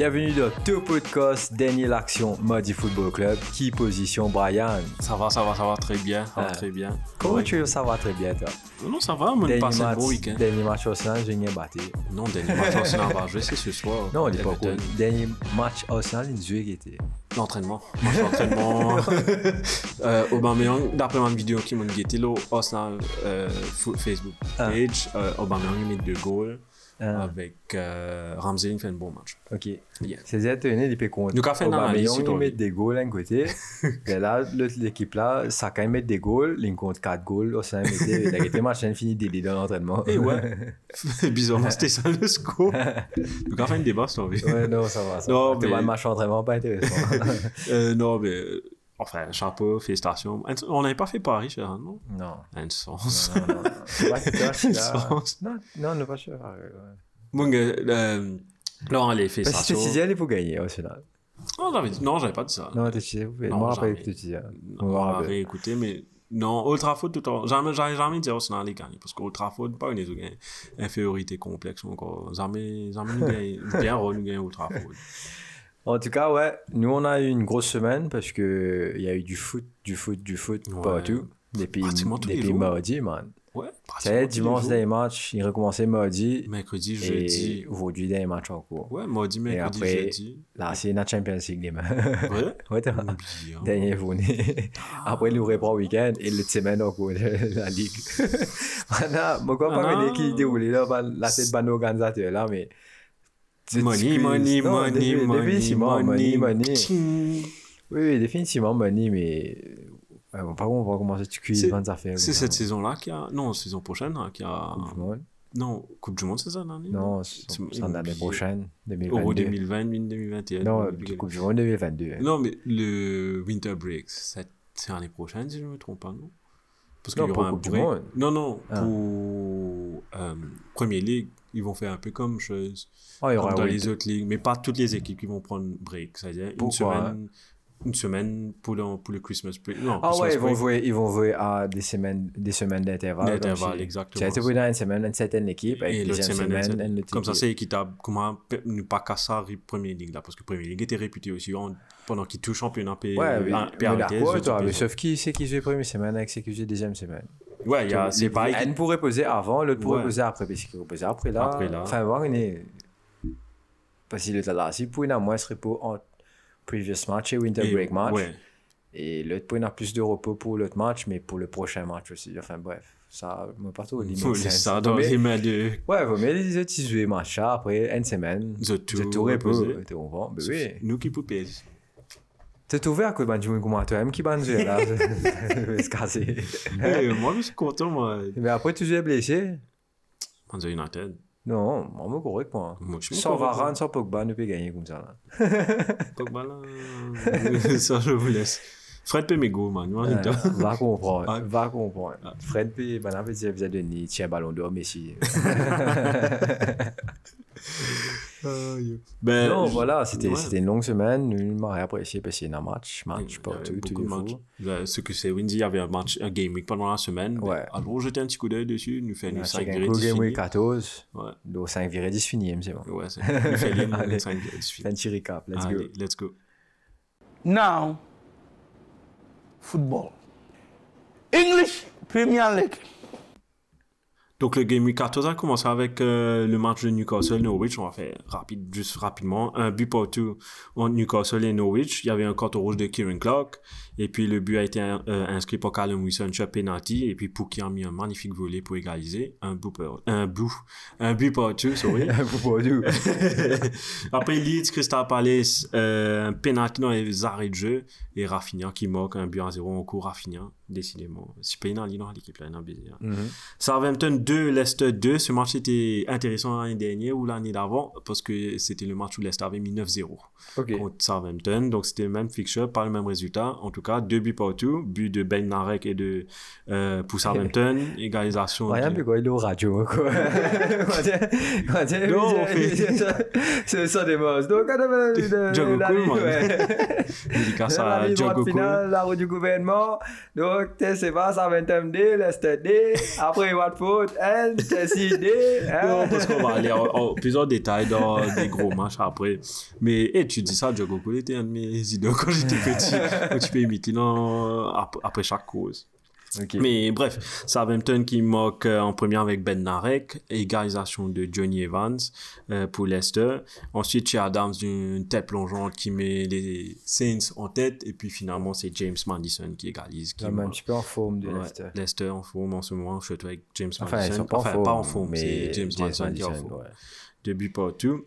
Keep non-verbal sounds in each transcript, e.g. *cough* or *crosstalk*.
bienvenue dans tout podcast Dernier l'Action Modi Football Club. Qui position Brian Ça va, ça va, ça va très bien. Ça va Ah. très bien. Comment Ouais. tu ça va très bien toi? Non, ça va, a Dernier passé un beau week-end. dernier match Arsenal, j'ai rien battu. Non, dernier match Arsenal va jouer, c'est ce soir. Non, il est pas cool. Dernier match Arsenal, il jouait qui était. L'entraînement. Match d'entraînement. *laughs* euh, Aubameyang, d'après ma vidéo qui m'a guetté, Arsenal euh, Facebook Ah. page, euh, Aubameyang il met deux goals Ah. avec euh, Ramsey, il fait un bon match. Ok. Yeah. C'est étonné, il peut compter. Nous, qu'a fait une analyse, il toi, met lui. des goals d'un côté. *laughs* et là, l'équipe là, ça quand même met des goals. Il compte 4 goals. Arsenal mettait, il a été match fini débile dans l'entraînement. Et ouais. *laughs* Bizarrement, c'était ça le score. Donc, enfin, une débat, c'est. Ouais, non, ça va. Ça Non, va. Mais- le match d'entraînement, pas intéressant. *laughs* Euh, non, mais. Euh, Enfin, chapeau, félicitations. On n'avait pas fait Paris, cher, non non. Un sens. Non, non, non. C'est. *laughs* Non, non, ne pas sûr. ouais. Bon, euh, non, allez, Parce que félicitations. tu disais, il faut gagner au final. Non, j'avais dit- non, j'avais pas dit ça. Non, tu disais, vous pouvez. Moi, après, tu disais. On va réécouter, mais non, Old Trafford, tout en... jamais, j'avais jamais dit Arsenal les gagner, parce qu'Old Trafford, pas une infériorité complexe encore. Jamais, jamais *laughs* bien nous gagne Old Trafford. En tout cas, ouais, nous, on a eu une grosse semaine parce que il y a eu du foot, du foot, du foot Ouais. partout. Depuis, Pratiquement tous les depuis mardi, man. Ouais, pratiquement dimanche, des matchs, il recommençait mardi. Mercredi, Et jeudi. aujourd'hui, des matchs en cours. Ouais, mardi, mercredi, après- jeudi. Là, c'est notre Champions League, les mains. Ouais. *laughs* ouais, t'as Bien. Dernière journée. Après, l'ouvrir pour le week-end et l'autre semaine encore de *laughs* la ligue. *laughs* Maintenant, moi, quoi, Ah pas une qui déroule là, bah, la tête ban organisateur là, mais. Money, money, Non, money, défi- money, Définitivement, money. Oui, oui, définitivement, money, mais. Ouais, bon, par contre, on va commencer à devant des affaires. C'est cette saison-là qu'il y a. Non, saison prochaine, hein, qu'il y a. Coupe du Monde. Non, Coupe du Monde, c'est ça l'année Non, c'est l'année prochaine, Euro 2022. 2020, 2021. Non, oublié. Coupe du Monde 2022. Non, mais le Winter Break, c'est l'année prochaine, si je ne me trompe pas, non? Parce qu'il y pour aura un Coupe du break. Monde. Non, non, Ah. pour euh, Premier League, ils vont faire un peu comme chose, comme dans les autres ligues, mais pas toutes les équipes qui vont prendre break. C'est-à-dire une semaine, une semaine pour le, pour le Christmas break. Non, Ah Christmas ouais, ils vont jouer, ils vont jouer à des semaines, des semaines d'intervalle. D'intervalle, exactement. Tu as été joué dans une semaine, une certaine équipe, Et une l'autre semaine, semaine, une autre comme ça c'est équitable. Comment ne pas casser la Premier League là Parce que Premier League était réputé aussi en- pendant qu'il tout championnat. Ouais, ah, mais toi, mais pays. sauf qui c'est qui joue première semaine avec qui joue deuxième semaine. Ouais, il y a, c'est pas Un pourrait poser avant, l'autre pourrait poser après, parce qu'il reposer après là. Après là. Enfin, voir, on est. Parce qu'il est là, si pour une moins, serait pour en previous match et winter Et- break match. Ouais. Et l'autre pour une a plus de repos pour l'autre match, mais pour le prochain match aussi. Enfin, bref, ça, moi, trop. Il faut laisser ça dans les mains de Ouais, vaut mieux les autres, ils jouent match là, après une semaine. The tout repos. comprends? Ben oui. Nous qui poupées. T'as trouvé à quoi de banjo comment toi-même qui banjo là? *laughs* Se casser. Eh, moi, je suis content, moi. Mais après, tu joues blessé? United. Non, moi, moi, correct, moi. Sans. Varane, sans Pogba, ne peut gagner comme ça là. Pogba, là. *laughs* Ça, je vous laisse. Fred Pemego, man. Moi, Euh, j'adore. va comprendre, va comprendre. Fred, puis, ben, en fait, il faisait de nid, tiens, ballon d'or, Messi. *laughs* Ben, non, je- voilà, c'était ouais. c'était une longue semaine, une m'aurait apprécié parce qu'il y a un match, match, partout, matchs. jours. Ben, Ce que c'est, Windy, il y avait un match, un game week pendant la semaine. Ben, Ouais. Alors, jeter un petit coup d'œil dessus, nous fait On a une 5 chacun virées coup, 10 game week fini. 14, Ouais, donc 5 virées 10 fini, c'est bon. ouais, c'est. Nous fait une *laughs* Allez. 5 virées 10 fini. Un petit recap, let's go. Allez, let's go. now football. English Premier League. Donc le Game Week 14 a commencé avec euh, le match de Newcastle Norwich. On va faire rapide, juste rapidement. Un but partout entre Newcastle et Norwich. Il y avait un carton rouge de Kieran Clark. Et puis le but a été euh, inscrit par Callum Wilson sur penalty. Et puis Pouki a mis un magnifique volet pour égaliser. Un but, par- un but, un but partout, sorry. *laughs* Boubodou. *laughs* Après Leeds, Crystal Palace, euh, un penalty dans les arrêts de jeu. Et Rafinha qui marque un but à zéro en cours. Rafinha, décidément. Si pas dans l'équipe là, non, busy, hein. Mhm. Southampton 2, Leicester 2. Ce match était intéressant l'année dernière ou l'année d'avant parce que c'était le match où Leicester avait mis 9-0 Ok. contre Southampton. Donc c'était le même fixture, pas le même résultat. En tout cas, deux buts partout. But de Ben Narek et de euh, pour Southampton. *laughs* Égalisation. De- plus quoi, il est au radio, quoi. Quand *laughs* il- Non, on fait- C'est ça des mosses. Donc, Diogo la Cool. *laughs* Dédicace à Diogo Cool. finale, la route du gouvernement. Donc, c'est pas ça, 20 D, Leicester D. Après, Watford, N, Chelsea D. hein. Non, parce qu'on va aller en, plusieurs détails dans des gros matchs après. Mais eh, tu dis ça, Diogo Cool était un de mes idoles quand j'étais petit. Tu peux dans, après chaque cause. Mais bref, Southampton qui moque euh, en premier avec Ben Narek, égalisation de Johnny Evans euh, pour Leicester. Ensuite, chez Adams d'une tête plongeante qui met les Saints en tête. Et puis finalement, c'est James Madison qui égalise. Qui même un petit peu en forme de Ouais, Leicester. Leicester en forme en ce moment, surtout avec James Enfin, ils Madison. sont pas en forme. pas en forme, mais c'est James, Madison, qui est en Madison, forme. ouais. Deux buts partout.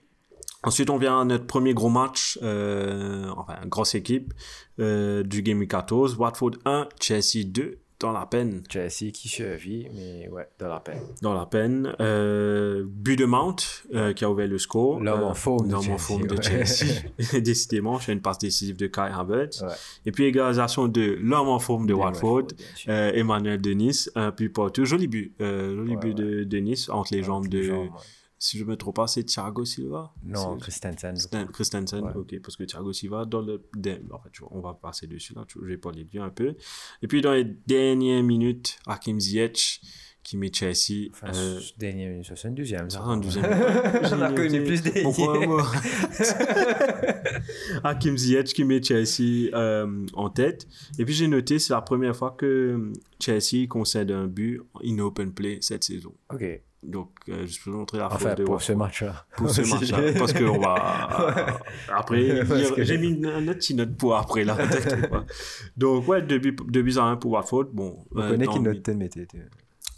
Ensuite, on vient à notre premier gros match, euh, enfin, grosse équipe euh, du Game Week 14. Watford 1, Chelsea 2, dans la peine. Chelsea qui survit, mais ouais, de la peine. Dans la peine. Euh, but de Mount, qui a ouvert le score. L'homme en forme de L'homme en forme de. Chelsea. *laughs* Décidément, c'est une passe décisive de Kai Havertz. Ouais. Et puis, égalisation de l'homme en forme de Watford. Emmanuel Denis, un but partout. Joli but. Joli Ouais, but de Denis entre les jambes de. Jambes. Si je me trompe pas, c'est Thiago Silva? Non, Christensen. Christensen, Ouais. ok, parce que Thiago Silva, dans le. En fait, on va passer dessus là, je vais parler de lui un peu. Et puis, dans les dernières minutes, Hakim Ziyech qui met Chelsea. Enfin, euh, ce dernier minute, 72e. ça. 72e. J'en ai connu plus des. *laughs* Hakim Ziyech qui met Chelsea euh, en tête. Et puis j'ai noté, c'est la première fois que Chelsea concède un but in open play cette saison. Ok. Donc, euh, je peux vous montrer la Enfin, faute de pour ce match-là. pour ce *laughs* match-là. Parce qu'on va. Après, *laughs* que- j'ai mis une, une autre petite note pour après, là. Donc, ouais, 2 buts, buts à 1 pour Watford. Bon. Vous euh, connaissez qui note ten tu-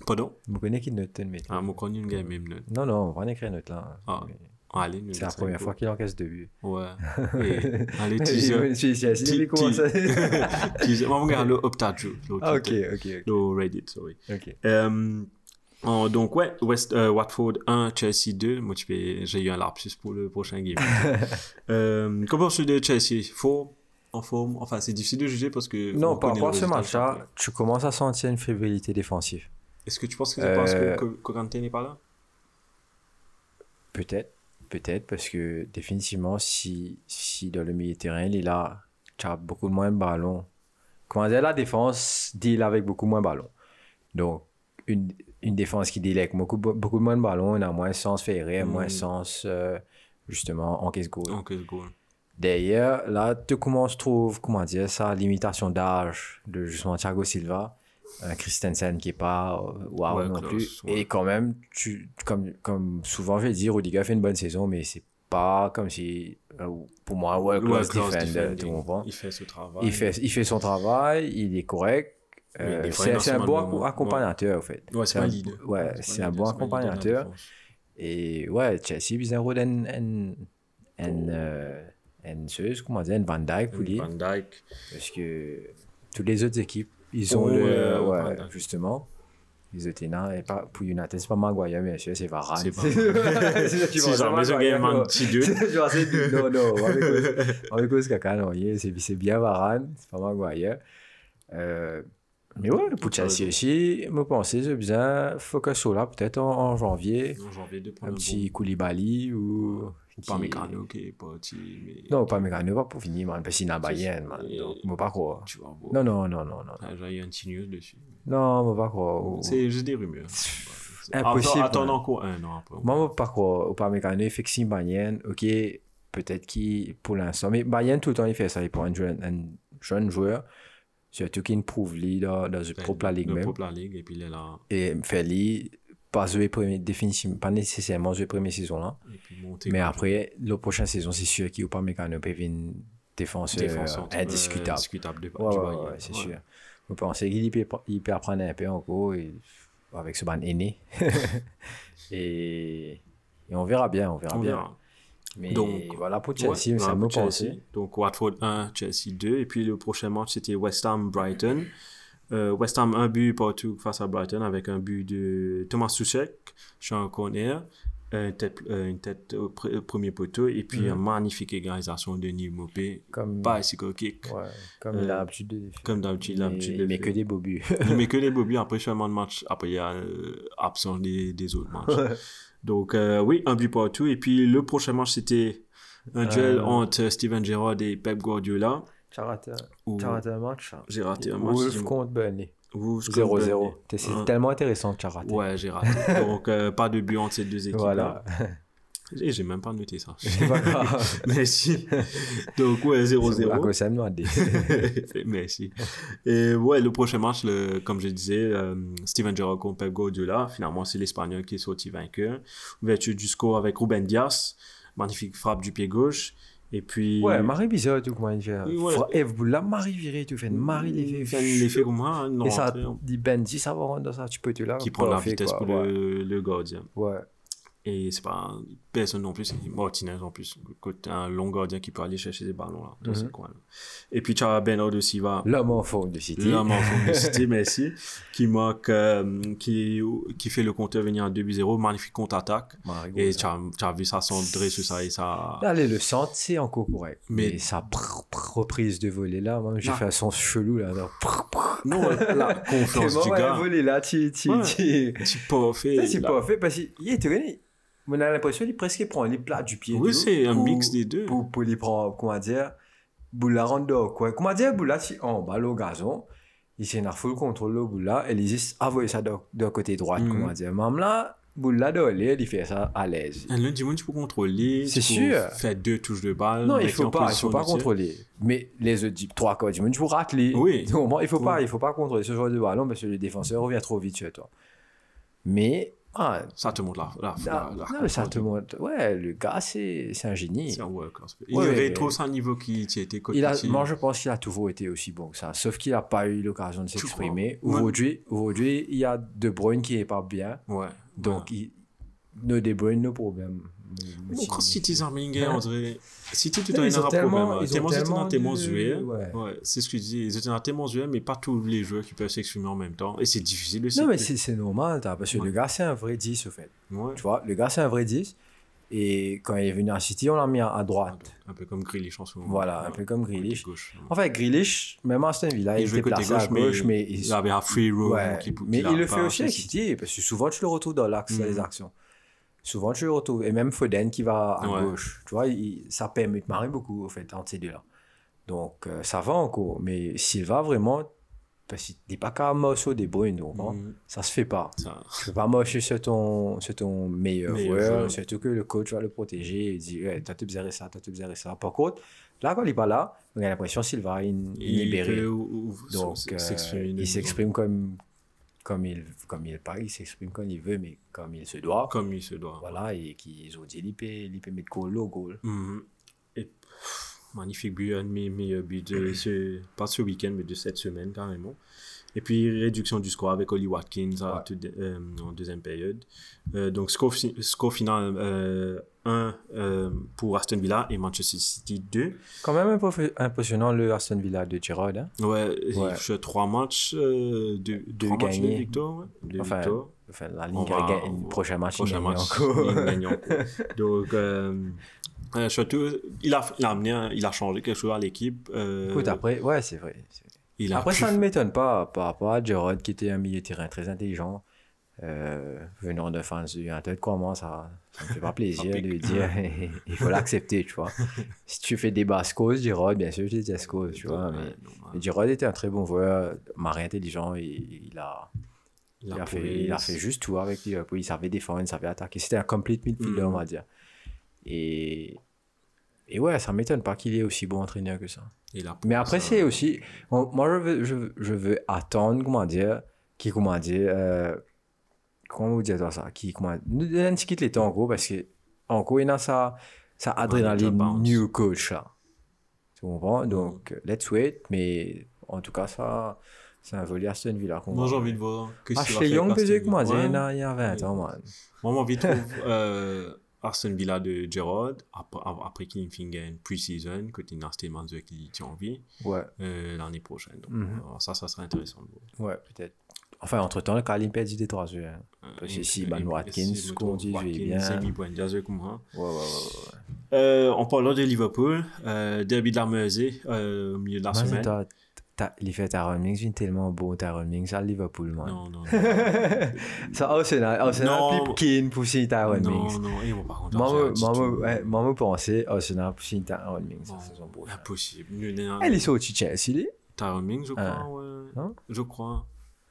Pardon? Vous connaissez qui note ten mété Ah, moi, connais une game, même note. Non, non, on va en écrire note là. Ah, Mais C'est la ça première fois qu'il encaisse deux buts. Ouais. *laughs* Et, allez, Je teaser. suis ici, Ti- il commence à... teaser. On va regarder le Optaju. le Ah, ok, ok, Le Reddit, sorry. ok. Euh, en- donc, ouais, West, euh, Watford 1, Chelsea 2. Moi, j'ai eu un lapsus pour le prochain game. *laughs* euh, comment je de Chelsea? Forme En forme? Enfin, c'est difficile de juger parce que. Non, on par rapport à ce match-là, tu commences à sentir une fébrilité défensive. Est-ce que tu penses que c'est parce Euh, que Corentin n'est pas là? Peut-être, peut-être, parce que définitivement, si, si dans le milieu de terrain, il est là, tu as beaucoup moins de ballons. Comment dire, la défense deal avec beaucoup moins de ballons. Donc, une, une défense qui avec beaucoup, beaucoup moins de ballons, on a moins de sens ferré, Mm. moins de sens, euh, justement, en caisse goal. Ok, goal. D'ailleurs, là, tu commences, trouve, comment dire, ça, limitation d'âge de justement Thiago Silva, un Christensen qui est pas euh, waouh Ouais, non classe, plus. ouais. Et quand même, tu, comme, comme souvent je le dis, Rudiger fait une bonne saison, mais c'est pas comme si, euh, pour moi, world Ouais, class class comprends? Il fait ce travail. Il fait, il fait son travail, il est correct. Euh, c'est un bon accompagnateur, en fait. Ouais, c'est un- un leader. Ouais, c'est un un bon un accompagnateur. Et ouais, Chelsea, ils ont un en, Zeus, comment dire, Van Dijk, pour dire. Van Dijk. Parce que toutes les autres équipes, ils ont Oh, le. ouais, justement. Ils étaient là. Et pas, pour United, c'est pas Maguire, bien sûr, c'est Varane. C'est pas- Si jamais gagne Maguire, un petit deux. *laughs* Non, non, avec cause- avec cause caca, non, yeah, c'est c'est bien Varane, c'est pas Maguire. Euh, mais ouais, pour Tu as Chelsea raison. aussi, je pense j'ai sur là, peut-être en, en janvier. En janvier, de Un prendre un petit Koulibaly ou. Pas qui- Mécano qui est parti, mais. Non, pas Mécano, pas pour finir, man, parce qu'il n'a pas Bayern, man. Donc, moi, pas croire. Tu vas voir. Non, non, non, non, non. Ah, J'ai eu un petit news dessus. Non, moi, pas croire. C'est juste des rumeurs. *laughs* Impossible, Attends, encore un an après. Moi, moi, pas croire. Au pas Mécano, il fait que si Bayern, ok, peut-être qu'il, pour l'instant, mais Bayern, tout le temps, il fait ça. Il prend un jeune, un jeune joueur, surtout qu'il prouve lui dans, dans une propre la ligue Le même. la ligue, et puis il est là. Et fait lui, pas jouer premier, définitivement, pas nécessairement jouer première saison là. Mais après, la prochaine saison, c'est sûr qu'il ou pas Mécano venir défenseur, indiscutable. Indiscutable de Ouais, ouais, ouais, c'est sûr. Vous pensez qu'il peut, il peut apprendre un peu encore avec ce ban aîné. *laughs* et, et on verra bien, on verra On bien. verra. Mais Donc, voilà pour Ouais, Chelsea, me pour pensait. Chelsea. Donc Watford 1, Chelsea 2. Et puis le prochain match, c'était West Ham Brighton. Euh, West Ham, un but partout face à Brighton avec un but de Thomas Soucek sur un corner, une tête, euh, une tête au pr- au premier poteau et puis Mhm. une magnifique égalisation de Neil Mopé. Comme, Bicycle kick. ouais, comme Euh, il a l'habitude de faire. Comme d'habitude, Mais, mais faire. que des beaux buts. Il met que les bobbies après seulement de match. Après, il y a euh, absence des, des autres matchs. Donc, euh, oui, un but partout. Et puis, le prochain match, c'était un duel Euh. entre Steven Gerrard et Pep Guardiola. Tu as raté, un match. hein. J'ai raté un match. Wolves dis-moi. contre Burnley. Wolves contre 0-0. Burnley. C'est Un- tellement intéressant que tu as raté. Ouais, j'ai raté. *laughs* Donc, euh, pas de but entre ces deux équipes. Voilà. *laughs* Et j'ai même pas noté ça. *laughs* Merci. Donc, ouais, À 0-0. cause ça me demande. *laughs* Merci. Et ouais, le prochain match, le, comme je disais, euh, Steven Gerrard contre Pep Guardiola. Finalement, c'est l'Espagnol qui est sorti vainqueur. Ouverture du score avec Ruben Dias. Magnifique frappe du pied gauche. Et puis... Ouais, Marie bizarre, tout fait. Oui, ouais. Fra- Eve Boula, Marie virée, tout fait. Marie les il fait. fait l'effet comme moi, hein, une Et ça hein, dit Benji, ça va rendre dans ça, tu peux tout là. qui prend la vitesse pour le, le gardien. Ouais. Et c'est pas personne non plus, Martinez en plus. Côté un long gardien qui peut aller chercher des ballons là, ce Mhm. coin. Et puis tu as Bernardo Silva, L'homme en forme de City. l'homme en forme de *laughs* City, merci, qui marque, euh, qui, qui fait le compteur venir à 2-0, magnifique contre-attaque. Et tu as, tu as vu ça centrer sur ça et ça. Allez, le centre, c'est encore correct. Mais- Mais, sa reprise de volée là, j'ai fait un son chelou là. genre, prr, prr. Non, la *laughs* confiance du gars. volé là, tu. tu, Ouais. tu... Tu. Ça, c'est là. pas fait parce qu'il est. On a l'impression qu'il presque prend les plats du pied. Oui, c'est un mix des deux. Pour, pour les prendre, comment dire, Boula dehors, quoi. Comment dire, Boula, si on balle au gazon, il s'est full contrôle le Boula, et il dit, envoyer ça de, de côté droite, Mhm. comment dire. Même là, Boula de l'air, il fait ça à l'aise. Un lundi, tu peux contrôler. C'est tu peux sûr. Faire deux touches de balle. Non, il faut pas, il faut pas contrôler. Mais les autres trois quarts du monde, il faut racler. Oui. *laughs* Il faut pas, il faut pas contrôler ce genre de ballon parce que le défenseur revient trop vite sur toi. Mais, ah, Ça te montre la- la non, mais ça te montre. Ouais, le gars, c'est c'est un génie. C'est un worker. Il Ouais, mais- trop un niveau qui qui était a, moi, je pense qu'il a toujours été aussi bon que ça. Sauf qu'il n'a pas eu l'occasion de s'exprimer. Ouais. Aujourd'hui, aujourd'hui, il y a De Bruyne qui n'est pas bien. Ouais. Donc, il, nos De Bruyne, nos problèmes. Quand City Zarmingue, dirait. City, tu ont un problème. Tellement, ils étaient tellement. Ouais, c'est ce que je dis. Ils étaient tellement joués, mais pas tous les joueurs qui peuvent s'exprimer en même temps. Et c'est difficile de Non, mais c'est normal, parce que le gars, c'est un vrai 10, au fait. Tu vois, le gars, c'est un vrai 10. Et quand il est venu à City, on l'a mis à, droite. Un peu comme Grealish en ce moment. Voilà, un peu comme Grealish. gauche. Enfin, Grealish, même à Aston Villa, il, Il était côté placé à gauche, gauche, mais, mais il, il avait un free roam. Ouais, mais il le fait aussi avec City. Parce que souvent tu le retrouves dans l'axe, les actions. Souvent tu le retrouves, et même Foden qui va à Ouais. gauche, tu vois, il- ça permet de marrer beaucoup, au fait, entre ces deux-là. Donc, euh, ça va encore, mais s'il va vraiment, parce qu'il n'est pas qu'à morceau des brunes, donc, hein, Mhm. ça se fait pas. Ça- Tu peux pas marcher sur ton, sur ton meilleur, Meilleur joueur, joueur. surtout que le coach va le protéger et dit ouais, toi tu faisais ça, tu faisais ça. Par contre, là quand il n'est pas là, on a l'impression qu'il va il, il Il libérer. peut ou- ou- Donc, euh, il s'exprime comme, comme il, comme il parle, il s'exprime comme il veut, mais comme il se doit. comme il se doit. Voilà, et qu'ils ont dit, il peut, il peut mettre goal au goal. Mhm. Et pff, magnifique but, un de mes meilleurs buts de *clears throat* ce, pas ce week-end, mais de cette semaine carrément. Et puis réduction du score avec Oli Watkins Ouais. euh, en deuxième période. Euh, donc score, score final euh, 1 euh, pour Aston Villa et Manchester City 2. Quand même impressionnant le Aston Villa de Giroud. Hein? Ouais, Ouais. il fait trois matchs, euh, deux, Deux trois matchs de gagnés. victoire. Ouais. Deux Enfin, victoires. Enfin, la On Ligue va- gagne, le prochain match, il prochain match. *laughs* Donc, euh, euh, surtout, il a, il a amené, il a changé quelque chose à l'équipe. euh, Écoute, après, ouais, c'est vrai. il Après, ça ne m'étonne pas par rapport à Giroud, qui était un milieu de terrain très intelligent. Euh, venant de fans du United, comment ça, ça me fait pas plaisir de dire *laughs* il faut l'accepter, tu vois. si tu fais des basses causes, Giroud, bien sûr, je dis des causes, tu vois. Mais, mais Giroud était un très bon joueur, marin intelligent, il a, il a, fait, il a fait juste tout avec Liverpool. Il savait défendre, il savait attaquer. C'était un complete midfielder, Mhm. on va dire. Et, et ouais, ça m'étonne pas qu'il est aussi bon entraîneur que ça. Mais après, ça- c'est aussi. moi, je veux, je, je veux attendre, comment dire, qui, comment dire, euh, comment vous dire ça, qui, comment, nous donne un petit en gros, parce que, en gros, il y a ça, ça adrénaline new coach, là. Tu comprends? Donc, euh, let's wait, mais en tout cas, ça, c'est un volet Aston Villa. Moi, j'ai envie de voir. que Ah, faire Young, Aston que moi, il y a- il y a 20 ans, man. Moi, j'ai envie de trouver. euh, Aston Villa de Gerrard, après, après une pre-season, que tu as Stéphane qui tient en vie Ouais, euh, l'année prochaine. Donc, Mhm. alors ça, ça serait intéressant. de voir. ouais, peut-être. Enfin, entre-temps, le Kalim perd des trois yeux. hein. Parce que si Ben et- qu'on dit, jouait bien. Moi. Ouais, ouais. Euh, en parlant de Liverpool, euh, derby de la Mersey, euh, au milieu de la semaine. il fait Tyrone Mings, il est tellement beau, Mings, à Liverpool, man. Non, non. *laughs* Ça, Arsenal, Arsenal. Pipkin Tyrone non, non, j'ai Arsenal signer Tyrone Mings, ça, bon, c'est son beau. Impossible. Elle est sortie Chelsea, Mings, je crois, ouais. Je crois.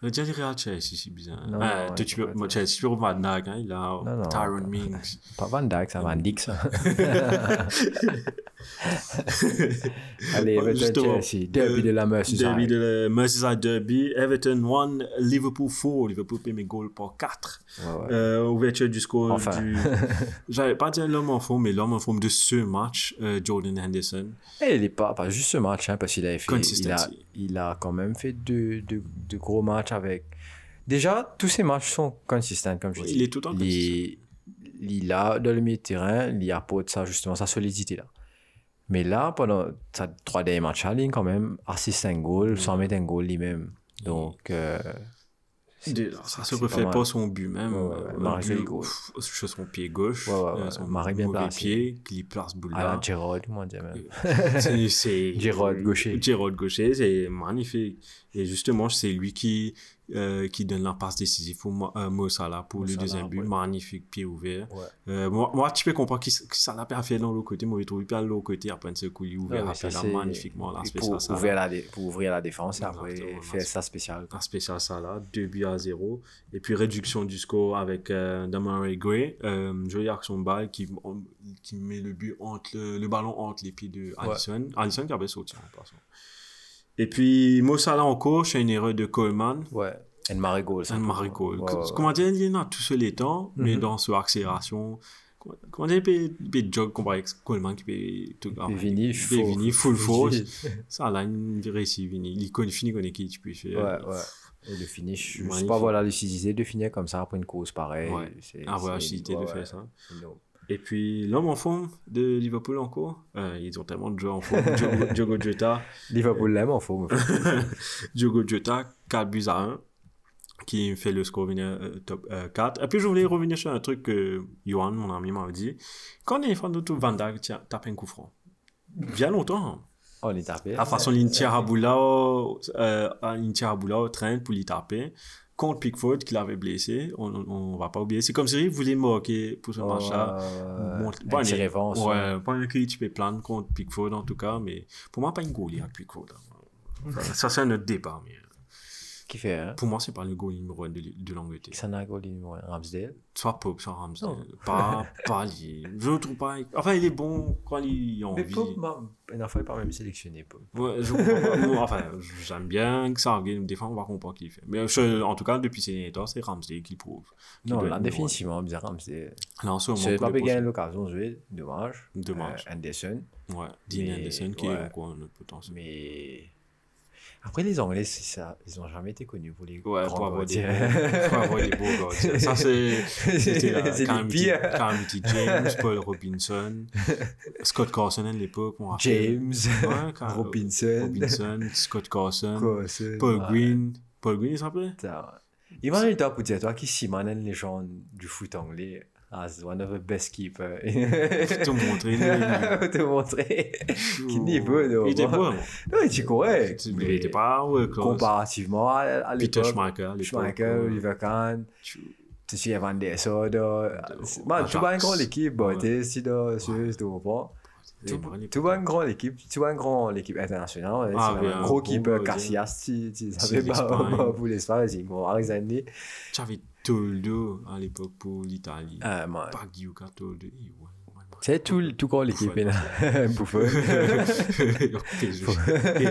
Le déjà, il Real Chelsea, c'est bizarre. Non, Ah, non, toi, ouais, tu peux, ouais, moi, ouais. Chelsea, tu peux Van Dijk, hein, il a Non, non, Tyrone pas- Mings. *laughs* Pas Van Dijk, ça Van Dijk, ça. *laughs* *laughs* Allez, Everton Chelsea, derby de la Merseyside. Derby de la Merseyside Derby. Everton 1, Liverpool 4. Liverpool mes goals par 4. Ouais, ouais. Euh, ouverture du score Enfin. du... *laughs* J'allais pas dire l'homme en forme, mais l'homme en forme de ce match, euh, Jordan Henderson. Et il est pas, pas juste ce match, hein, parce qu'il avait fait, il a, il a quand même fait deux, deux, deux gros matchs avec. Déjà, tous ces matchs sont consistants, comme je Ouais, dis. il est tout le temps il, il a dans le milieu de terrain, il apporte ça, justement, sa solidité là. Mais là, pendant sa trois derniers matchs en ligne, quand même, assiste un goal, sans mettre un goal lui-même. Donc, euh, ça se reflète pas son but même. Ouais, ouais, euh, but, ouf, sur son pied gauche, Ouais, ouais, euh, son Marie bien placé. pied, qu'il place boule à là. Gerrard, comment dire même. C'est- c'est *laughs* Gaucher. Gérald Gaucher, c'est magnifique. Et justement, c'est lui qui euh, qui donne la passe décisive pour Mo euh, Mo Salah pour Mo le Salah, deuxième but, ouais. magnifique pied ouvert. Ouais. Euh, moi, moi, tu peux comprendre que Salah a fait dans l'autre côté, moi, je trouve pas l'autre côté après un coup il ouvert Ouais, après ça, là magnifiquement pour, Salah. ouvrir la pour ouvrir la défense et après faire ça spécial. un spécial Salah, 2 buts à 0. Et puis réduction du score avec euh, Demarai Gray, euh, jolie action balle qui, qui met le but entre le, le ballon entre les pieds de Allison. Allison qui avait sauté en passant. Et puis Mo Salah encore, c'est une erreur de Coleman. Ouais. And Marigold. Un Marigold. Ouais, ouais, ouais. Comment dire, il y en a tous les temps, mais Mhm. dans ce accélération. comment- dire, il jog comparé avec Coleman qui peut tout Et Vini, faux- Vini, full *laughs* force. Ça, là, il réussit Vini. Il connaît, finit qu'on est qui, tu peux faire. Ouais, ouais. Et le finish, je sais Magnifique. pas voir la lucidité de finir comme ça après une course pareille. Ouais. C'est- c'est- lucidité de faire ça. Et puis, l'homme en forme de Liverpool encore, euh, ils ont tellement de joueurs en forme. *laughs* Diogo, Diogo Jota, Liverpool l'aime en forme. *laughs* Diogo Jota, 4 buts à 1, qui fait le score venir euh, top euh, 4. Et puis, je voulais revenir sur un truc que Johan, mon ami, m'avait dit. Quand on est fan de tout, Van Dijk tape un coup franc. Bien longtemps. hein. On est tapé. À façon, il tire à boula, euh, il tire à boula au train pour lui taper. Contre Pickford, qu'il avait blessé, on, on, on va pas oublier. C'est comme s'il voulait marquer pour ce match-là. Bon, Bon, une- révérence. Ouais, pas un cri, tu peux plaindre contre Pickford en tout cas, mais pour moi, pas une goalie avec Pickford. hein. *laughs* Ça, c'est un autre débat, mais Qui fait, hein pour moi, c'est pas le goal numéro 1 de, de l'Angleterre. S'en a goal numéro un Ramsdale. Soit Pope, soit. Non. Pas, pas *laughs* lui. Je le trouve pas. Enfin, il est bon quand il a Mais envie. Pope, ma- une fois, il pas même sélectionné. Pope. Ouais, je comprends *laughs* enfin, j'aime bien que ça regarde des fois, on va comprendre qui il fait. Mais je- en tout cas, depuis ces derniers temps, c'est Ramsey qui prouve. Qui Non, là, définitivement, bien Ramsdale. un. Là, en ce moment, C'est pour pas prochains- l'occasion de jouer, dommage. Dommage. Euh, Anderson. Ouais, Dean Mais, Anderson qui ouais. est encore un potentiel. Mais. Après, les Anglais, c'est ça. Ils ont jamais été connus pour les Ouais, grands pour avoir, des pour avoir des beaux gardiens. Ça, c'est. *laughs* Les Calamity, pires. Calamity *laughs* James, Paul Robinson, Scott Carson à l'époque. James, Ouais, Car- Robinson, Robinson, Scott Carson, Carson, Paul ouais. Green. Paul Green, il s'appelait Putain. Imagine toi pour dire toi qui Simon une légende du foot anglais as one of the best keepers. Faut te montrer. *laughs* Te montrer. Niveau, non, Il était bon. Non, il était correct. Mais il était pas world class. Comparativement à, à Peter l'époque. Ouais. Oliver Kahn, Tu- Van der. Man, tu vois une grande équipe, tu comprends. Tu tu vois une grande équipe, tu vois une grande équipe internationale, ouais, Ah, c'est un gros gardien. Casillas, si tu savais pas pour l'Espagne, c'est bon, Arizani. Tu avais Toldo à l'époque pour l'Italie. Ah, man. Pas Giuca Toldo. Ouais, ouais, ouais. C'est tout, tout grand l'équipe, *laughs* *laughs* là. Bouffon. C'est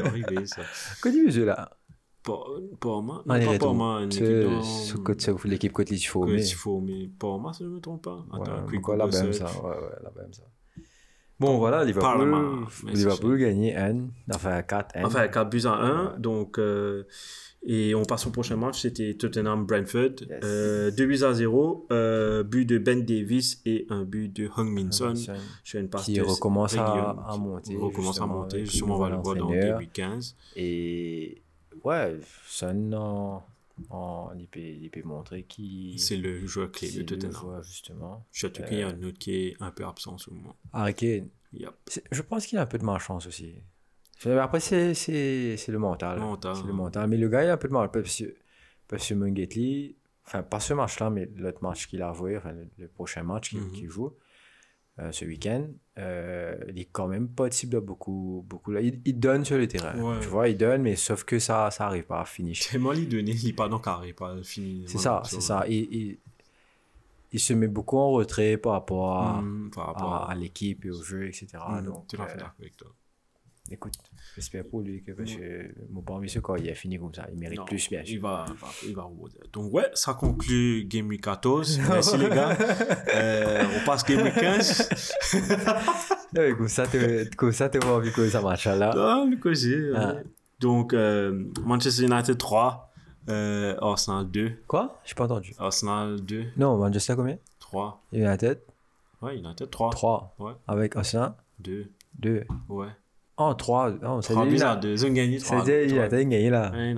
horrible ça. Connu, ce là? Pas pas moi. Ah, Non, pas moi. Une équipe dans- côté- l'équipe côté mais. il faut, mais pas moi, si je ne me trompe pas. Ouais, Attends, quick encore la même, ça. Ouais, ouais, la même, ça. Bon, voilà, Liverpool, Liverpool gagné N, enfin 4 N. Enfin, 4 buts à 1. Donc, euh, et on passe au prochain match. C'était Tottenham-Brentford. Yes. Euh, 2 buts à 0. Euh, but de Ben Davis et un but de Hung Min Son. Qui recommence à, à qui monter. recommence à monter. Justement, on va le voir dans l'entraîneur. début 15. Et ouais, Son, en, peut montrer qu'il C'est le joueur clé de le Tottenham. joueur, justement. Y a un autre qui est un peu absent en ce moment. Harry Kane, Yep. c'est- je pense qu'il a un peu de malchance aussi. Après, c'est le mental. Mental. C'est le mental. Mais le gars, il a un peu de mal. Parce que, parce que Mungetli, enfin, pas ce match-là, mais l'autre match qu'il a joué, enfin, le, le prochain match qu'il Mhm. qu'il joue euh, ce week-end, euh, il est quand même pas type de beaucoup. beaucoup là. Il, il donne sur le terrain. Ouais. Tu vois, il donne, mais sauf que ça ça arrive pas à finir. Lui donner, il n'est pas dans carré, pas fini. C'est ça, c'est ça. Il, il, il se met beaucoup en retrait par rapport à, Hmm, par rapport à, à. à l'équipe et au jeu, etc. Hmm, Donc, à fait euh, avec toi. Écoute, j'espère pour lui que parce que mon bon monsieur, quand il a fini comme ça, il mérite Non, plus, bien Il sûr. va, il va, il va. Donc, ouais, ça conclut Game Week 14. *laughs* Merci les gars. Euh, on passe Game Week 15. *laughs* Ouais, comme ça, comme ça, vas envie que ça marche là. Le cosy, Ah. Donc, euh, Manchester United 3, euh, Arsenal 2. Quoi? J'ai pas entendu. Arsenal 2, Non, Manchester combien? 3. United? Ouais, United 3. 3. Ouais. Avec Arsenal? 2. 2. Ouais. Oh, 3. Oh, ça 3 veut buts dire à 2. Ils ont gagné 3. C'est United a gagné là. A gagné.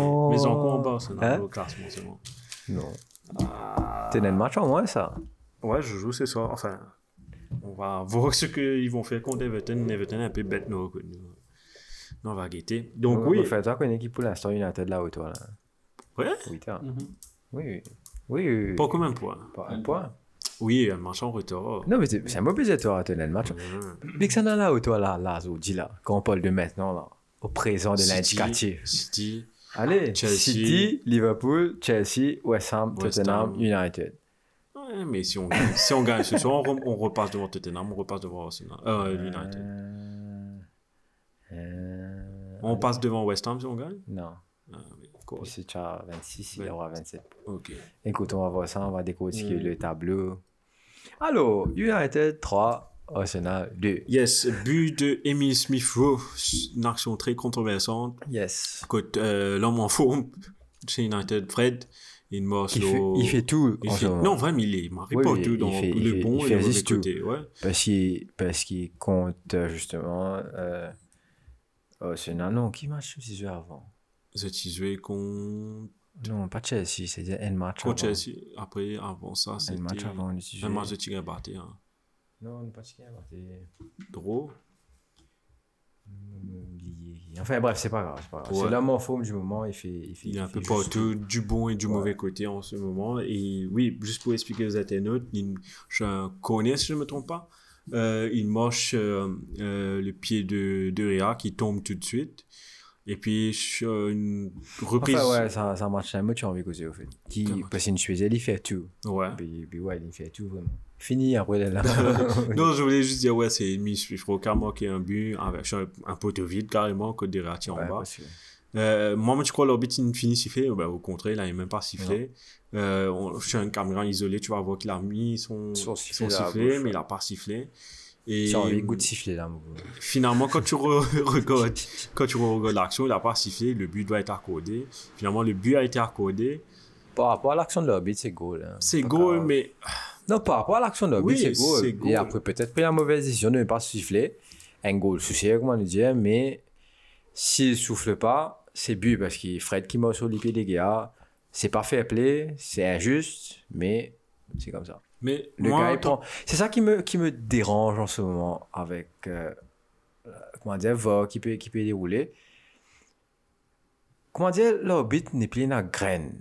Oh. Mais ils ont encore en bas, Arsenal, Hein? au classement seulement. Non. Ah. T'es dans le match en moins, ça. Ouais, je joue ce soir. Enfin, on va voir ce qu'ils vont faire contre Everton. Everton est un peu bête, nous. on va guetter. Donc, oui. En fait, toi, une équipe pour l'instant United là où toi là. Ouais? Oui, t'as. Oui, oui. Oui, oui. Pas combien de points? Pas un point. Oui, en retard. Non, mais c'est un mauvais toi, à tenir le match. Mais que ça n'a là là, là, dis là, quand on parle de maintenant là, au présent de l'indicatif. City. Allez, Chelsea. City, Liverpool, Chelsea, West Ham, West Tottenham, Ham. United. Ouais, mais si on gagne, si on gagne ce soir, on, re- on repasse devant Tottenham, on repasse devant Arsenal. Euh, United. Euh, euh, On passe devant West Ham si on gagne? Non. Ah. Puis c'est déjà 26, il aura 27. Ok. Écoute, on va voir ça, on va décortiquer Mm. le tableau. Alors, United 3, Arsenal 2. Yes, but de Emile Smith Rowe, une action très controversante. Yes. Écoute, euh, l'homme en forme chez United, Fred, il morce Il fait, il fait tout il en fait-. Non, vraiment, il est marqué Oui, pas oui, tout il dans fait- le bon il et le mauvais côté. Ouais. Parce qu'il parce qu'il compte euh, justement. Euh, Arsenal, non, qui match c'est joué avant? Vous êtes joué contre, Non, pas Chelsea, c'était un match contre avant. Chelsea. Après, avant ça, Un c'était match avant, un match de Tigre Batté. Hein. Non, on n'est pas Chelsea, c'était. Drôle. Enfin bref, c'est pas grave. C'est, pas grave. Ouais. c'est l'homme en forme du moment. Il fait, il fait, Il est un fait peu partout, du bon et du Ouais. mauvais côté en ce moment. Et oui, juste pour expliquer aux internautes, il, je connais, si je ne me trompe pas, euh, il moche euh, euh, le pied de, de Réa qui tombe tout de suite. Et puis, sur une reprise. Enfin, ouais, ça, ça marche un mot, tu as envie de causer, au fait. Qui, Comment parce qu'une Suisse, il fait tout. Ouais. Puis, puis ouais, il fait tout, vraiment. Fini après, là. *laughs* non, je voulais juste dire, ouais, c'est Miss Fishro qui a marqué un but avec un, un poteau vide carrément, que des réactions Ouais, en bas. Euh, moi, je crois l'orbite, finit sifflé. Ben, au contraire, là, il n'est même pas sifflé. Euh, on, sur une caméra isolée, tu vas voir qu'il a mis son, Son son sifflet sifflet, la bouche, mais il n'a pas sifflé. Et J'ai envie de goût de siffler, là, finalement, *laughs* quand tu re- regardes, quand tu regardes l'action, il n'a pas sifflé, le but doit être accordé. Finalement, le but a été accordé. Par rapport à l'action de l'arbitre, c'est goal. hein. C'est goal, mais Non, par rapport à l'action de l'arbitre, Oui, c'est goal. Et après, peut-être pris la mauvaise décision de ne pas siffler. Un goal, souci, comment le dire, mais s'il ne souffle pas, c'est but parce qu'il Fred qui m'a sur les pieds des gars. C'est pas fair play, c'est injuste, mais c'est comme ça. Mais Le moi, prend- C'est ça qui me, qui me dérange en ce moment avec, euh, euh, comment dire, va qui peut, qui peut dérouler. Comment dire, l'arbitre n'est plus la graine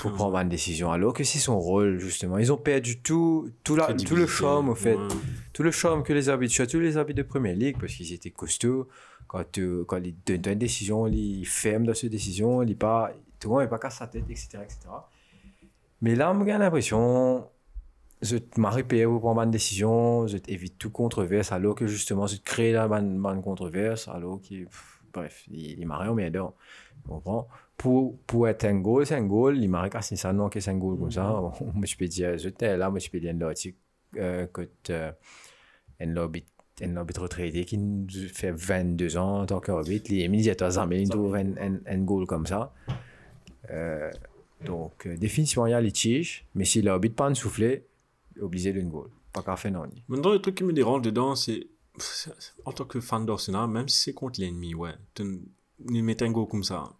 pour *laughs* prendre une décision, alors que c'est son rôle, justement. Ils ont perdu tout, tout, la, tout le charme, au fait. Ouais. Tout le charme que les arbitres, surtout les arbitres de Première Ligue, parce qu'ils étaient costauds. Quand, euh, quand ils donnent une décision, ils ferment dans cette décision, ils pas, tout le monde n'est pas casse sa tête, etc., etc. Mais là, j'ai l'impression, je m'arrête pour prendre une décision, je évite tout controverse, alors que justement, je crée la bonne, bonne controverse, alors que, pff, bref, il, il m'arrête au milieu. Tu comprends? Pour, pour être un goal, c'est un goal, il m'arrête cassé ça, non, que c'est un goal comme ça. *laughs* Moi, je peux dire, je t'ai là, moi, je peux dire article, euh, que, euh, un arbitre un arbitre retraité qui fait 22 ans en tant qu'arbitre. Il est immédiatement il trouve un, un, un goal comme ça. Euh, donc, euh, définitivement, il y a litige, mais si l'arbitre pas de souffler, il est obligé d'une goal. Pas qu'à faire non. Maintenant, le truc qui me dérange dedans, c'est. En tant que fan d'Arsenal, même si c'est contre l'ennemi, ouais. Tu il met un goal comme ça.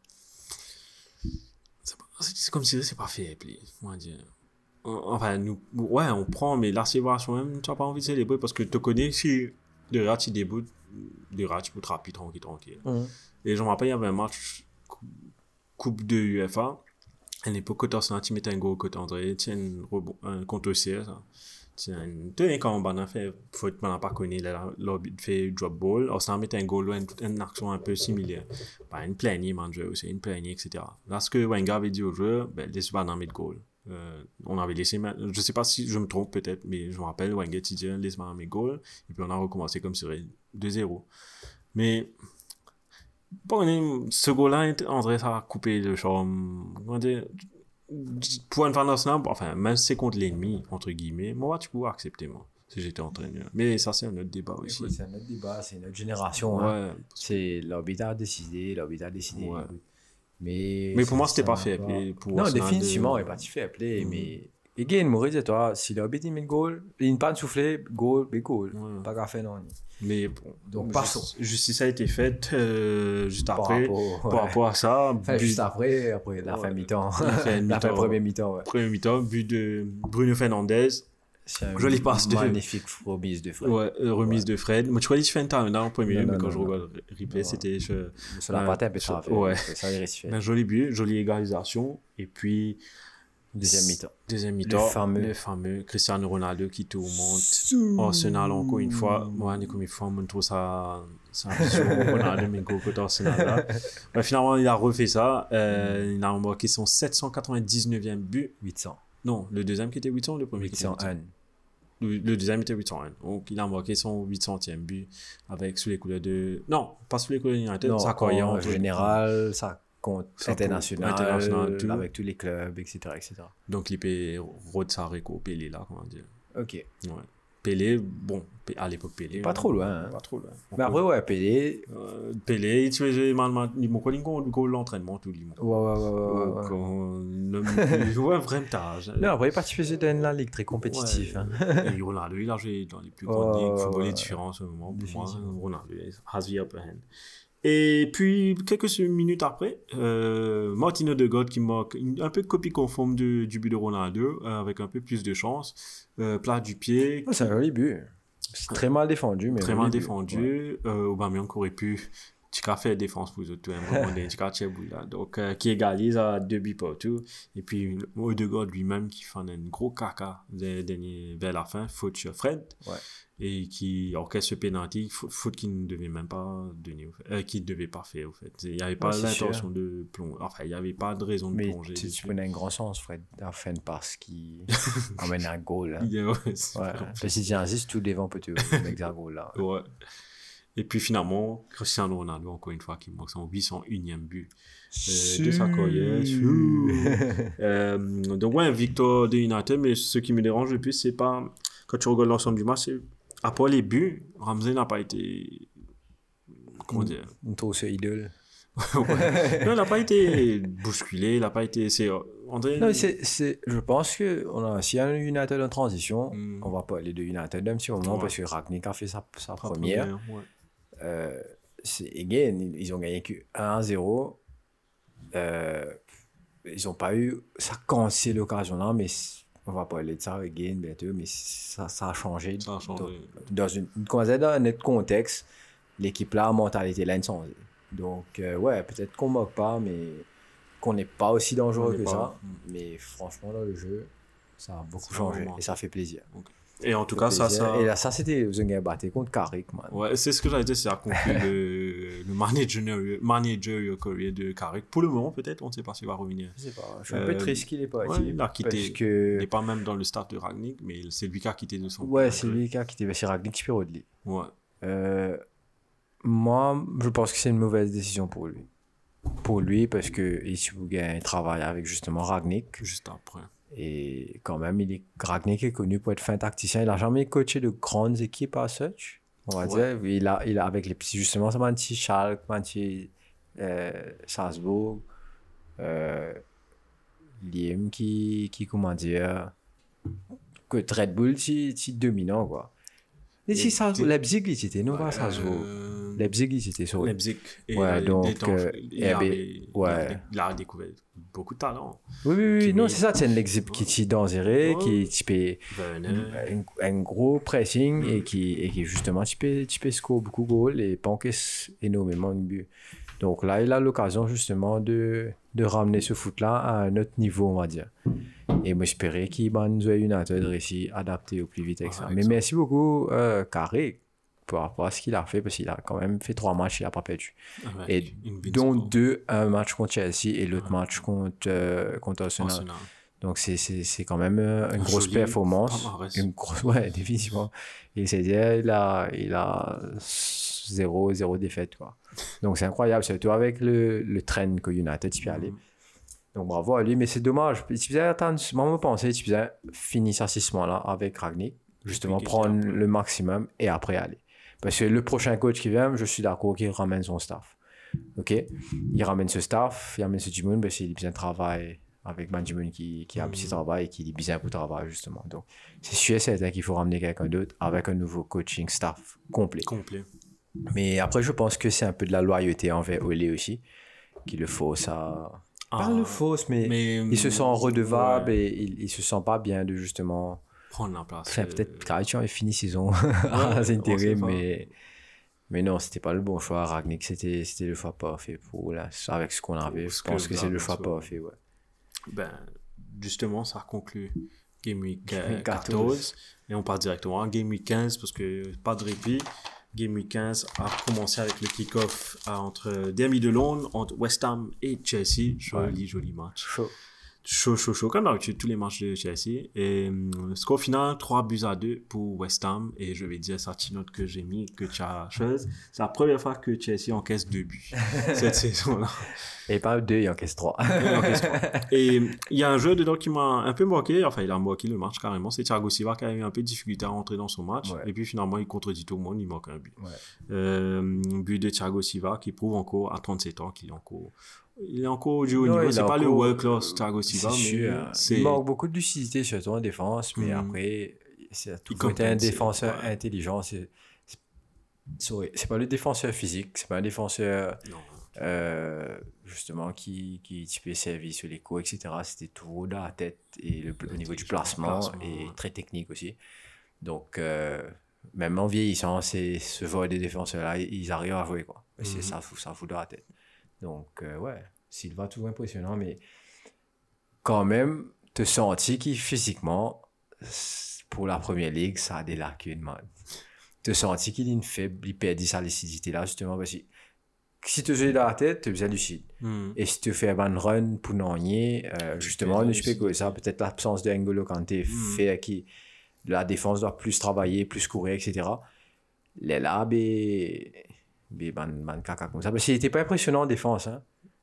C'est comme si c'est pas fait, puis, comment dire. Enfin, nous, ouais, on prend, mais la célébration même, tu n'as pas envie de célébrer parce que tu connais si le rat, il débute, le rat, tu peux te rappeler tranquille, tranquille. Et je me rappelle, il y avait un match cou- Coupe de UEFA. L'époque, quand Arsenal, tu mettais un goal côté André, tu as un rebond, un contre OCS. Tu sais, quand on a fait faute, on n'a pas connu, l'arbitre fait drop ball. Arsenal mettait un goal, une, une action un peu similaire. Ben, une plaignée, man, jeu aussi, une plaignée, etc. Là, ce que Wenger avait dit au joueur, ben, laisse pas dans mettre goal. Euh, on avait laissé, je sais pas si je me trompe peut-être, mais je me rappelle, Wenger dit, laisse pas dans mes goals. Et puis on a recommencé comme sur 2-0. Mais, Bon, ce goal-là, André, ça a coupé le charme. Comment dire, pour d'Arsenal, enfin, même si c'est contre l'ennemi, entre guillemets, moi, tu peux accepter, moi, si j'étais entraîneur. Mais ça, c'est un autre débat aussi. Écoute, C'est un autre débat, c'est une autre génération. hein. Ouais. C'est l'arbitre a décidé, l'arbitre a décidé. Ouais. Mais, Mais pour moi, c'était pas fait. va appeler pour Non, définitivement, il n'est pas fait appeler. Mm. Mais, again, Maurice et toi, si l'arbitre il met le goal, il n'a pas de souffler, goal, mais goal. Ouais. Pas qu'à faire, non. Mais bon. Donc, juste- passons. Justice a été faite euh, juste Par après. rapport- Par ouais. rapport à ça, Enfin, juste après, après la Ouais. fin mi-temps. La fin *laughs* La fin mi-temps. premier mi-temps, ouais. premier mi-temps, but de Bruno Fernandez. C'est un Joli passe de- Magnifique remise de Fred. Ouais, euh, remise de Fred. Moi, tu que je fais un time en premier, Non, mais quand je regarde le replay, c'était. je- Ça l'a pas tapé, ça a fait. Ouais. Ça a rectifié. Un joli but, jolie égalisation. Et puis, Deuxième mi-temps. deuxième mi-temps, Le fameux. le fameux Cristiano Ronaldo qui tourmente Arsenal encore une fois. Moi, comme une fois, on trouve ça, ça Ronaldo, mais côté Arsenal là. Ouais, finalement, il a refait ça. Euh, il a marqué son 799e but. 800. Non, le deuxième qui était 800, le premier qui était 800. 801. Le, le deuxième était 801. Donc, il a marqué son 800e but avec sous les couleurs de. Non, pas sous les couleurs de United, Non, ça en général, ça. International, International, tout. avec tous les clubs, etc. etc. Donc, il peut Rod Sareko, Pelé là, comment dire. Ok. Ouais. Pelé, bon, à l'époque Pelé. Pas ouais. trop loin. hein. Pas trop loin. Mais après, ouais, Pelé. Euh, Pelé, il faisait mal, mal, il m'a connu goal l'entraînement, tout le monde. Ouais, ouais, ouais, ouais, ouais, ouais. Il jouait un vrai âge. Non, après, il participait dans la ligue très compétitive. hein. Et Ronaldo, il a joué dans les plus *laughs* grandes Ouais, ligues, ouais, football ouais. différent en ce moment. Pour moi. Ronaldo has the upper hand. Et puis, quelques minutes après, euh, Martino Odegaard qui marque un peu de copie conforme de- du but de Ronaldo, euh, avec un peu plus de chance. Euh, plat du pied, Ouais, C'est un joli but. C'est très mal défendu, mais très mal défendu. Ouais. Euh, Aubameyang aurait pu fait défense pour eux un bout là. Donc, euh, qui égalise à deux buts partout. Et puis, Odegaard lui-même qui fait un gros caca vers la fin, faute sur Fred. Ouais. Et qui orchestre ce penalty, faute, qu'il ne devait même pas donner. Euh, qu'il ne devait pas faire, au fait. Il n'y avait pas Ouais, l'intention de plonger. Enfin, il n'y avait pas de raison de Mais plonger. tu, tu prenais un grand sens, Fred, à fin de passe qui *laughs* emmène un goal. Hein. Yeah, ouais, Ouais. Parce si tu insistes, tout devant peut te *laughs* mettre un goal là. Ouais. Et puis finalement, Cristiano Ronaldo, encore une fois, qui marque son 801e but euh, de sa carrière. *laughs* Euh, donc, ouais, victoire de United, mais ce qui me dérange le plus, c'est pas. Quand tu regardes l'ensemble du match, c'est. À part les buts, Ramsey n'a pas été. Comment dire? Une trousse idole. *laughs* Ouais. Non, il n'a pas été bousculé, il n'a pas été. C'est. André? Non, c'est, c'est, je pense que on a, y a un United en transition, Mm. on va parler de United d'un petit moment Ouais. parce que Ragnick a fait sa, sa sa première. ouais. Euh, again, ils ils ont gagné que 1-0. Euh, ils n'ont pas eu. Ça quand c'est l'occasion là, mais on va parler de ça again bientôt, mais ça, ça a changé. Ça a changé. Dans, une, dans un autre contexte, l'équipe là, mentalité là, changé. Donc, euh, ouais, peut-être qu'on moque pas, mais qu'on n'est pas aussi dangereux que pas. ça. Mais franchement, dans le jeu, ça a beaucoup a changé et ça fait plaisir. Et en tout cas, ça, plaisir. ça. Et là, ça, c'était, battu contre Carrick, man. Ouais, c'est ce que j'allais dire, c'est à conclure *laughs* le, le manager, manager career de Carrick. Pour le moment, peut-être, on ne sait pas s'il va revenir. Je sais pas, je suis un Euh, peu triste qu'il ait pas ouais, été. il a quitté. Parce Il que. n'est pas même dans le start de Ragnick, mais c'est lui qui a quitté de son Ouais, c'est lui qui a quitté. C'est Ragnick Spirodli. Ouais. Euh, moi, je pense que c'est une mauvaise décision pour lui. Pour lui, parce que Isubuga travaille avec justement Ragnick. Juste après. Et quand même, il est, Ragnick est connu pour être fin tacticien. Il n'a jamais coaché de grandes équipes à such. on va Ouais. dire. Il a, il a avec les petits, justement, ça m'a dit Schalke, m'a dit euh, Salzbourg, euh, Liem qui, qui, comment dire, que Red Bull, c'est dominant, quoi. Salzbourg, t'es- Leipzig, il était, non, pas Salzbourg. Euh, Leipzig, il était sur. Leipzig. Et, Ouais, donc, euh, il, il ouais. a, il a découvert beaucoup de talent. Oui, oui, oui, non, c'est ça, c'est un exip qui est dangereux, qui est un, gros pressing et qui, et qui justement tu peux, tu peux score beaucoup de goals et pas encaisse énormément de buts. Donc là, il a l'occasion justement de, de ramener ce foot-là à un autre niveau, on va dire. Et moi, j'espérais qu'il va nous United réussi à adapter au plus vite avec Ouais, ça. Mais merci beaucoup, euh, Carré, par rapport à ce qu'il a fait, parce qu'il a quand même fait trois matchs, il n'a pas perdu. Et dont deux, un match contre Chelsea et l'autre match contre, euh, contre Arsenal. Arsenal. Donc, c'est- quand même euh, une grosse Joli performance. Une grosse, *laughs* ouais, définitivement. Et c'est dire, il a, il a zéro, zéro défaite, quoi. Donc, c'est incroyable, surtout avec le, le train que United peut aller. Mhm. Donc, bravo à lui, mais c'est dommage. Tu faisais attendre, moi, je pensais, tu faisais finir ça six mois-là avec Ragnick, justement, qu'il prendre le maximum et après aller. Parce que le prochain coach qui vient, je suis d'accord qu'il ramène son staff. OK? Il ramène ce staff, il ramène ce Jimoun, parce qu'il bien travaille avec Benjamin qui, qui a un petit Mhm. travail et qui est bien pour travail, justement. Donc, c'est sûr et certain qu'il faut ramener quelqu'un d'autre avec un nouveau coaching staff complet. Complet. Mais après, je pense que c'est un peu de la loyauté envers Olé aussi, qui le fausse à... Pas Ah, le fausse, mais, mais, il se sent redevable ouais, et il, il se sent pas bien de justement... prendre la place. Enfin, euh, peut-être Karajan est fini saison ouais, à sait intérim, pas. mais... Mais non, c'était pas le bon choix. Ragnick, c'était c'était le choix parfait pour là, avec ce qu'on avait. Je que pense que c'est le choix parfait, ouais. Ben, justement, ça conclut Game Week euh, Game Week 14. 14. Et on part directement à Game Week 15 parce que pas de répit. Game Week 15 a commencé avec le kick-off à- entre Derby de Londres, entre West Ham et Chelsea. Joli, joli match. Chaud. Chaud, chaud, chaud, comme d'habitude, tous les matchs de Chelsea. Et hum, score final, 3 buts à 2 pour West Ham. Et je vais dire sa petite note que j'ai mis, que tu as chose. C'est la première fois que Chelsea encaisse 2 buts *laughs* cette saison-là. Et pas deux, il encaisse trois. *laughs* Il encaisse trois. Et il y a un jeu dedans qui m'a un peu moqué. Enfin, il a moqué le match carrément. C'est Thiago Silva qui a eu un peu de difficulté à rentrer dans son match. Ouais. Et puis finalement, il contredit tout le monde. Il manque un but. Ouais. Euh, but de Thiago Silva qui prouve encore à 37 ans qu'il est encore. Il est encore du haut niveau. C'est pas le world class Thiago Silva, mais c'est. Il manque beaucoup de lucidité, surtout en défense, mais Mhm. après, c'est tout côté un défenseur ouais. intelligent. C'est pas le défenseur physique, c'est pas un défenseur Non. euh, justement qui, qui type servi sur les coups, etc. C'était tout dans la tête et le, au niveau du placement, placement, et ouais. très technique aussi. Donc, euh, même en vieillissant, c'est ce genre de défenseurs-là, ils arrivent à jouer. Quoi. C'est Mhm. ça, ça fout dans la tête. Donc, euh, ouais, Silva, tout impressionnant, mais quand même, te sentir qu'il physiquement, pour la première ligue, ça a des lacunes, man. Te sentir qu'il est une faible, il perd sa lucidité là, justement, parce que si tu joues dans la tête, tu es lucide. Hmm. Et si tu fais un ban run pour n'ennier, euh, justement, je peux que ça, peut-être l'absence de N'Golo Kanté Mm. fait que la défense doit plus travailler, plus courir, etc. Les là, ben, ben, ban, ban caca comme ça. Parce qu'il n'était pas impressionnant en défense, hein.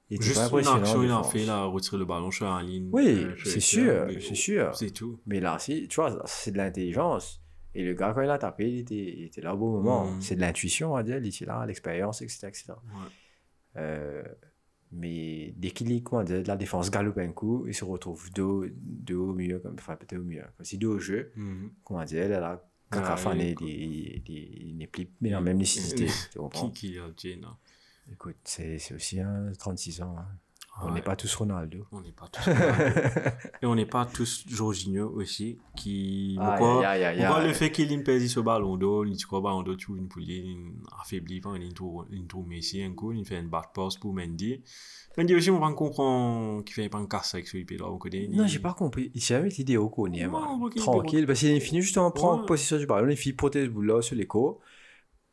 Il était Juste pas une impressionnant action, il a fait, il a retiré le ballon, je suis en ligne. Oui, euh, c'est sûr, c'est sûr. C'est tout. Mais là, si, tu vois, c'est de l'intelligence. Et le gars, quand il a tapé, il était, il était là au bon moment. Mm. C'est de l'intuition, on va dire. Il était là, l'expérience, etc. etc. Ouais. Euh, mais dès qu'il est, comment de la défense galope un coup, il se retrouve dos, dos au milieu, comme, enfin peut-être au milieu, comme si dos au jeu, Mhm. comment dire, là, fané, il- il, il, il n'est plus mais la même? *laughs* Qui qui a dit, non Écoute, c'est aussi un 36 ans. hein. On Ouais. n'est pas tous Ronaldo. On n'est pas tous. *laughs* Et on n'est pas tous Jorginho aussi, qui. Aïe, Pourquoi, aïe, aïe, pourquoi aïe. le fait qu'il ait ce ballon d'eau, il dit quoi, ballon d'eau, tu vois, il affaibli, il trouve, Messi un coup, il fait une back pass pour Mendy. Mendy aussi, on va comprendre qu'il fait pas un casse avec celui là, on connaît. Non, j'ai pas compris. Il s'est jamais l'idée au connaît, Tranquille. Parce qu'il finit justement prendre Ouais. possession du ballon, il finit protège le bout là sur l'écho.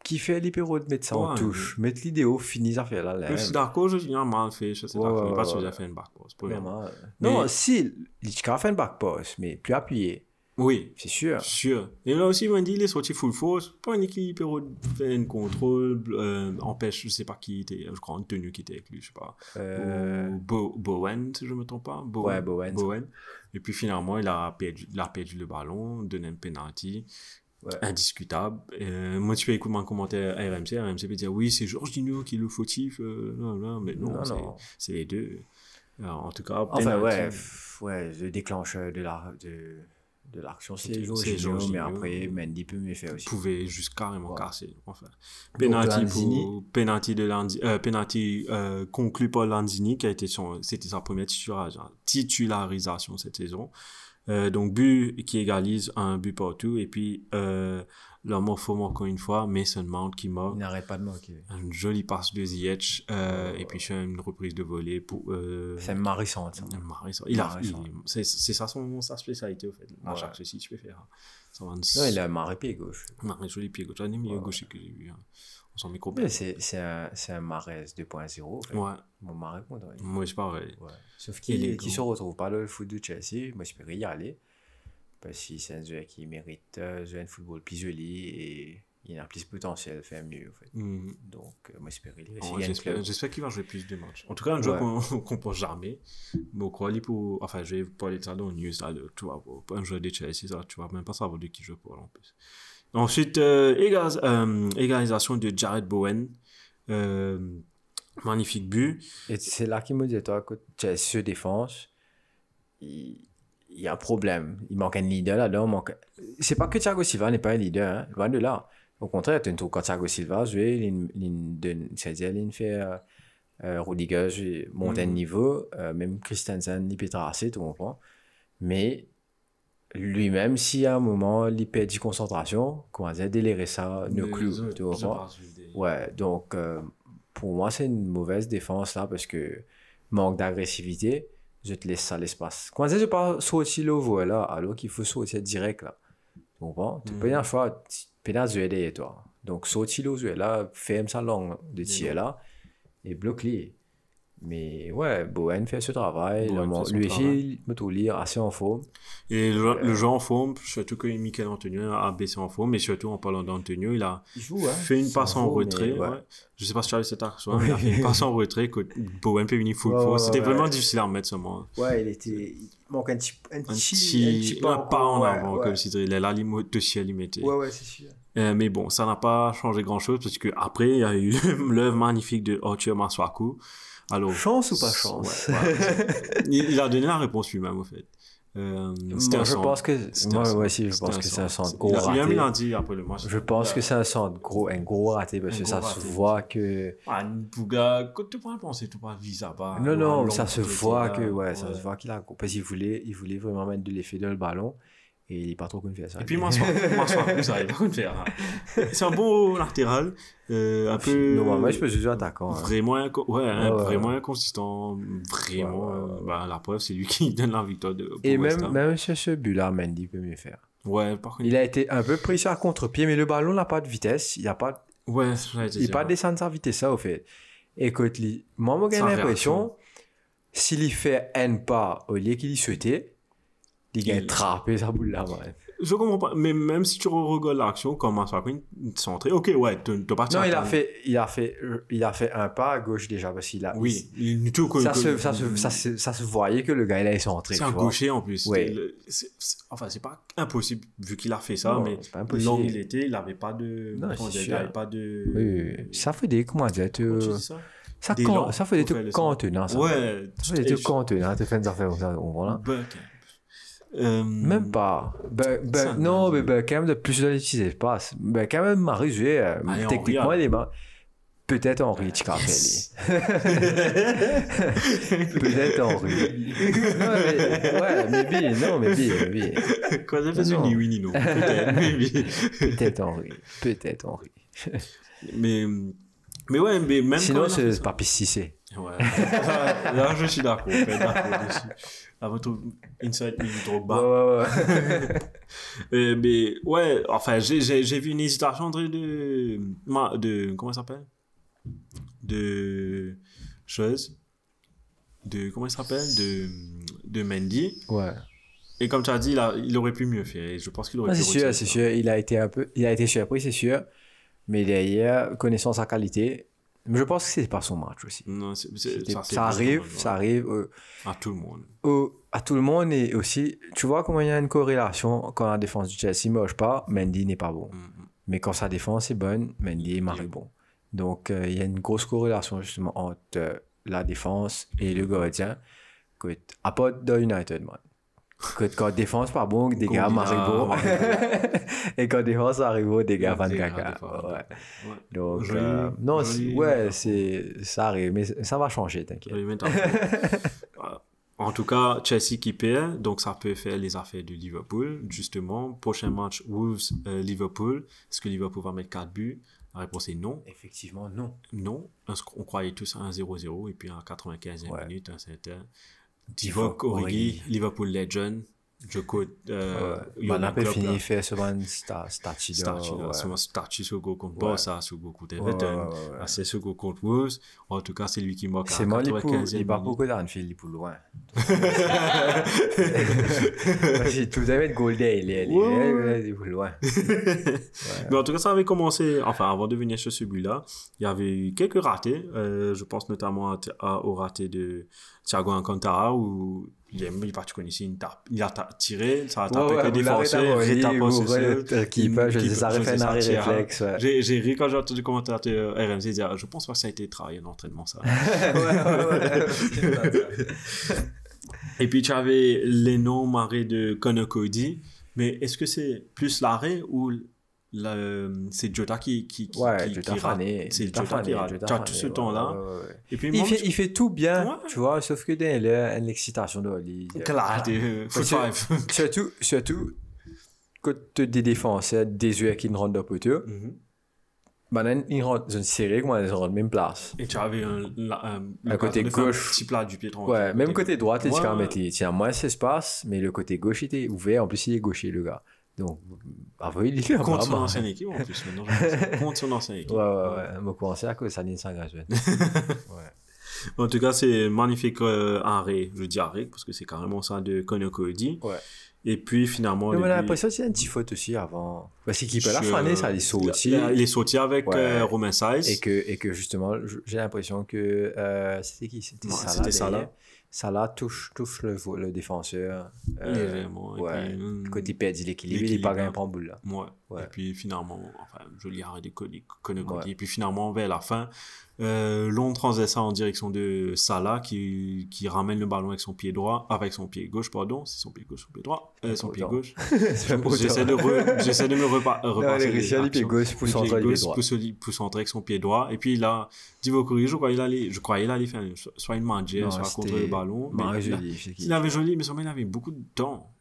Qui fait l'hypéro de mettre ça en touche. Mettre l'idéo, finit ça faire là. Je suis d'accord, Jorginho a mal fait, je sais d'accord, pas sûr a fait une back Mais- Non, si, il a fait un back pass, mais plus appuyé. Oui, C'est sûr. Sûr. Et là aussi, Wendy, il est sorti full force. Pas une équipe, il fait un contrôle, euh, empêche, je sais pas qui était, je crois, une tenue qui était avec lui, je sais pas. Euh, Bo- Bowen, si je me trompe pas. Bowen. Ouais, Bowen. Bowen. Et puis finalement, il a perdu, il a perdu le ballon, donné un penalty. Ouais. indiscutable. Euh, moi, tu peux écouter mon commentaire à RMC. RMC peut dire oui, c'est Jorginho qui est le fautif. euh, non, non, mais non, Non, c'est- les deux. Alors, en tout cas, Enfin, penalty. ouais, ouais, le déclencheur de la, de, de l'action, c'est Jorginho, mais après, Mendy peut mieux faire aussi. pouvait juste carrément Ouais. casser. Enfin, penalty pour penalty de euh, penalty euh, conclu par Lanzini qui a été son c'était sa première titularisation, titularisation cette saison. Euh, donc but qui égalise un but partout et puis euh, le morpho encore une fois Mason Mount qui marque Il n'arrête pas de manquer. une jolie passe de Ziyech euh, et puis je fais une reprise de volée pour euh, C'est marissant, ça. Maris- il a c'est c'est ça son sa spécialité au fait. À chaque ceci tu peux faire ça va Non, il a marré pied gauche. un joli pied gauche. Un des meilleurs gauchers que j'ai vu hein. On s'en met Mais complètement c'est un, un Marais 2.0. en fait. ouais Mon Marais contre lui. moi c'est pareil Ouais. Sauf qu'il se retrouve pas dans le foot de Chelsea. Moi, j'espérais y aller. Parce que c'est un joueur qui mérite euh, un football plus joli et il a plus de potentiel de faire mieux. En fait. Mhm. Donc, euh, moi, Ouais, réussir. J'espère j'espère qu'il va jouer plus de matchs. En tout cas, un jeu Ouais. qu'on *laughs* qu'on pense jamais. Mais au Crowley pour. Enfin, je vais parler de ça dans le news. Là, tu vois, un jeu de Chelsea, ça, tu vas même pas savoir de qui je parle en plus. Ensuite, euh, euh, égalisation de Jared Bowen. Euh, magnifique but. Et c'est là qu'il me dit, toi, que Chelsea défense, il, il y a un problème. Il manque un leader là-dedans. Manque... C'est pas que Thiago Silva n'est pas un leader, hein. loin de là. Au contraire, tu quand Thiago Silva joue, c'est-à-dire, il fait euh, Rudiger joue- monte un Mhm. niveau, euh, même Christensen, il peut tracer, tu comprends. Mais lui-même, si à un moment, du concentration, comment dire, délérer ça, ne clou, les tu des- Ouais, donc euh, pour moi, c'est une mauvaise défense là parce que manque d'agressivité, je te laisse ça l'espace. Quand je pas sortir le voie là, alors qu'il faut sortir direct là. Tu comprends? Tu Mhm. peux tu peux la jouer derrière toi. Donc sortir le là, ferme sa langue de tir là et bloque-les. Mais ouais, Bowen fait ce travail. Bowen le fait lui aussi, il assez en forme. Et le, le jeu en forme, surtout que Michael Antonio a baissé en forme, mais surtout en parlant d'Antonio, il a Il joue, fait une passe en retrait. ouais. ouais. Je sais pas si tu as vu cette action, mais il a fait une *laughs* passe en retrait que Bowen peut venir full Ouais, force. ouais, C'était ouais. vraiment difficile à remettre seulement. Ouais, il était. Il manque un petit. Un Un petit. petit, un pas en ouais, avant, ouais. comme si il est là, de ciel, il mettait. Ouais, ouais, c'est sûr. Euh, mais bon, ça n'a pas changé grand chose parce que après, il y a eu *laughs* l'œuvre magnifique de Arthur Maswaku. Alors, Chance ou pas chance Ouais, ouais. il, a donné la réponse lui-même, en fait. Euh, Moi, je pense que. Moi, aussi, je pense que c'est un centre gros raté. Il a dit après le match. Je pense que c'est un centre gros, un gros raté parce que ça se voit que. Ah, Bouga, tu pourrais penser, tu viser à bas. Non, non, ça se voit que. Ouais, ça se voit qu'il a. Parce qu'il voulait, il voulait vraiment mettre de l'effet dans le ballon et il n'est pas trop ça. Et puis, moi, Maswaku, ça arrive pas à faire. hein. C'est un bon latéral. euh, un peu. Normalement, je peux jouer attaquant. hein. Vraiment, inco- ouais, hein, Ouais, ouais, vraiment inconsistant. Vraiment. Ouais, ouais, euh, bah, la preuve, c'est lui qui *laughs* donne la victoire de. pour Et West même, même sur ce but-là, Mendy peut mieux faire. Ouais, par contre. Il a été un peu pris sur contre-pied, mais le ballon n'a pas de vitesse. Il n'a pas Ouais, te Il dire. pas descendre sa vitesse, ça, au fait. Écoute, li- moi, j'ai l'impression, s'il y fait un pas au lieu qu'il y souhaitait, il a Il- trappé sa boule là, ouais. Je comprends pas. Mais même si tu regardes l'action, comme Maswaku, centré, ok, ouais, t'as pas Non, il a fait, il a fait, il a fait un pas à gauche déjà, parce qu'il a. Oui, il tout Ça se, ça, se, ça, se, ça se voyait que le gars, il est centré. C'est un gaucher en plus. Enfin, c'est pas impossible vu qu'il a fait ça, Non, mais il était, il avait pas de. Non, comment dire, il avait pas de. Ça fait des, comment dire, tu- Comment tu dis ça? ça, ça fait des trucs contenants, ça. Ouais. Ça fait des trucs contenants, tu fais des affaires comme ça, on voit là. Euh, Même pas. Ben, ben, Ça, non, mais ben, quand même, de plus de l'utiliser pas. Ben, quand même, Marie euh, Allez, techniquement, il est ma- Peut-être Henri, tu Yes. *laughs* Peut-être Henri. non, mais, ouais, maybe, non, maybe, maybe. Quoi, j'ai fait ni oui ni non. Peut-être, maybe. Peut-être Henri. Peut-être Henri. Mais, mais ouais, mais même Sinon, c'est pas Cissé. Ouais. *laughs* Là, je suis d'accord. d'accord dessus. À votre inside in Drogba. Ouais, ouais, ouais. *laughs* Euh, mais ouais, enfin, j'ai- vu une hésitation entre de, de comment ça s'appelle? De chose. De comment il s'appelle? De de Mendy. Ouais. Et comme tu as dit, il, a- il aurait pu mieux faire. Et je pense qu'il aurait Ah, pu c'est sûr, c'est ça. sûr. Il a été un peu, il a été surpris, c'est sûr. Mais derrière, connaissant sa qualité, mais je pense que c'est pas son match aussi. Non, ça, arrive, ça ouais. arrive. euh, À tout le monde. à tout le monde et aussi, tu vois comment il y a une corrélation quand la défense du Chelsea moche pas, Mendy n'est pas bon. Mhm. Mais quand sa défense est bonne, Mendy est marre bon. Donc euh, il y a une grosse corrélation justement entre euh, la défense et le gardien. Que, à part de United, man. Que quand défense pas bon, des gars Maribo. *laughs* et quand défense arrive, des gars Van Kaka. Ouais. Donc, Joli- euh, non, joli ouais, c'est, ça arrive, mais ça va changer, t'inquiète. Voilà. *laughs* En tout cas, Chelsea qui perd, donc ça peut faire les affaires de Liverpool. Justement, prochain match, Wolves-Liverpool. Est-ce que Liverpool va mettre 4 buts? La réponse est non. Effectivement, non. Non. Qu'on croyait tous à un 0-0. Et puis à 95e Ouais. minute, un certain Divock Origi. Liverpool legend. Je code. Euh, Euh, on a pas Klopp, fini sur un sta- statue, là, ouais. sur un statue sur go contre Ouais. Barça, sur go contre ouais, Everton. ouais, ouais. Ah, C'est sur go contre Wolves. En tout cas, c'est lui qui marque C'est moi, il pour, 95e il part minute. beaucoup d'Anfield, il est pour loin. J'ai tout à fait de Golden, il est, il Ouais, il loin. *laughs* Mais en tout cas, ça avait commencé, enfin, avant de venir sur celui-là, il y avait eu quelques ratés. Euh, je pense notamment à- à- au raté de Thiago Alcantara où il est il parti ici, il, tape- il a tiré, ça a tapé que le défenseur, rétapant sur sol. keeper, je Keeper, ça aurait je sais un ça, arrêt réflexe. ouais. J'ai ri quand j'ai entendu le commentateur RMC dire Je pense pas que ça a été travaillé en entraînement, ça. *laughs* *laughs* Et puis tu avais l'énorme arrêt de Connor Cody. Mais est-ce que c'est plus l'arrêt ou c'est Jota qui, qui, qui, Ouais, qui, Jota qui fané. C'est Jota Jota qui fané, Tu as tout ce ouais, ouais, ouais. Et puis, Il moi, fait, il fait tout bien, tu vois, sauf que dans là, l'excitation de Oli. Claro. Surtout, surtout, quand tu des défenseurs, des yeux qui ne rentrent pas peu, Mhm. maintenant, ils rentrent dans une série, comment ils rentrent même place. Et tu avais un, un, Un côté faire un gauche. petit plat du pied. Ouais, même côté droit, tu Ouais, ouais. tient moins d'espace, mais le côté gauche était ouvert. En plus, il est gaucher, le gars. Donc, avant, il est là. Contre son ancienne équipe en plus. Maintenant. *laughs* Contre son ancienne équipe. Ouais, ouais, ouais. Va commencer à cause ça, ça gratuit. Ouais. En tout cas, c'est magnifique euh, arrêt. Je dis arrêt parce que c'est carrément ça de Connor Cody. Ouais. Et puis finalement. Mais on a l'impression qu'il y a une petite faute aussi avant. Parce qu'il peut la faner, ça, a- il est sauté avec Ouais. euh, Romain Saïs. Et que, et que justement, j'ai l'impression que. euh, c'était qui? C'était Ouais, Salah. Salah. touche, touche le, le défenseur. euh, Légèrement, Ouais. puis, hum, Quand il perd l'équilibre, il n'est pas gagné un bout là. Ouais. Ouais. Et puis finalement, enfin, joli arrêt de Cody, Connor Ouais. Et puis finalement, vers la fin, euh, long transversal en direction de Salah qui, qui ramène le ballon avec son pied droit, avec son pied gauche, pardon. C'est son pied gauche, son pied droit, euh, son pied autant. gauche. *laughs* J'essaie de, re- de me repa- repasser. les Christian, les pieds actions. gauche, pousse pied les droits. pousse, centré avec son pied droit. Et puis là, Divock Origi, je crois qu'il allait, je croyais il allait faire soit une Non, soit contre le ballon. Mais je qui. il avait joli, mais il avait beaucoup de temps.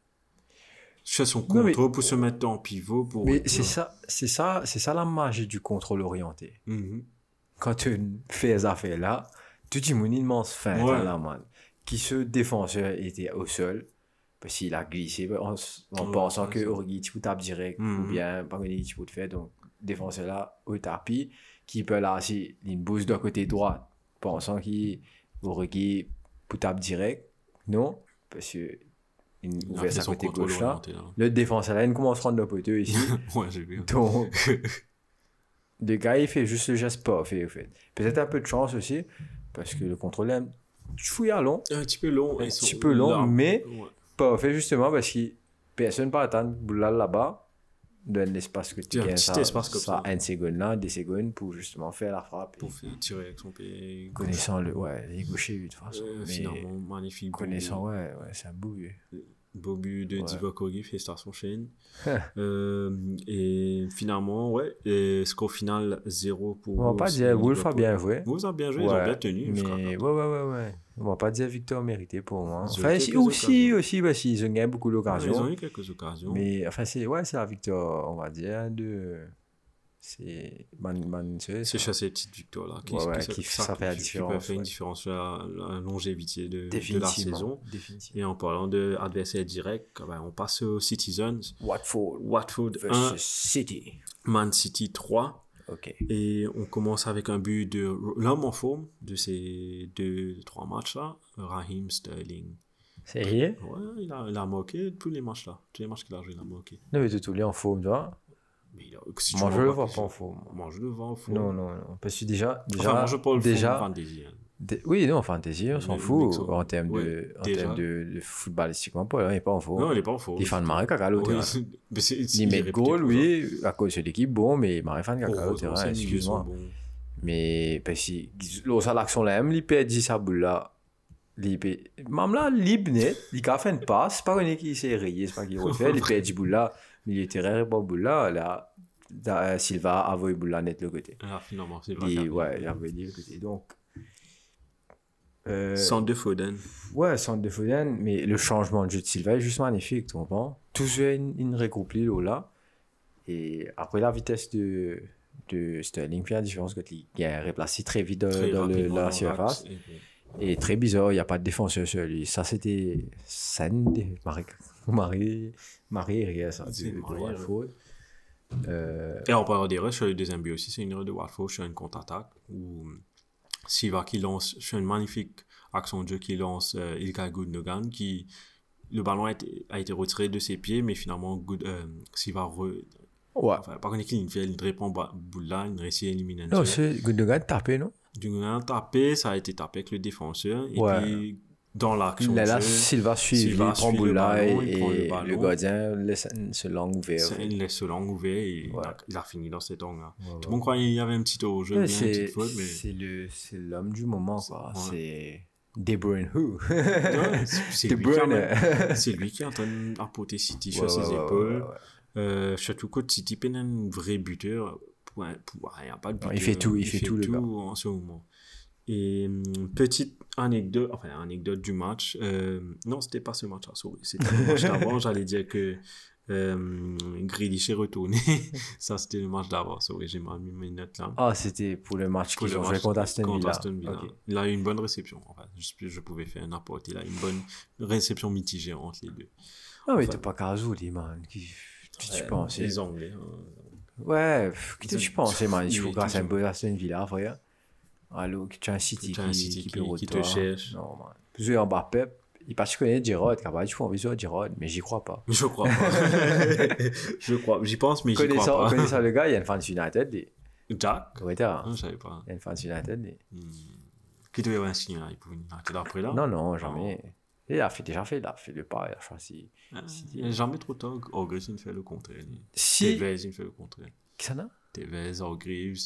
Sur son mais- contrôle pour se mettre en pivot. Pour... Mais c'est ça, c'est ça, c'est ça la magie du contrôle orienté. Mhm. Quand tu fais ces affaires-là, tout le monde immense fin Ouais. là, man. Qui ce défenseur était au sol, parce qu'il a glissé en, en Ouais, pensant que ça. Origi tu taper direct, Mhm. ou bien pas que tu peux te faire. Donc, défenseur là, au tapis, qui peut là, si il bouge de côté droit, pensant qu'il Origi peut taper direct. Non, parce que il Il a ouvert fait sa son côté gauche là. Le défenseur là, il commence à rendre le poteau ici. *laughs* ouais, j'ai vu. Donc, *laughs* le gars, il fait juste le geste pas fait, au fait. Peut-être un peu de chance aussi, parce que le contrôle est un à long, Un petit peu long. Un et petit peu long, mais- ouais. pas fait justement parce que personne pas attendre Boulal là-bas, donne l'espace que tu Il gagnes, ça, espace comme ça. une seconde là, des secondes pour justement faire la frappe. Pour Et tirer avec son pied. connaissant le, ouais, les gauchers, de toute façon. Euh, mais finalement, magnifique. connaissant, ouais, ouais, c'est un beau but de Ouais. Divock Origi, félicitations Shane. *laughs* euh, et finalement, ouais, et score final 0 pour. On va pas dire, et Wolf a bien joué. Wolves a bien joué, ils ont Ouais, bien tenu. Mais ouais, ouais, ouais, ouais. On va pas dire victoire méritée pour moi. Enfin, aussi, occasions. aussi, parce qu'ils ont gagné beaucoup d'occasions. Ils ont eu quelques occasions. Mais enfin, c'est ouais, c'est la victoire, on va dire, de. C'est. Man, c'est sur ces petites qui, Ouais, ouais, qui- ça fait la qui- qui différence, peuvent faire une ouais. différence sur la, la longévité de, de la saison. Et en parlant d'adversaires directs, ah ben, on passe aux Citizens. Watford Watford 1, versus City. Man City 3. Ok. Et on commence avec un but de l'homme en forme de ces deux, trois matchs-là, Raheem Sterling. C'est rien Ouais, il a, il a marqué tous les matchs-là. Tous les matchs qu'il a joué, il a marqué. Non, mais tout est en forme, tu vois. Mais il a, si Moi, je le vois pas en forme. Moi, je le vois en forme. Non, non, non. Parce que déjà, déjà, Enfin, moi, je parle déjà, fantasy. hein. Oui, non, fantasy, on s'en fout. En termes ouais, de, en termes de, de footballistiquement, pas, là, il n'est pas en faux. Non, il est pas en faux. Il fait un marée caca au terrain. *laughs* Il met goal, oui, à cause de l'équipe, bon, mais il m'a fan caca au terrain, excuse-moi. Mais, parce que, ça, l'action là, même, il perd 10 à boule là. Même là, libre net, il a fait une passe, c'est pas est qui s'est rayé, c'est pas qu'il refait, *laughs* il perd 10 boules là, terrain, pas boule là, là, da- euh, Silva a envoyé boule là net le côté. Ah, finalement, c'est vrai. Et, ouais, il a envoyé le côté. Donc, euh, Centre de Foden. Ouais, centre de Foden, mais le changement de jeu de Silva est juste magnifique, tu comprends? Tout se une, une regroupée là, là. Et après la vitesse de, de Sterling fait la différence quand il est replacé très vite dans, Très dans le- rapidement la dans surface. et- Et très bizarre, il n'y a pas de défenseur sur lui. Ça, c'était scène de Marie, Marie, Marie ça. C'est de- de Marie Watford. Euh, Et en parlant d'erreur, sur le deuxième but aussi, c'est une erreur de Watford sur une contre-attaque où Siva qui lance, sur une magnifique action de jeu qui lance euh, Ilkay Gundogan, qui le ballon a été, a été retiré de ses pieds, mais finalement Good, euh, Siva re, ouais. enfin, par contre, il fait, il répond Boula, il réussit à éliminer Non, c'est Gundogan tapé, non? Gundogan a tapé, ça a été tapé avec le défenseur, et Ouais. puis dans l'action Là, là, Silva suit, Silva il prend suit le ballon, et, il prend le et le, ballon. gardien laisse ce langue ouvert. il laisse le langue ouvert et il, Ouais. a, il a fini dans cet angle-là. Ouais, Tout le monde croyait qu'il y avait un petit au jeu, Ouais, une c'est petite faute, mais... c'est le c'est l'homme du moment quoi. Ouais. C'est De Bruyne who? C'est- lui, *laughs* lui qui est en train d'apporter City sur ses épaules. Euh, City peine un vrai buteur. Ouais, pour- ouais, il y a pas de buteur. il fait tout, il fait tout, le gars. en ce moment. Et hum, petite anecdote, enfin anecdote du match. euh, non, c'était pas ce match-là, sorry. C'était le match d'avant. J'allais dire que euh, Grealish est retourné. *laughs* Ça, c'était le match d'avant. Sorry, j'ai mal mis mes notes là. Ah, c'était pour le match qu'ils ont match joué contre Aston contre Villa. Aston Villa. Il a eu une bonne réception. En fait. je, je pouvais faire un apport. Il a eu une bonne réception mitigée entre les deux. Ah, mais Enfin- t'es pas Kazouli, man. Qui qui tu Ouais, penses Les Anglais. hein. Ouais, qui tu penses, man? Il *laughs* ils- grâce à un Aston Villa, frère. Allô, tu as un City Tu as un qui, City qui, qui- qui te retourner. cherche. Non, man. Plus en Mbappé, il parce que connais Giroud, capable de jouer en visuel Giroud, mais j'y crois pas. Je crois pas. *laughs* je crois. J'y pense, mais j'y crois pas. connaissant le gars, il y a une fan United. des- Jack? Ouais, Non, Je savais pas. Il y a une fan United. des- Qui devait avoir un signe là pour United après là? Non, non, jamais. Il a fait, déjà fait, il a fait le pas, il a choisi. Ah, il a Jamais trop tard. Il fait le contraire. Si. Tevez, il fait le contraire. Qui ça, non? Tevez, Orgreaves.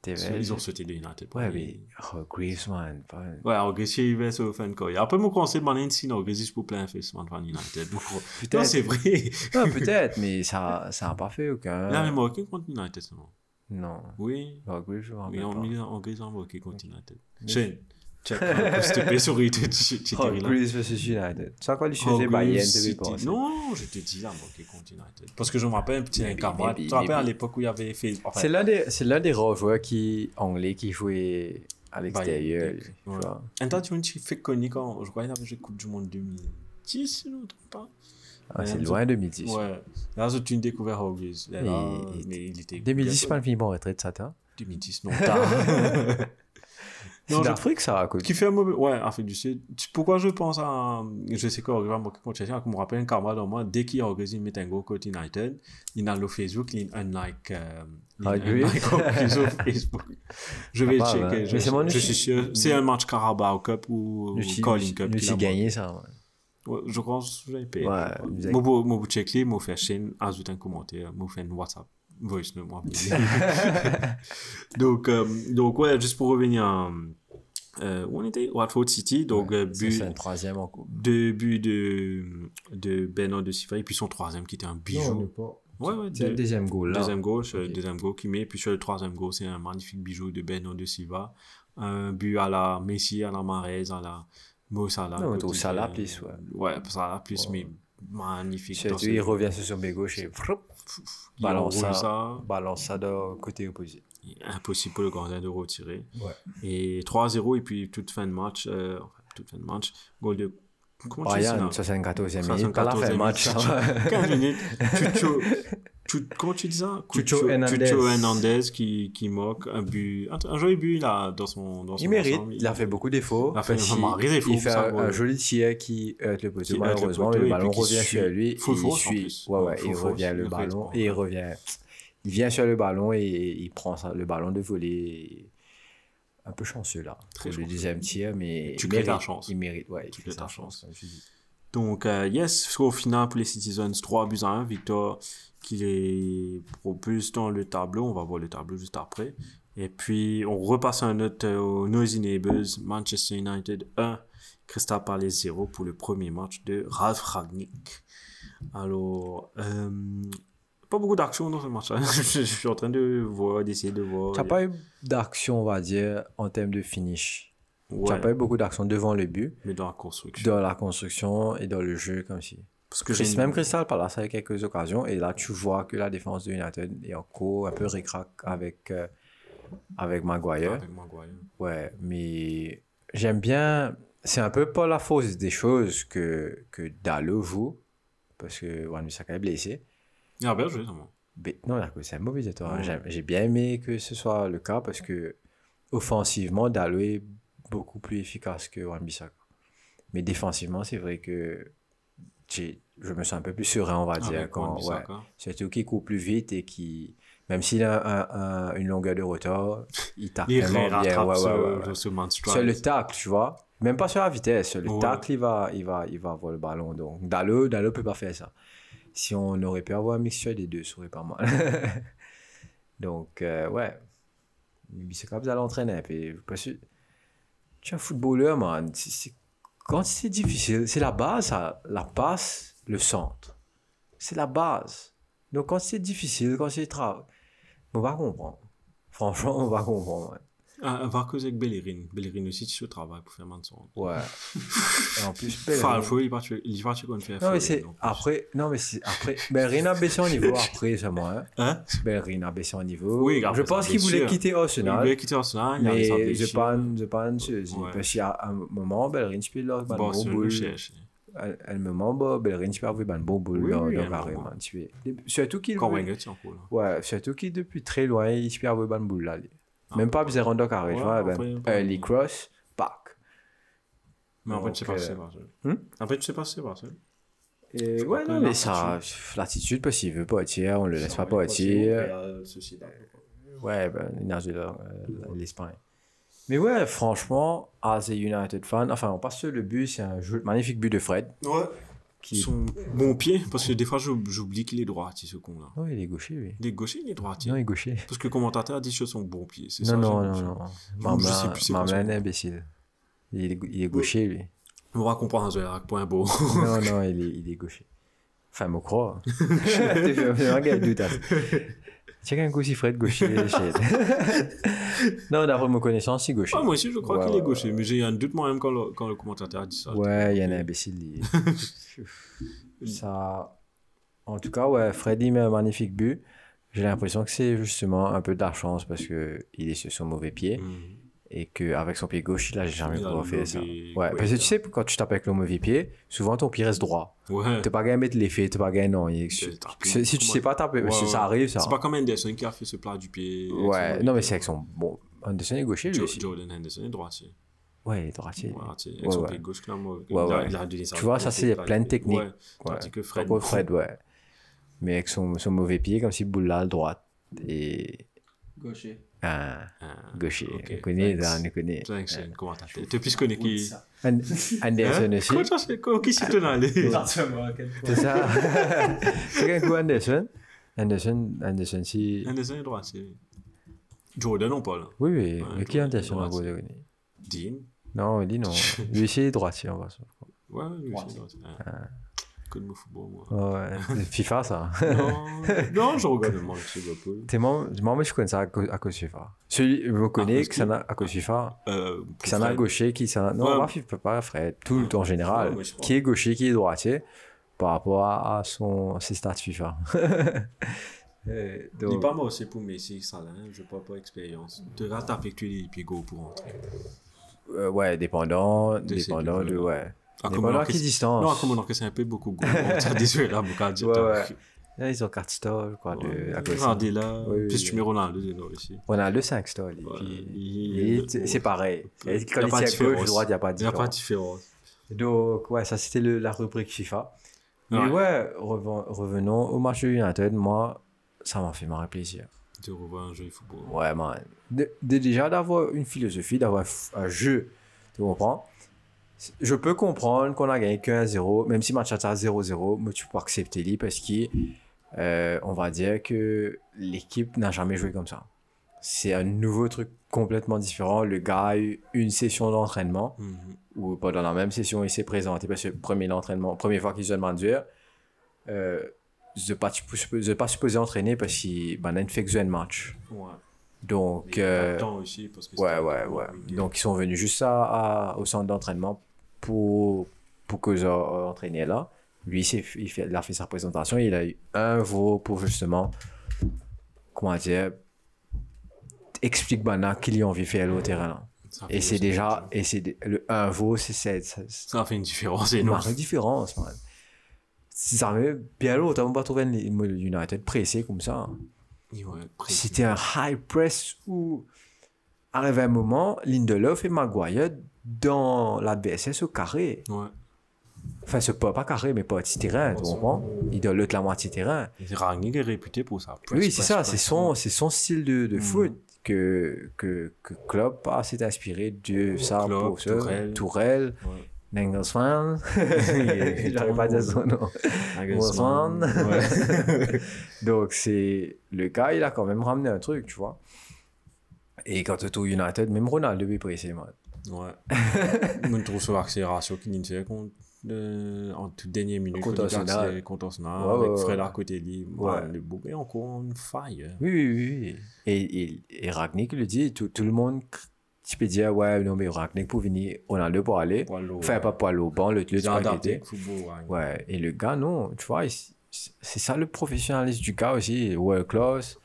Tevez. Ils ont sauté de United. Ouais, mais. Oh, Griezmann. pas- Ouais, Orgreaves, il va sur fan quoi. Après, moi, quand on s'est demandé si Orgreaves pour plein fan United. *laughs* Non, Peut-être. c'est vrai. Ouais, *laughs* peut-être, mais ça ça n'a pas fait aucun. Il a même marqué contre United. Non. Oui. Oh, Griezmann, Oui, en gris, en marqué contre United. Shane, sur United, là. United. C'est quoi les Oh, choses Bayern City. penser Non, je te dis, a marqué contre United. Parce que je me rappelle un petit camarade. Tu te rappelles à l'époque où il y avait fait. Enfin, C'est l'un des, c'est l'un des rares joueurs qui, anglais qui jouait à l'extérieur. Un temps, tu me fait connu quand je crois qu'il avait joué Coupe du Monde 2010, si je ne me trompe pas. Ah, c'est loin 2010. Ouais. Là, j'ai une découverte Hogwarts. Là, Mais- là, il était. 2010, c'est pas le film en retraite, ça, t'as 2010, non, tard. *laughs* C'est Non, je- d'Afrique, ça, côté. Qui fait un mauvais. Ouais, Afrique du Sud. Pourquoi je pense à. Je sais quoi, comme me rappelle un camarade en moi, dès qu'il organise il met un go contre United, il a le Facebook, il a un like. euh, Facebook. Je vais Ah, bah, checker. ouais. Je, je suis sûr. C'est un match Carabao Cup ou Calling Cup. Nous gagné, ça. ouais. Je pense que j'avais payé. Ouais, je moi, vous checkez, moi, faire un commentaire, moi, faire un WhatsApp, voice moi. *laughs* donc, euh, donc, ouais, juste pour revenir à, euh, où on était? Watford City, donc, euh, Ça, but, C'est un troisième en coupe. deux buts de, de Bernard de Silva, et puis son troisième qui était un bijou. Ouais, ouais, C'est le deux- deuxième goal, là. Deuxième goal, c'est le Ok. deuxième goal qui met. Puis sur le troisième goal, c'est un magnifique bijou de Beno de Silva. Un but à la Messi, à la Marez, à la Mo Salah. Non, au Salah plus, ouais. Ouais, Salah plus, Ouais. mais magnifique. Surtout, il revient sur son pied gauche et frop, il balance enroule ça, balance ça de côté opposé. Impossible pour le gardien de retirer. Ouais. Et 3-0, et puis toute fin de match, euh, toute fin de match, goal de. Comment tu dis ça Brian, là 74e minute, pas la fin 74e de match. minute, hein. 15 minutes. *laughs* Comment tu dis ça? Chucho Hernandez. Chucho Hernandez qui, qui moque un but. Un, un joli but là, dans son. Dans son Il mérite, ensemble. il a fait beaucoup d'efforts. Il a fait vraiment défaut, Il fait ça, un, ouais. un joli tir qui heurte le poteau, malheureusement, le ballon revient sur lui. Full et il suit. Ouais, ouais, il revient il le ballon et il revient. Il vient sur le ballon et il prend ça, le ballon de voler. un peu chanceux là. Très le deuxième tiers, mais Tu il crées ta mérite- chance. Il mérite, ouais, il Tu crée crées ta sa chance. Donc, euh, yes, au final, pour les Citizens, 3 buts à 1, victoire qui les propulse dans le tableau. On va voir le tableau juste après. Et puis, on repasse un note euh, aux Noisy Neighbors, Manchester United 1, Crystal Palace 0 pour le premier match de Ralf Ragnick. Alors, euh, pas beaucoup d'action dans ce match. hein. *laughs* je, suis en train de voir, d'essayer de voir. Tu n'as pas eu d'action, on va dire, en termes de finish. Tu Ouais, n'as pas eu beaucoup d'action devant le but, mais dans la construction. dans la construction et dans le jeu, comme si. Parce que j'ai Même Crystal Palace a eu quelques occasions, et là, tu vois que la défense de United est encore un peu récrac avec, euh, avec Maguire. Avec Maguire. Ouais, mais j'aime bien. C'est un peu pas la force des choses que, que Dalo joue, parce que Wan Bissaka est blessé. Il a bien joué, vraiment. Mais non, c'est un mauvais. Ouais. J'aime- J'ai bien aimé que ce soit le cas parce que offensivement, Dalo est beaucoup plus efficace que Wan Bissaka. Mais défensivement, c'est vrai que je me sens un peu plus serein, on va dire. Avec Quand, ouais. Surtout qu'il court plus vite et qui, même s'il a un- un- une longueur de retard, *laughs* il tape Il vraiment bien. Ouais, ouais, ce, ouais, ouais. ce man strike. Sur le tacle, tu vois. Même pas sur la vitesse. Sur le tacle, il va, il, va, il va avoir le ballon. Donc, Dalo, Dalo peut pas faire ça. Si on aurait pu avoir un mixture des deux, ça aurait pas mal. *laughs* Donc, euh, ouais. Mais c'est comme ça l'entraîner. Puis, tu es un footballeur, man. C'est- c'est- Quand c'est difficile, c'est la base, la passe, le centre. C'est la base. Donc, quand c'est difficile, quand c'est travail, on va comprendre. Franchement, on va comprendre. Ah, on va causer avec Bellerin. Bellerin aussi, tu au travail pour faire Manson. Ouais. *laughs* Et en plus, Enfin, Bellerin- il faut, il tuer, il tuer qu'on fait. Non, mais c'est après. Non, mais c'est après. Bellerin a baissé en niveau après, c'est moi. Hein. Hein? Bellerin a baissé en niveau. Oui, je pense qu'il voulait quitter Il Arsenal. voulait quitter Arsenal, il mais je pense, je pense, parce qu'il y a un moment, Bellerin peut leur ban Bon, bon c'est le boule. cherche. Un un moment, bah, Bellerin peut avoir ban bon boule Oui, dans oui, dans un carré, moment. man, tu sais. Surtout qu'il. Quand là. Ouais, surtout qu'il depuis très loin, il peut avoir ban boule là. Ah, Même pas besoin de carré, tu vois. Ben, early cross, back. Mais après, tu sais pas si euh, c'est pas seul. hmm? Après, tu sais pas si c'est pas seul. Et ouais, pas non, mais ça, l'attitude, parce qu'il veut pas partir, on le laisse pas partir. Ouais, ben, nage de euh, l'Espagne. Mais ouais, franchement, as a United fan, enfin, on passe sur le but, c'est un magnifique but de Fred. Ouais. Qui... Son bon pied, parce que des fois, j'oub- j'oublie qu'il est droitier, ce con-là. Oh, il est gaucher, lui. Il est gaucher, il est droitier. Non, il est gaucher. Parce que le commentateur a dit sur son bon pied. C'est Non, ça, non, non, j'ai- non. Je sais plus c'est quoi est imbécile. Il est, il est gaucher, lui. On va comprendre un point beau. non, non, il est, il est gaucher. Enfin, *laughs* *laughs* me croire. Je regarde doute. Check un coup si Fred gaucher. *laughs* non, d'après ma connaissance, il est gaucher. Ah, moi aussi, je crois Ouais, qu'il est ouais, gaucher, mais j'ai un doute moi-même quand le, quand le commentateur a dit ça. Ouais, il y en a un imbécile. il- *laughs* ça... En tout cas, ouais, Freddy met un magnifique but. J'ai l'impression que c'est justement un peu de la chance parce que il est sur son mauvais pied Mhm. Et qu'avec son pied gauche, il a jamais pouvoir faire ça. Ouais, ouais, parce que tu sais, quand tu tapes avec le mauvais pied, souvent ton pied reste droit. Ouais. T'es pas gagné mettre l'effet, t'es pas gagné, non. il-. Si si tu sais pas taper, Ouais, ça arrive, ça. C'est pas comme Henderson qui a fait ce plat du pied. Ouais, non, mais c'est avec son. Bon, Anderson est gaucher, lui aussi. Jordan Henderson est droitier. Ouais, il est droitier. Avec son pied gauche, clairement. Tu vois, ça, c'est plein de techniques. Tandis que Fred. Fred. Ouais. Mais avec son, son mauvais pied, comme si à droite. Et. Gaucher. Ah, Ah, gaucher. ok, On connaît, thanks. là, on connaît. Thanks, c'est comment t'as fait? Tu puisses connaître qui? And- *laughs* Anderson aussi. Comment ça se fait? Comment- Qui s'y tenait allé C'est ça. *laughs* C'est un coup Anderson. Anderson, Anderson, si. Henderson est droitier. Jordan, on parle. Oui, oui. Ouais, mais qui est Anderson en gros Dean. Non, dit non. *laughs* Lui aussi, il est droitier, on va. Ouais, lui Droitier. Que de football, moi. Ouais, *laughs* FIFA, ça. non, non, je regarde de Liverpool. T'es moi, moi, je connais ça à cause, FIFA. Celui, je me connais que ça n'a à cause de FIFA. Qui s'en a gaucher, qui s'en a. Non, moi, FIFA, pas Fred. Tout le temps en général. Je qui est gaucher, qui est droitier par rapport à, son, ses stats FIFA. *laughs* Euh, Il donc, pas moi aussi pour Messi, ça là, je n'ai pas pas expérience. Tu vas taper que tu es les pieds pour rentrer. euh, ouais, dépendant, dépendant de. Ouais. Comme on que c'est un peu beaucoup désolé *laughs* là, beaucoup à dire. Là, ils ont carte star, je crois, de, Ouais, ça. Regardez là. Oui, Puis tu mets Ronaldo dedans a le 5 star. lui, Ouais, puis- il- et c'est- pareil. Et Quand Y a il à gauche, différence. droite, il n'y a pas de Il n'y a pas de différence. différence. Donc, ouais, ça c'était le- la rubrique FIFA. Mais Ouais. ouais, reven- revenons au match de United. Moi, ça m'a fait marrer plaisir. De revoir un jeu de football. Ouais, man. De, de déjà d'avoir une philosophie, d'avoir un jeu, tu comprends? Je peux comprendre qu'on a gagné que 1-0, même si match à 0-0, mais tu peux accepter lui parce que, euh, on va dire que l'équipe n'a jamais joué comme ça. C'est un nouveau truc complètement différent. Le gars a eu une session d'entraînement, Mhm. ou pendant la même session, il s'est présenté parce que premier entraînement, première fois qu'il se demande euh, je ne pas, je pas supposé entraîner parce qu'il ben, a fait que un match. Ouais. Donc, euh, aussi, parce que Ouais, ouais, ouais. Donc, ils sont venus juste à, à- au centre d'entraînement pour, pour que j'ai entraîné là. Lui, il, fait, a fait sa présentation. Il a eu un veau pour justement, comment dire, explique maintenant qu'il y a envie de faire au terrain là. Ça fait Et c'est déjà, et c'est le un veau, c'est c'est- ça, Ça fait une différence énorme. une différence, man. Si ça avait bien longtemps, on va trouver le United pressé comme ça. C'était un high press où, arrivé un moment, Lindelof et Maguire dans l'adversaire au carré. Ouais. Enfin, ce pas, pas carré, mais pas petit terrain, tu comprends? Il doit l'autre la moitié terrain. Et Rangnick est réputé pour ça. oui, c'est ça, c'est son, son style de, de Mm. foot que, que, que Klopp a s'est inspiré de ça Klopp, pour ça. Tourelle. Tourelle, Ouais. Nagelsmann. *laughs* *laughs* est J'arrive pas à dire son nom. Nagelsmann. Ouais. *laughs* Donc, c'est le gars, il a quand même ramené un truc, tu vois. Et quand tu es au United, même Ronaldo est man. Ouais. *laughs* Je trouve sur l'accélération qui n'était contre euh, en toute dernière minute. Contre Arsenal. Contre Arsenal. Ouais, avec ouais, Fred à côté de lui. Ouais. Le bouc est encore en fire. Oui, oui, oui. Et, et, et Ragnick le dit, tout, tout le monde, tu peux dire, ouais, non, mais Ragnick pour venir, Ronaldo pour aller. Pour aller Enfin, pas aller au banc, le le a adapté le ouais. Et le gars, non, tu vois, c'est ça le professionnalisme du gars aussi, world class.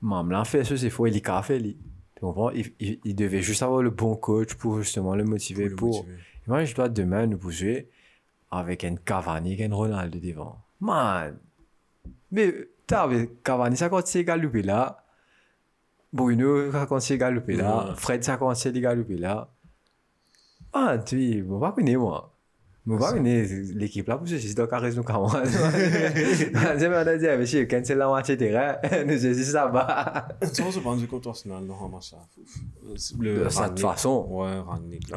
Mam l'a fait ce, c'est faux, il a fait, lui. Comprends? Il, il, il devait juste avoir le bon coach pour justement le motiver. Pour, motiver. Moi, je dois demain nous jouer avec un Cavani et un Ronaldo devant. Man! Mais, t'as vu, Cavani, ça quand c'est galopé là. Bruno, ça quand c'est galopé là. Fred, ça quand c'est galopé là. Ah, tu vois, pas connaître moi. *laughs* *laughs* Moitié terrain, *laughs* nous, c'est ça va. Sans se prendre contre Arsenal, non, De cette façon. Ouais,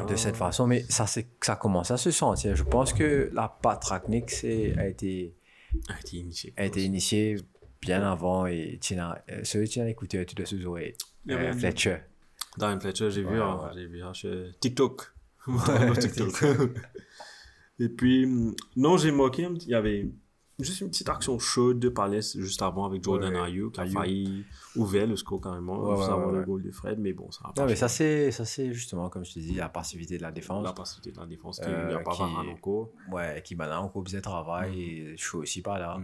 de cette façon, mais ça, c'est- ça commence à se sentir. Je pense que la Ragnick c'est- a été, A été initié. a été initiée bien avant et tu n'as, euh, ceux qui ont écouté, tu dois se jouer. Fletcher. Darren Fletcher, j'ai vu, hein, j'ai vu hein, sur TikTok. Sur TikTok. Et puis, hum, non, j'ai moqué, il y avait juste une petite action chaude de Palace juste avant avec Jordan Ouais, qui a failli ouvrir le score carrément, Ouais, juste ouais, avant le goal de Fred, mais bon, ça a pas Non, mais ça, c'est, ça, c'est justement, comme je te dis, la passivité de la défense. la passivité de la défense, qui- Euh, a pas qui- encore. Ouais, qui maintenant encore bien travail et je suis aussi pas là.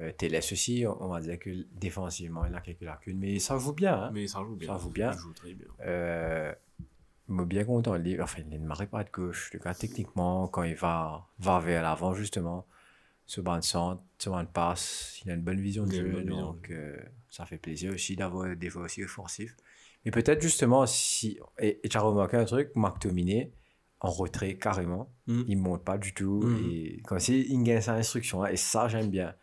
Euh, Télès aussi, on va dire que défensivement, il a quelques lacunes, mais ça joue bien. Hein. Mais ça joue bien. Ça joue bien. Il joue très bien. Euh, je suis bien content. Il, enfin, il ne marque pas de gauche. Le gars, techniquement, quand il va, va vers l'avant, justement, ce banc de centre, ce banc de passe, il a une bonne vision de jeu. Donc, euh, ça fait plaisir aussi d'avoir des fois aussi offensifs. Mais peut-être justement, si. Et tu as remarqué un truc, Marc Dominé, en retrait carrément. Mm. Il ne monte pas du tout. Mhm. Et comme si il gagne sa instruction. Et ça, j'aime bien.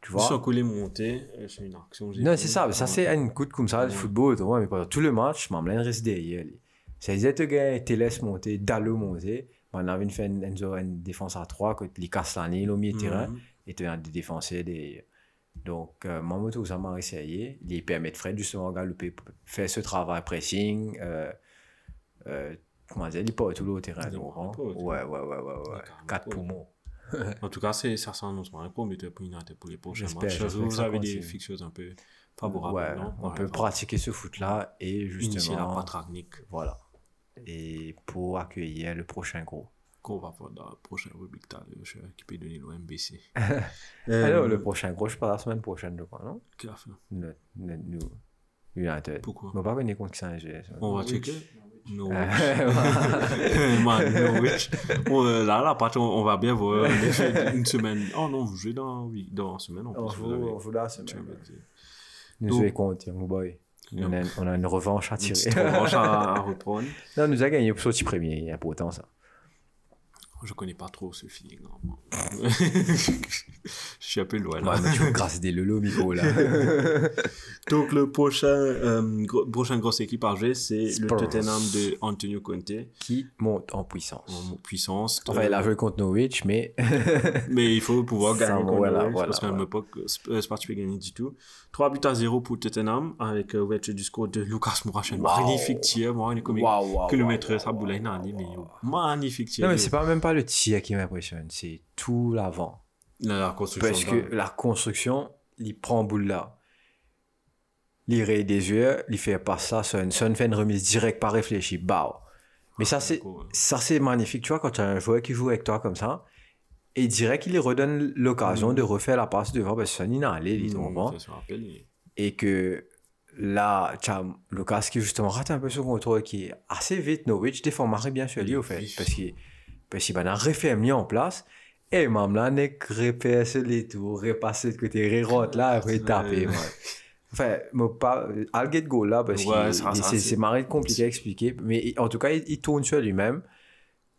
Tu vois? Sont collés montés, euh, c'est une action. non, c'est ça. Ça, c'est une coup comme ça, le football. mais pendant tout le match, Mamlin reste derrière. Lui. Ça disait, te gars, te laisse monter, Dallo monter. On avait fait une, une, une défense à 3, que les Castellani, au milieu de terrain, Mhm. et tu as des défenseurs derrière. Donc, euh, Mamoto, ça m'a essayé. Il permet de Fred, justement, galoper, faire ce travail pressing. Euh, euh, comment dire, il pas tout le terrain. Au terrain. Ouais, ouais, ouais, ouais. ouais. Quatre poumons. En tout cas, c'est, ça mal pour United pour pour les prochains matchs. Vous avez des fixtures un peu favorables. Ouais, on peut pratiquer ce foot-là et Initier la justement. patte Ragnick Voilà. Et pour accueillir le prochain gros. qu'on va voir dans la prochaine rubrique qui peut donner l'OMBC. Alors, le prochain gros, je parle la semaine prochaine, je crois, non? Qui a fait Nous, nous, United. Pourquoi? On va pas venir contre qui ça On va checker. Norwich. *laughs* *laughs* Man, Norwich. On, euh, là, la patte, on, on va bien voir une semaine. Oh non, vous jouez dans, oui, dans une semaine. On joue, on joue là, tu semaine. Nous jouons contre Young Boy. On a, on a une revanche à Une tirer. petite revanche à, à *laughs* reprendre. non, nous a gagné pour sortir premier, il y a pourtant ça. Je connais pas trop ce feeling. hein. *laughs* Je suis un peu loin là. Ouais, mais tu veux grasser des lolos, Miko, là. *laughs* Donc le prochain, euh, gros- prochaine grosse équipe à jouer, c'est le Spurs. Tottenham de Antonio Conte qui monte en puissance. en puissance. Enfin, Euh, il a joué contre Norwich, mais *laughs* Mais il faut pouvoir gagner contre voilà, Norwich, voilà, parce qu'à voilà. une époque, euh, peux gagner du tout. 3 buts à 0 pour Tottenham, avec euh, ouverture du score de Lucas Mourache. Un Wow. magnifique tir, moi, il est comme waouh, ça waouh, boule waouh, mais magnifique tir. Non, mais c'est pas même pas le tir qui m'impressionne, c'est tout l'avant. La, la construction. Parce que la construction, il prend boule là. Il raye des yeux, il fait pas ça, Son, Son fait une remise directe, pas réfléchi, bao. Mais ça, c'est, D'accord. ça, c'est magnifique. Tu vois, quand tu as un joueur qui joue avec toi comme ça, et direct, il lui redonne l'occasion de refaire la passe devant, parce que Son, il est allé, il est Mm, ça et que là, tu as Lucas qui justement rate un peu son contrôle, qui est assez vite. Norwich défend Marie bien sur lui, au fait, parce qu'il parce qu'il va refaire mis en place. Et même là, n'est repère sur les tours, repasser de côté, rentre là, retaper. Ouais. Enfin, moi, pas, I'll get goal là, parce que c'est marré compliqué à expliquer. Mais en tout cas, il, il tourne sur lui-même.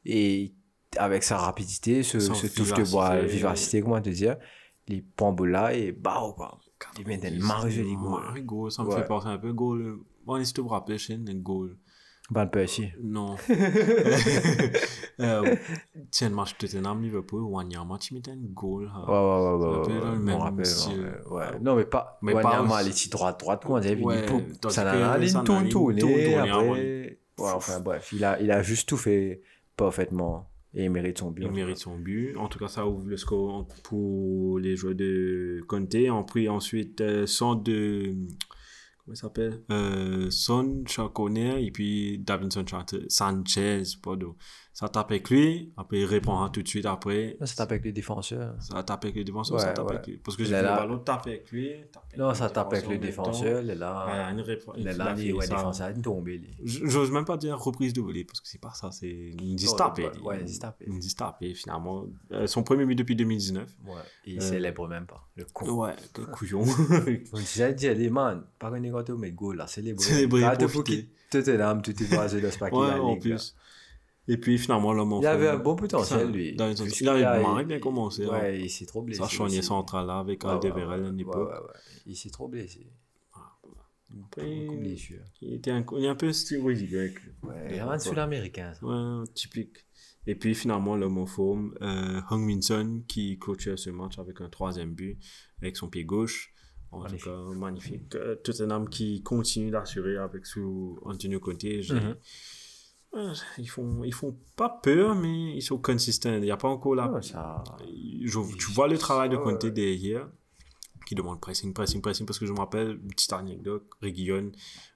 Et avec sa rapidité, ce, ce touche de bois, vivacité. comment te dire, il prend boule là et bah, quoi. Il met des marges de goal. Ça me fait penser un peu goal. Si tu te rappelles, c'est un goal. Van Persie. Non. euh, tiens, *laughs* le *laughs* match Tottenham Liverpool, Wanyama, un goal. Ouais, ouais, ouais, ouais. Ouais, même ouais, ouais. Non, mais pas. Mais pas aussi- les petits droite, droite, il dit, tandis ça n'a rien, il et avant. après. Ouais, enfin, bref, il a, il a juste tout fait parfaitement et il mérite son but. Il mérite son but. En tout cas, ça ouvre le score pour les joueurs de Conte. On pris ensuite euh, son de. Comment il s'appelle? Euh, Son Chacone et puis Davinson Sanchez. Pardon. Ça tape avec lui. Après, il répondra tout de suite après. Ça tape avec les défenseurs. Ça tape avec le défenseur, Ouais, ça tape ouais. avec lui. Parce que j'ai est vu le ballon taper avec lui. taper avec Non, le ça tape avec le en même défenseur, il est temps. là. Ouais, une répo- Il est il là, fait ouais, ça. défenseur, il tombe. il est- J- J'ose même pas dire reprise de volée parce que c'est pas ça, c'est une Oh, distape. ouais, une distape. Une distape, et finalement. Euh, son premier but depuis 2019. Ouais, et il Euh, célèbre même pas. Le con. Ouais, quel *laughs* couillon. J'ai dit, allez, man, pas qu'on est le goal là, célébrer. Célébrer, profiter. qu'il te l'âme, tout est basé dans ce paquet ouais, en plus. Et puis finalement, l'homme en Il avait un bon potentiel, lui. dans les- il avait bien commencé, hein. Ouais, il s'est trop blessé. Sa charnier aussi. central là avec Ouais, ouais, Aldeverel à ouais, l'époque. ouais, ouais, ouais. Il s'est trop blessé. De blessures. il était un, il est un peu stéroïde. Ouais, il est un sud-américain. Ouais, typique. Et puis finalement, l'homme en forme, euh, Hung Min Son qui clôture ce match avec un troisième but avec son pied gauche. En Magnifique. tout cas, magnifique. Euh, Tottenham qui continue d'assurer avec sous Antonio Conte. Euh, ils, font, ils font pas peur, mais ils sont consistants. Il n'y a pas encore ça... Je- tu vois le travail de. Conte derrière qui demande pressing, pressing, pressing. Parce que je me rappelle une petite anecdote, Réguillon,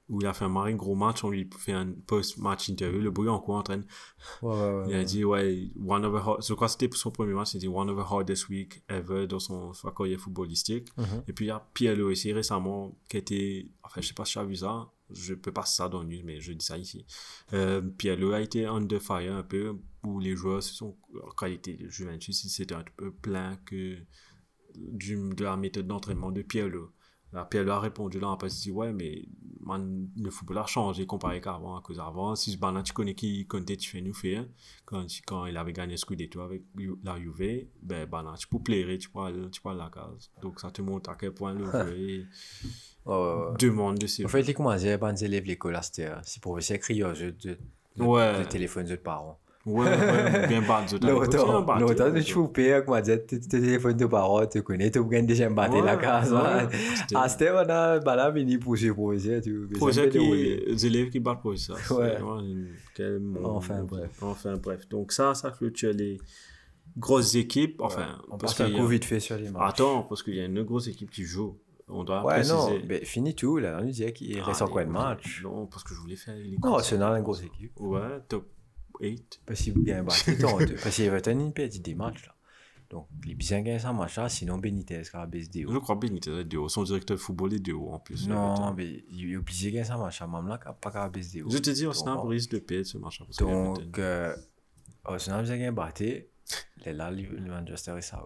où il a fait un marrant gros match, on lui fait un post-match interview, le bruit en quoi en train Ouais, il a dit, ouais, one of the je crois que c'était pour son premier match, il a dit one of the hardest week ever dans son, carrière footballistique. Mhm. Et puis il y a Pierre aussi récemment qui a été, enfin, je sais pas si tu as vu ça, je peux passer ça dans le news, mais je dis ça ici. Euh, a été under fire un peu, où les joueurs se sont, en qualité de Juventus, c'était un peu plein que du, de la méthode d'entraînement de Pierre Là, Pierre a répondu là, après, il dit, ouais, mais man, le football a changé comparé qu'avant, à cause avant. Si ce ballon, tu connais qui comptait, tu fais nous faire, quand, quand il avait gagné Scudetto avec la Juve, ben, ballon, tu peux plairer, tu peux aller, tu la case. Donc, ça te montre à quel point le *laughs* ouais. demande de ses En fait, les commentaires, les élèves, l'école, là, euh, c'est crier aux jeux de, de, Ouais. de téléphone de parents. De parents, tu connais, tu gagnes déjà un battre la case, man. Ah, c'était, on a, bah là, venu pour ce projet, tu Projet qui, les élèves qui battent pour ça. C'est Ouais. une-. Enfin, bref. Enfin, bref. Donc, ça, ça clôture les grosses équipes. Enfin, on parce passe un qu'il y a- coup vite fait sur les matchs. Attends, parce qu'il y a une grosse équipe qui joue. On doit Ouais, préciser. non, mais tout, là, on nous disait qu'il Ah, reste encore un match. Non, parce que je voulais faire les Non, Arsenal, une grosse équipe. Ouais, top 8. Parce qu'il y a un battu, tant, parce qu'il un perdu des matchs, là. Donc, les bien gagnent ça, match là, sinon Benitez, qui a baissé Je crois bien qu'il était de haut. Son directeur de football est de haut en plus. Non, mais il est obligé de gagner ça, match là, même là, qui a pas qu'à baisser Je te dis, Arsenal Donc, risque de payer ce match. Donc, euh, Arsenal, bien gagné battu. Les là, le le Manchester est ça.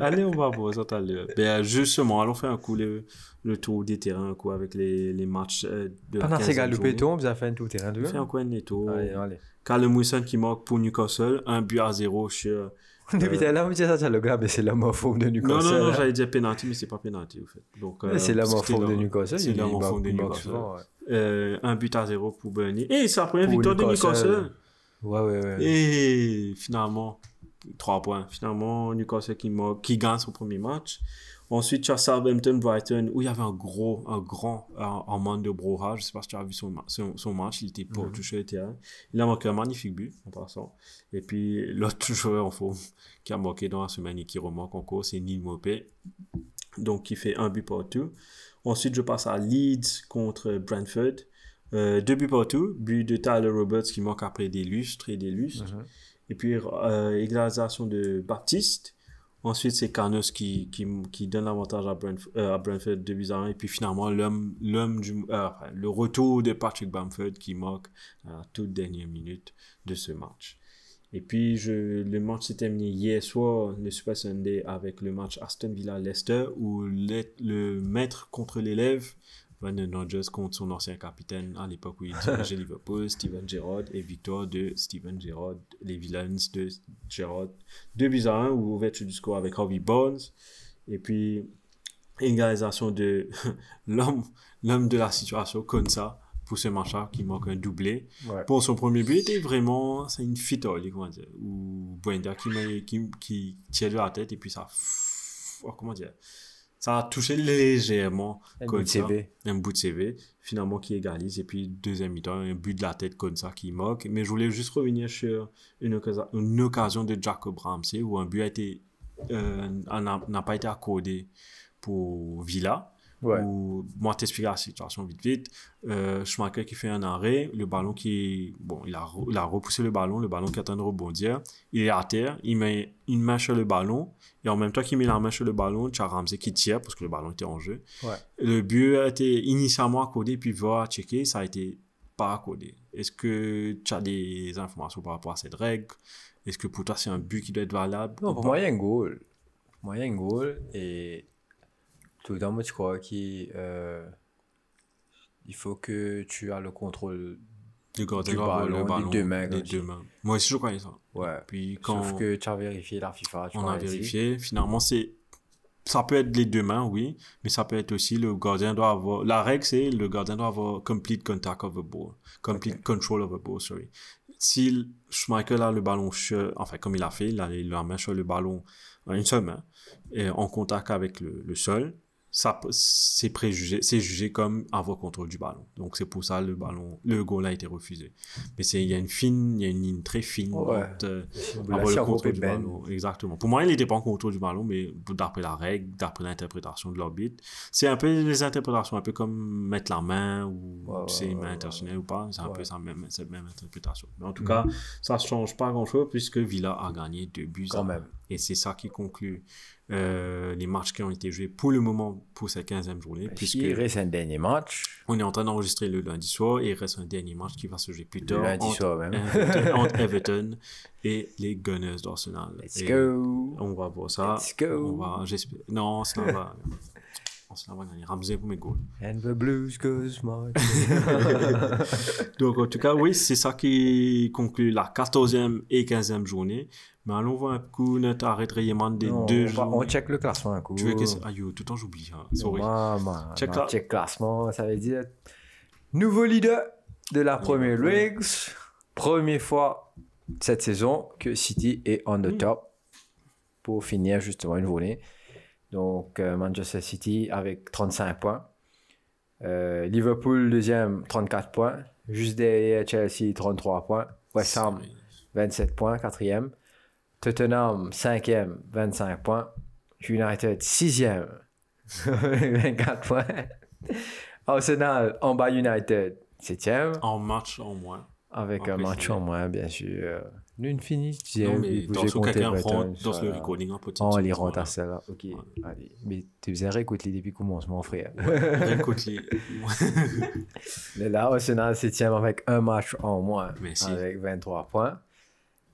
Allez, on va voir ça tout à l'heure. Ben, justement, allons faire un coup le, le tour des terrains un coup, avec les, les matchs euh, de Pendant ces 15e gars, le péton, vous avez fait un tout terrain de On fait un coin de netto. Allez, allez. Callum Wilson qui marque pour Newcastle, un but à zéro sur... Depuis tout à l'heure, on me dit ça, c'est le gars, mais c'est l'homophobe de Non, Newcastle. non, non, hein. j'allais dire penalty, mais c'est pas penalty, au fait. Donc, euh, c'est l'homophobe de là- Newcastle. C'est l'homophobe de Newcastle. souvent, ouais. Euh, un but à zéro pour Burnley. Et c'est la première Pour victoire de. Newcastle. Ouais, ouais, ouais. Et finalement, trois points. Finalement, Newcastle qui, qui gagne son premier match. Ensuite, tu as Southampton, Brighton, où il y avait un gros, un grand en manque de Broha. Je sais pas si tu as vu son, son, son match. Il était pas touché le terrain. Il a marqué un magnifique but, en passant. Et puis, l'autre *laughs* joueur en forme qui a marqué dans la semaine et qui remarque encore, c'est Neil Mopé. Donc, qui fait un but partout. Ensuite, je passe à Leeds contre Brentford. Euh, deux buts partout. But de Tyler Roberts qui marque après des lustres et des lustres. Mhm. Et puis, euh, égalisation de Baptiste. Ensuite, c'est Carnos qui, qui, qui donne l'avantage à, Brentf- euh, à Brentford de buts à un. Et puis finalement, l'homme, du, euh, le retour de Patrick Bamford qui marque à la toute dernière minute de ce match. Et puis, le match s'est terminé hier soir, le Super Sunday, avec le match Aston Villa-Leicester, où le maître contre l'élève, Brandon Rodgers contre son ancien capitaine à l'époque où il dirigeait Liverpool, Steven Gerrard, et victoire de Steven Gerrard, les Villains de Gerrard. 2 buts à 1, ou ouverture du score avec Harvey Barnes. Et puis, égalisation de *laughs* l'homme, l'homme de la situation, Konsa, pour ce match-là, qui marque un doublé. Ouais. Pour son premier but, était vraiment, c'est une fitole, comment dire, ou Brenda qui, qui, qui tire de la tête et puis ça, oh, comment dire, ça a touché légèrement Un comme bout de ça, CV. un bout de CV, finalement qui égalise et puis deuxième mi-temps, un but de la tête comme ça qui moque. Mais je voulais juste revenir sur une, occasion- une occasion de Jacob Ramsey où un but a été, euh, n'a n'a pas été accordé pour Villa. Ouais. Où, moi, t'expliquer la situation vite vite. Euh, Schumacher qui fait un arrêt, le ballon qui, bon, il a, il a repoussé le ballon, le ballon qui est en train de rebondir. Il est à terre, il met une main sur le ballon, et en même temps qu'il met la main sur le ballon, tu as Ramsey qui tire parce que le ballon était en jeu. Ouais. Le but a été initialement accordé, puis va checker, ça a été pas accordé. Est-ce que tu as des informations par rapport à cette règle? Est-ce que pour toi c'est un but qui doit être valable Non, ou pour moi, il y a un goal. Moi, il y a un goal. Et tout le temps, moi, je crois qu'il euh, il faut que tu as le contrôle. Avoir ballon, le des ballon deux mains, des tu deux mains. Moi aussi je croyais ça. Ouais. Puis quand Sauf que tu as vérifié la FIFA. Tu on a dit. vérifié, finalement c'est ça peut être les deux mains, oui, mais ça peut être aussi le gardien doit avoir. La règle, c'est le gardien doit avoir complete contact of the ball, complete control of the ball, sorry. Si Schmeichel a le ballon sur, enfin comme il a fait, il a la main sur le ballon, euh, une seule main, et en contact avec le, le sol, ça c'est préjugé, c'est jugé comme avoir contrôle du ballon. Donc c'est pour ça le ballon, le goal a été refusé. Mais c'est il y a une fine, il y a une ligne très fine Ouais. euh, Là, avoir le on contrôle du Ben. ballon. Exactement. Pour moi, il n'était pas en contrôle du ballon, mais d'après la règle, d'après l'interprétation de l'arbitre, c'est un peu les interprétations, un peu comme mettre la main ou Ouais, c'est une main intentionnelle ou pas. C'est un Ouais. peu ça même, cette même interprétation. Mais en tout Mhm. cas, ça ne change pas grand-chose puisque Villa a gagné deux buts. Quand même. Et c'est ça qui conclut euh, les matchs qui ont été joués pour le moment pour cette 15e journée. puisque Il reste un dernier match. on est en train d'enregistrer le lundi soir et il reste un dernier match qui va se jouer plus Le tard lundi entre, soir même. Everton, *laughs* entre Everton et les Gunners d'Arsenal. Let's Et go. On va voir ça. Let's go. On va. Non, ça va. Arsenal va gagner. Ramsey pour mes goals. And the blues goes marching. *laughs* Donc, en tout cas, oui, c'est ça qui conclut la 14e et 15e journée. Mais allons voir un coup notre arrêtement des Non, deux va- on check le classement un coup. Tu veux que Aïe, tout le temps j'oublie. Hein. Sorry. Check non, la- check classement, ça veut dire nouveau leader de la Premier League. Première fois cette saison que City est on the Mm. top pour finir justement une volée. Donc euh, Manchester City avec 35 points. Euh, Liverpool deuxième 34 points. Juste derrière Chelsea 33 points. West Ham 27 points quatrième. Tottenham 5e 25 points. United 6e 24 *laughs* points. Arsenal en bas United 7e En match en moins. avec En un match en moins bien sûr. L'infinite, j'ai bouger quelqu'un dans le recording un petit Oh, il rentre ça là. Ok. Allez. Mais tu faisais réécouter les depuis commencement, frère. Réécoute les. *laughs* Mais là, Arsenal 7 avec un match en moins. Merci. Avec 23 points.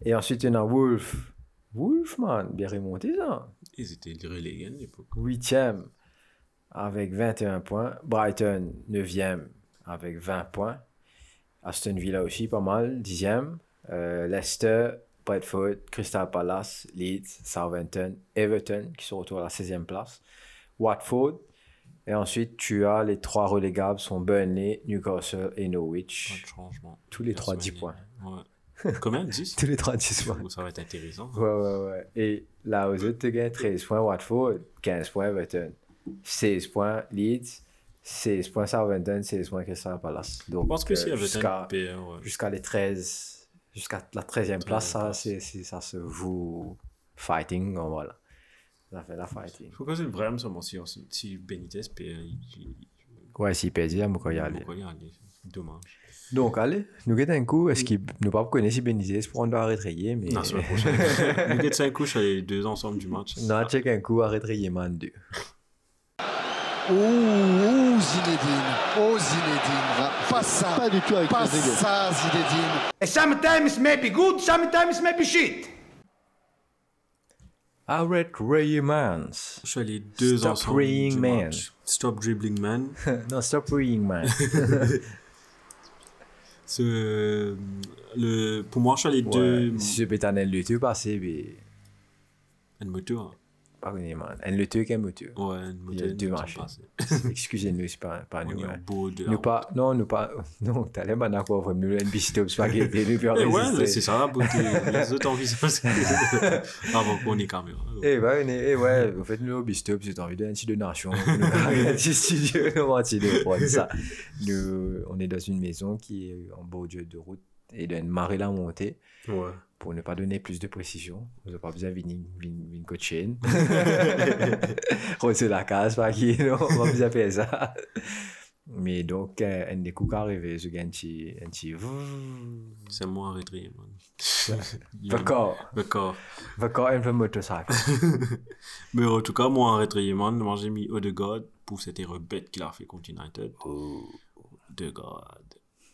Et ensuite, il a Wolf. Wolf, man, bien remonté ça. Ils étaient relégués à l'époque. 8e avec 21 points. Brighton, 9e avec 20 points. Aston Villa aussi, pas mal. 10e. Leicester, Bradford, Crystal Palace, Leeds, Southampton, Everton qui sont autour à la 16e place. Watford. Et ensuite, tu as les trois relégables sont Burnley, Newcastle et Norwich. Tous les trois 10 Personnel. points. Ouais. Combien 10 *laughs* Tous les trois 10 points. Ça va être intéressant. Ouais, ouais, ouais. Et là, aux autres, tu gagnes 13 points Watford, 15 points Everton, 16 points Leeds, 16 points Southampton, 16 points Crystal Palace. Donc, Je pense que euh, si Everton jusqu'à ouais. jusqu'à les 13, jusqu'à la 13e place, ça, c'est, c'est- ça se joue fighting, donc voilà. Ça fait la fighting. Faut que c'est vraiment ça, si, si Benitez il, Ouais, s'il perd, il y a beaucoup y aller. Dommage. Donc, allez, nous guettons un coup. Est-ce qu'il ne pas connaître si Benitez pour on doit arrêter, mais. La semaine prochaine. Nous guettons 5 couches, les deux ensemble du match. Non, check un coup, arrêter, man 2. *laughs* Ouh, ouh, Zinedine. Oh, Zinedine. Pas ça. Pas du tout avec Pas ça, Zinedine. Sometimes maybe good, sometimes maybe shit. Arrête Raymans. Je suis allé deux Stop ensemble praying man. Stop dribbling man. *laughs* non, stop praying, man. C'est, euh, le, pour moi, je suis allé deux. Ouais, si ce pétanel le tue passé, mais. Une moto. Pas moteur. Ouais, une moto. Il y a deux passée. *laughs* Excusez-nous, c'est pas, pas On nous. est hein. Nous pas, non, nous pas, *laughs* non, maintenant quoi, vraiment, nous, une bistop nous, *laughs* puis Eh ouais, c'est ça la beauté. Les autres envisagent. Avant qu'on ait caméra. Eh ouais, on est- eh ouais, en fait, nous, bistop, c'est envie d'un petit de nation, un petit studio, nous, un petit de prod, ça. Nous, on est dans une maison qui est en bordure de route et d'une marée la montée. Ouais. Pour ne pas donner plus de précision, vous n'avez pas besoin de venir venir coacher. Retirer la case, pas qui, non, on va besoin de faire ça. Mais donc, euh, un des coups qui arrivent, je gagne un petit, un petit, C'est moi arrêté, man. *laughs* D'accord, D'accord. d'accord, un peu motocycle. *laughs* Mais en tout cas, moi, en rétréillement, moi, j'ai mis Odegaard pour cette erreur bête qu'il a fait contre United. Odegaard.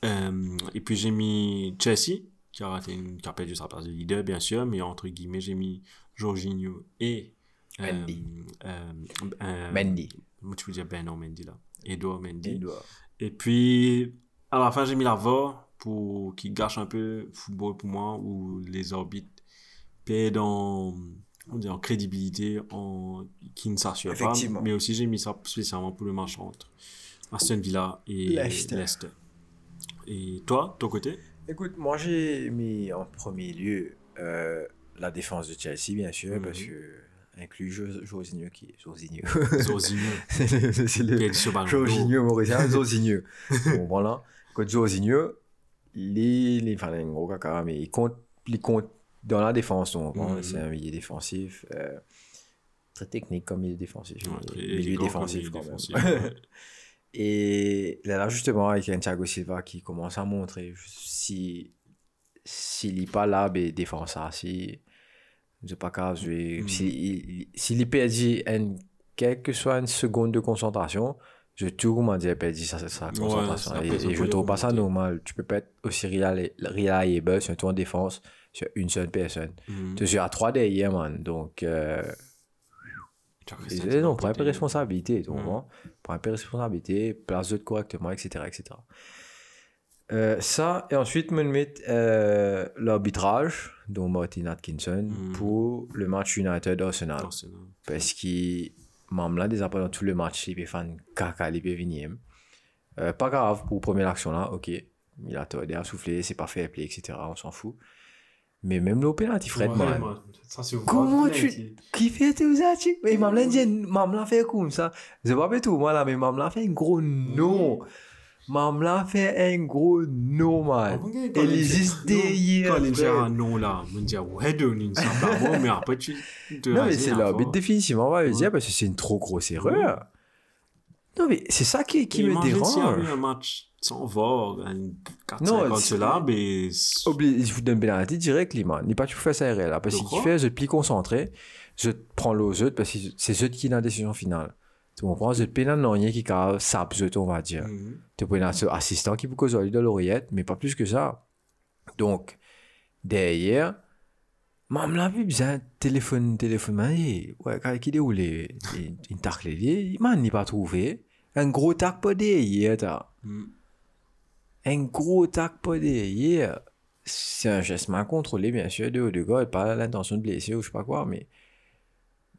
Euh, et puis, j'ai mis Chelsea, qui a, raté une, a perdu sa place de leader, bien sûr, mais entre guillemets, j'ai mis Jorginho et. euh, Mendy. euh, euh, Mendy. Moi, tu veux dire Ben, non, Mendy, là. Edouard Mendy. Edouard. Et puis, à la fin, j'ai mis la VAR pour qui gâche un peu le football pour moi, où les orbites perdent en, on dit en crédibilité, en, qui ne s'assurent pas. Mais aussi, j'ai mis ça spécialement pour le match entre Aston Villa et. Leicester. Et toi, ton côté? Écoute, moi j'ai mis en premier lieu euh, la défense de Chelsea, bien sûr, Mhm. parce que inclut Jo- Jorginho qui est Jorginho. Zorzinho. *laughs* c'est le. Jorginho mauricien, Jorginho. bon, voilà. Quand Jorginho, il est, enfin, un gros caca, mais il compte, il compte dans la défense. Donc, Mhm. c'est un milieu défensif, euh, très technique comme milieu défensif. Ouais, milieu défensif quand défensif, ouais. *laughs* Et là, justement, avec un Thiago Silva qui commence à montrer si s'il n'est pas là, ben, défend ça. Si, je sais pas grave, Mm. si il- s'il est perdu une, quelle que soit une seconde de concentration, je comment dire perdu sa, sa concentration. ça et, et je trouve pas ça normal. Tu peux pas être aussi reliable, surtout en défense, sur une seule personne. Mhm. Tu es à trois derrière, man. Donc, euh, et non, prends un peu côté. responsabilité, tu comprends? Prends un peu responsabilité, place-le correctement, etc., etc. Euh, ça, et ensuite, me mettre euh, l'arbitrage, dont Martin Atkinson, Mm. pour le match United-Arsenal. Arsenal. Parce qu'il m'a là déjà pendant tout le match, il peut faire caca, il peut venir. Euh, pas grave pour première action là, ok. Il a tordé à souffler, c'est pas fair play, etc. On s'en fout. Mais même penalty, Fred, Ouais, man. man. Ça, c'est Comment tu. fait tout ça, tu. Mais maman dit, maman fait comme ça. Vois pas tout, moi là, mais maman fait un gros non. Maman fait un gros non, man. Ah, ok, quand Elle existe hier. Quand il dit un non là, on dit ouais, donne amour, mais après tu Non, mais c'est la fois. définitivement, on va le dire, parce que c'est une trop grosse erreur. Non, mais c'est ça qui, qui Et me imagine s'il y avait dérange. un match sans VAR, un 4 Non, 5 c'est- cela, mais. c'est- Obligé, il vous donne penalty direct, lui, man. Il pas tout faire ça RL, là. Parce De qu'il fait, je plie concentré, je prends l'eau, je te- parce que c'est eux qui ont la décision finale. Tu comprends? Je pénal non, rien qui a sap, je te, on va dire. Mhm. Tu peux un assistant qui peut causer de l'oreillette, mais pas plus que ça. Donc, derrière, Mam la pi bizan telefon, telefon man ye. Ouais, quand il déroule une tacle lié, man n'y pas trouvé. Un gros tac pas derrière, ta. Mm. Un gros tac pas derrière. C'est un geste mal contrôlé, bien sûr, de haut de gars, pas l'intention de blesser ou je sais pas quoi, mais.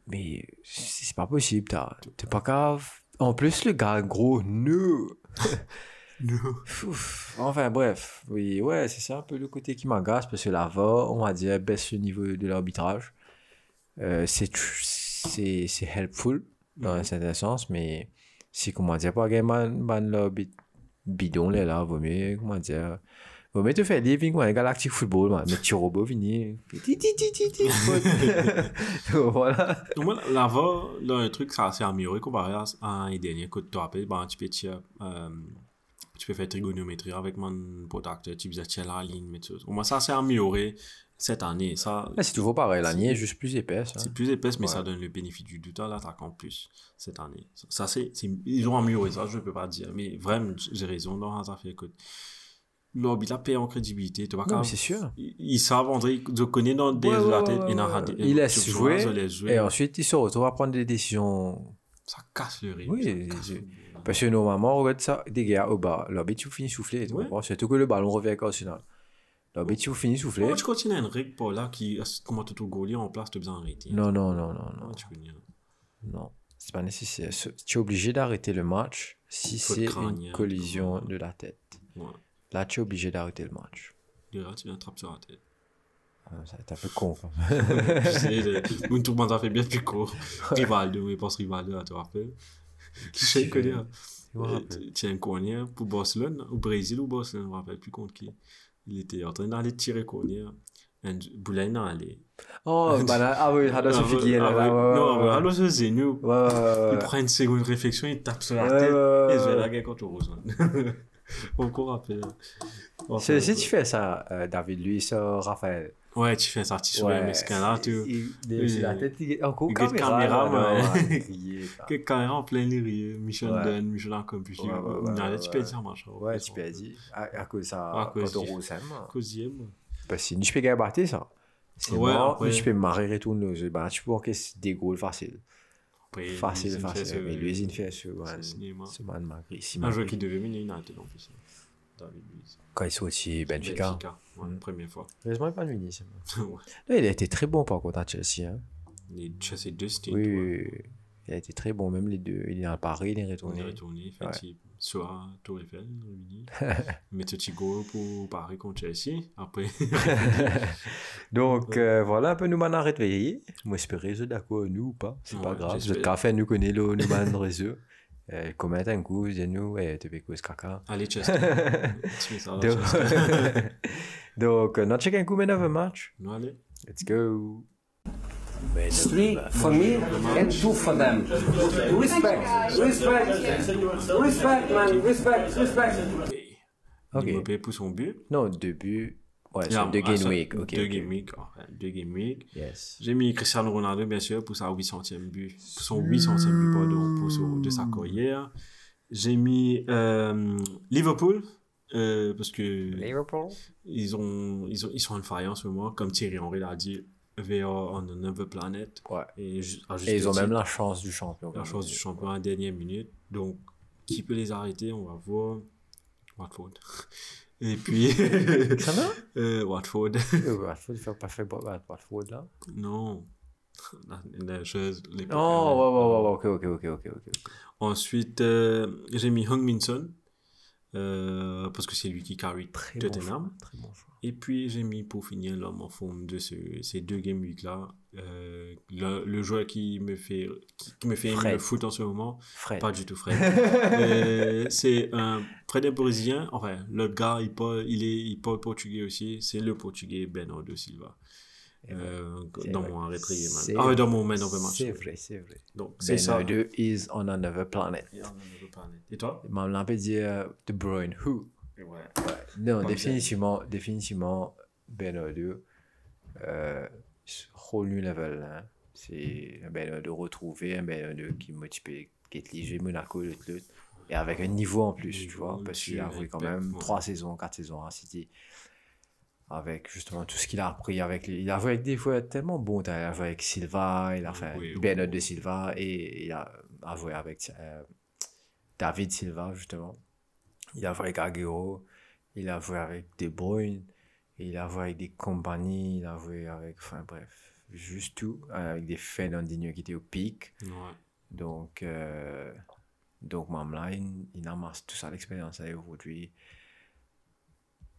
Mais c'est pas possible, t'as. T'es pas grave. En plus, le gars, gros, no. *laughs* *laughs* Enfin, bref. Oui, ouais, c'est ça un peu le côté qui m'agace parce que la VAR, on va dire, baisse le niveau de l'arbitrage. Euh, c'est helpful dans un certain sens, mais si, comment dire, pas gagner le bid- bidon là, là, vaut mieux, comment dire, vaut mieux te faire living, ouais, Galactic Football, man, mais tu robot vini. *laughs* *laughs* Voilà. Donc, moi, la VAR, là, un truc, ça s'est amélioré comparé à l'année dernière. Quand tu te rappelles, ben, tu peux euh, tu peux faire trigonométrie avec mon protecteur, tu peux tirer la ligne, mais tout. Au moins, ça s'est amélioré cette année. Ça, Là, c'est toujours pareil, la nier est juste plus épaisse. hein. c'est plus épaisse, mais Ouais. ça donne le bénéfice du doute à l'attaquant plus cette année. Ça, c'est, ils ont amélioré ça, je peux pas dire. Mais vraiment, j'ai raison dans ça fait écoute. A payé en crédibilité. Tu vois, Non, quand mais c'est sûr. ils ils savent, André, ils connaissent dans des Ouais, ouais, tête, et dans. Il laisse Tu jouer, ils. Et ensuite, il se retrouve à prendre des décisions. Ça casse le rythme. Oui, je- le- Parce que normalement, on regarde ça, des gars au bas, l'arbitre finit souffler. tu Ouais. comprends? Surtout que le ballon revient au final. L'arbitre finit souffler. Moi, tu continues une règle pour là qui, comment tu te goalier en place, tu as besoin d'arrêter. Non, non, non, non, non. Ouais, connais. Non, c'est pas nécessaire. Ce- Tu es obligé d'arrêter le match si c'est une collision tout. de la tête. Ouais. Là, tu es obligé d'arrêter le match. Et là, tu viens attraper sur la tête. Ah, Ça va être un peu con. *laughs* tu sais, le- tout le monde a fait bien plus court. Rivaldo, oui, pense Rivaldo, tu te rappelles. As un corner pour Barcelone, au Brésil ou Barcelone, je ne me rappelle plus contre qui. Il était en train d'aller tirer corner. Un Boulain n'a allé. Oh, bah là, ah oui, Ah, ah, là, ouais. ouais, Non, alors. Ouais, ouais, ouais, Il prend une seconde réflexion, il tape sur la tête et je vais la contre Rosemont. Encore rappelé. Si si tu fais ça, euh, David, lui, ça, Raphaël. Ouais, tu fais ça, tu souviens, mais ce là tu. Il, il, la tête, il est encore Il guette caméra. caméra, ouais. Que *laughs* carrément en plein rire, Michel Ouais. Dunn, Michel. Ouais, ouais, ouais, Non, ouais, tu ouais. peux dire, machin. Ouais, tu peux dire. À, à cause de ça, À cause quand on rose, hein, moi. Causième. Parce que je peux gagner ça. C'est Ouais, mort, je peux marrer retourner aux bah, tu peux encaisser des goals faciles. Facile, il facile. Mais lui, il fait ce man. ce cinéma. Ce man malgré. Un joueur qui devait mener United en plus. David Luiz. Quand il est sorti Benfica. ouais, Mm. première fois. Heureusement, il pas bon. *laughs* Ouais. Il a été très bon par contre à Chelsea. Hein. Les Chelsea deux stints. Oui, ouais. oui. Il a été très bon, même les deux. Il est dans Paris, il est retourné. est retourné, effectivement. Soit Tour Eiffel, *laughs* goal pour Paris contre Chelsea. Après, *laughs* Donc euh, voilà un peu nous maintenant réveillés. Moi j'espère que d'accord nous ou pas. C'est pas Ouais, grave. Notre café nous connaît le nous maintenant réseau. Euh, commente un coup, dis-nous, et tu peux cause caca. allez, Chelsea. *laughs* Tu mets ça là, Donc, notre check un coup maintenant un match. Non, allez. Let's go. Three for me and two for them. Respect, respect, respect, man, respect, respect. Et Ok. Il m'a payé pour son but. Non, deux buts. Ouais, deux game week. Ok. Deux game week. enfin, deux game week. Yes. J'ai mis Cristiano Ronaldo, bien sûr, pour sa 800e but. Pour son 800e but, pardon, pour son- de sa carrière. J'ai mis euh, Liverpool, euh, parce que Liverpool? ils, ont, ils, ont, ils sont on fire en ce moment, comme Thierry Henry l'a dit, they are on another planet. Ouais. Et, ju- Et ils ont même la chance du champion. la chance du champion à la dernière minute. Donc, qui peut les arrêter On va voir. Watford. Et puis, *laughs* Ça va? Euh, Watford. Euh, *laughs* Watford, il faut pas faire Wat- Watford là. Non. La, chose. les- Oh, ouais, ouais, ouais, ouais, ok, ok, ok, ok. Ensuite, euh, j'ai mis Hung Minson. euh, parce que c'est lui qui carry bon. Tottenham. Bon choix. Et puis, j'ai mis pour finir l'homme en forme de ce, ces deux game week là. Euh, le, le joueur qui me fait, qui, qui me fait aimer le foot en ce moment. Fred. Pas du tout Fred. *laughs* Euh, c'est un Fred est brésilien. Enfin, l'autre gars, il parle, il est, il parle portugais aussi. C'est le portugais Bernardo Silva. Euh, C'est dans mon. C'est Ah ouais, dans mon man of the match. C'est vrai, c'est vrai. Donc, c'est ça. Bernardo is on another planet. Et on toi? Là, on peut dire De Bruyne, who? Ouais. Non, Comme définitivement, définitivement, Bernardo, euh, new level. Hein. C'est un Bernardo retrouvé, un Bernardo qui motive, qui est léger, Monaco, l'autre. Et avec un niveau en plus, tu vois, parce qu'il a joué quand même. 3 saisons, 4 saisons à City. avec justement tout ce qu'il a appris avec les- il a joué avec des joueurs tellement bons il a joué avec Silva il a fait Oui, Bernard oui. de Silva et il a, a joué avec euh, David Silva justement il a joué avec Aguero il a joué avec De Bruyne il a joué avec des compagnies il a joué avec enfin bref juste tout avec des Fernandinho qui étaient au pic Ouais. donc, euh, donc il, il amasse tout ça l'expérience là, aujourd'hui.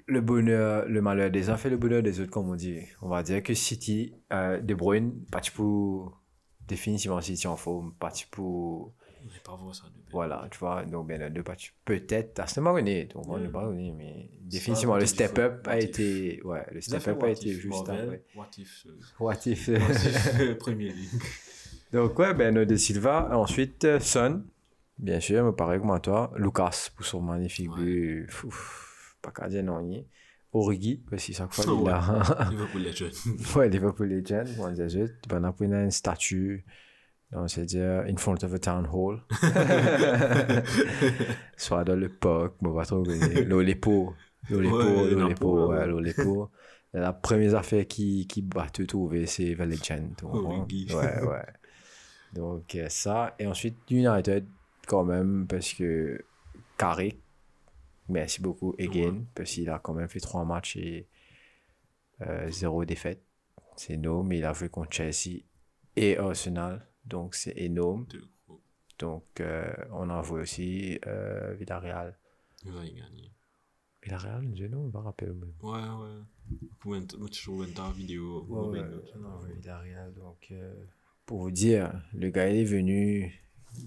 Le bonheur, le malheur des uns fait le bonheur des autres, comme on dit. On va dire que City, euh, De Bruyne, pas pour définitivement City en forme, pas pour. Ça. Voilà, tu vois, donc ben, deux pas peut-être à ce moment donné, on Mm. donné, mais définitivement le peut-être step up what a été. Ouais, le Ils ont step fait up a été juste après. What if, euh, What if. if, *laughs* Premier League? Donc, ouais, ben, de Silva. Ensuite, euh, Son, bien sûr, me paraît comme à toi. Lucas, pour son magnifique but. Pas qu'à dire non, ni. Origi, parce que chaque fois, il a. Liverpool Legend. *laughs* ouais, Liverpool Legend, on dit juste. Ben, a une statue. Donc, c'est-à-dire, in front of a town hall. *laughs* Soit dans le parc, bon, pas trop connu. L'Olepo. L'Olepo, Ouais, l'Olepo, Napo, ouais, ouais. l'Olepo. La première affaire qui, qui va te trouver, c'est tu comprends? Origi. Ouais, ouais. Donc, euh, ça. Et ensuite, United, quand même, parce que Carrick, merci beaucoup, again, parce qu'il a quand même fait trois matchs et euh, zéro défaite. C'est énorme. Mais il a joué contre Chelsea et Arsenal. Donc, c'est énorme. Donc, euh, on a joué aussi euh, Villarreal. Ils. Villarreal, je ne me rappelle même. Ouais, ouais. Vidéo. Ouais, on Villarreal. Donc, euh, pour vous dire, le gars, il est venu,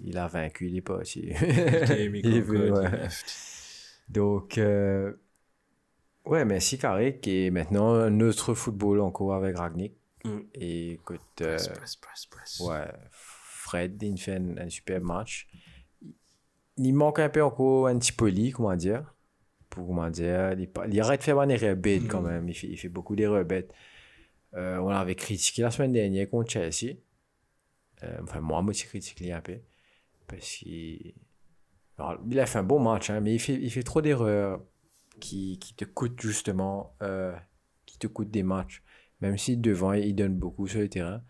il a vaincu, il est parti. *laughs* *laughs* Il est venu, ouais. Donc, euh, ouais, merci Carrick. Et maintenant, un autre football encore avec Ragnick. Mm. Et écoute, euh, Press, press, press, press. ouais, Fred, il fait un, un super match. Il manque un peu encore un petit poli, comment dire. Pour comment dire, il, arrête de faire des erreurs bêtes quand Mm. même. Il fait, il fait beaucoup d'erreurs bêtes. Euh, on l'avait critiqué la semaine dernière contre Chelsea. Euh, enfin, moi, moi, j'ai critiqué un peu. Parce qu'il il a fait un bon match, hein, mais il fait, il fait trop d'erreurs qui, qui te coûtent justement, euh, qui te coûtent des matchs. Même si devant, il donne beaucoup sur le terrain,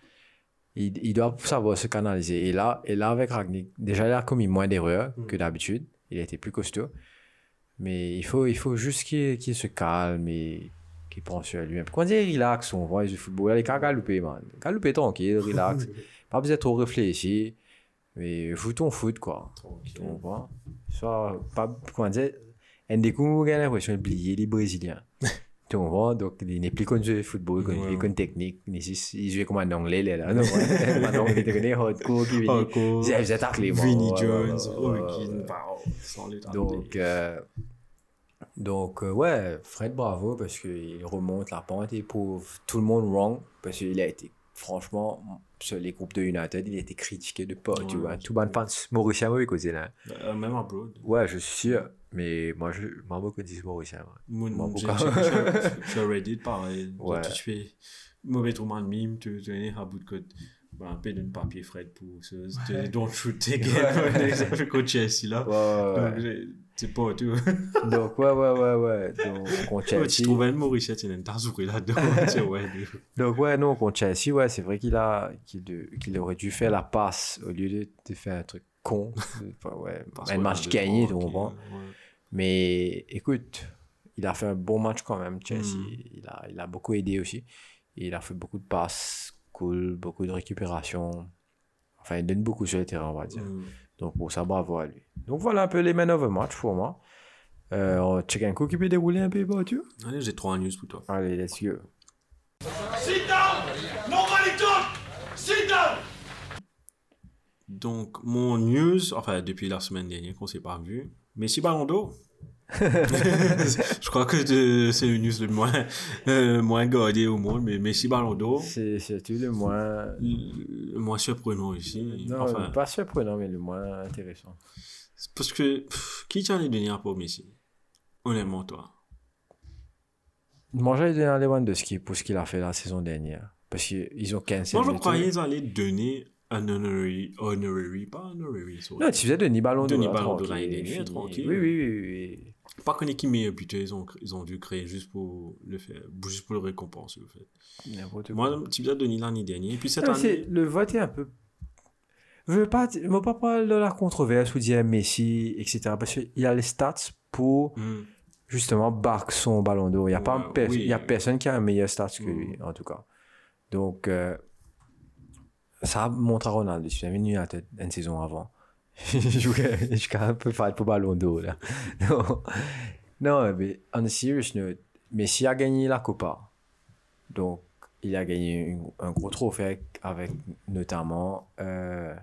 il, il doit savoir se canaliser. Et là, et là avec Ragnick, déjà, il a commis moins d'erreurs que d'habitude. Il a été plus costaud. Mais il faut, il faut juste qu'il qu'il se calme et qu'il pense sur lui-même. Quand on dit relax, on voit du football, il a galouper, man. Galouper tranquille, *laughs* relax. pas besoin de trop réfléchir. Mais fout ton foot, quoi. Tu comprends? Soit, pas, comment dire, un des coups, j'ai l'impression d'oublier les Brésiliens. *laughs* tu comprends? Donc, il n'est plus connu le football, il Ouais. est connu technique. Il joue comme un anglais, là. Non. Un anglais, il connaît hardcore, qui vient. Hardcore. Taclé, moi. Vinnie Jones, ouais. wow. Donc, euh, donc euh, ouais, Fred, bravo, parce qu'il remonte la pente et prouve tout le monde wrong, parce qu'il a été, franchement, sur les groupes de United, il a été critiqué de pas, tu Ouais, vois. ouais. Tout le monde pense Maurice Mauvais côté là. Euh, même abroad. Ouais, je suis sûr, mais moi, je m'en beaucoup dit Maurice Mon, Moi, j'ai- Sur *laughs* Reddit, pareil. Ouais. Tu fais mauvais tourment de mime, tu tu es à bout de code. Un peu d'un papier Fred pour ce. tu- Don't shoot games. L'exemple contre Chelsea là. Ouais, c'est pas tout. ouais. *laughs* Donc, ouais, ouais, ouais, ouais. Donc, contre Ouais, tu Chelsea. trouves un Maurice, une là-dedans. *laughs* Ouais. Donc, ouais, non, contre Chelsea, ouais, c'est vrai qu'il a, qu'il, qu'il aurait dû faire la passe au lieu de, de faire un truc con. *laughs* Enfin, ouais, un match gagné, tu comprends. Mais écoute, il a fait un bon match quand même, Chelsea. Mm. Il, a, il a beaucoup aidé aussi. Et il a fait beaucoup de passes cool, beaucoup de récupération. Enfin, il donne beaucoup sur le terrain, on va dire. Donc, pour ça, bravo à lui. Donc, voilà un peu les men of the match pour moi. Euh, on check un coup qui peut dérouler un peu, bah, tu vois. Allez, j'ai trois news pour toi. Allez, let's go. Sit down! Nobody talk! Sit down! Donc, mon news, enfin, depuis la semaine dernière qu'on s'est pas vu, Messi Ballon d'Or. Je crois que c'est le news le moins, euh, moins gardé au monde, mais Messi Ballon d'Or, C'est surtout le moins. le moins surprenant ici. Non, enfin, pas surprenant, mais le moins intéressant. parce que, pff, qui tient les données pour Messi? Honnêtement, toi. Moi, j'allais donner à Lewandowski pour ce qu'il a fait la saison dernière. Parce qu'ils ont 15 Moi, je croyais qu'ils allaient donner un honorary, honorary pas honorary, sorry. Non, tu faisais Denis Ballon d'Or. Denis Ballon d'Or l'année dernière, tranquille. Oui, oui, oui. oui. Pas qu'on est qui meilleur buteur, ils ont, ils ont dû créer juste pour le faire, juste pour le récompenser, au fait. Moi, tu l'as donné l'année dernière, et puis cette année. le vote est un peu. Je veux pas, je veux pas parler de la controverse ou dire Messi, etc. Parce qu'il a les stats pour Hmm. justement back son ballon d'or. Il n'y a, pas Ouais, pers- oui. il y a personne qui a un meilleur stats que Mm. lui, en tout cas. Donc, euh, ça montre à Ronaldo. Je suis venu à tête une saison avant. *laughs* je jouais- je suis un peu fan pour ballon d'or, là. *laughs* non, non, mais on a serious note, Messi a gagné la Copa. Donc, il a gagné un gros trophée avec, notamment euh,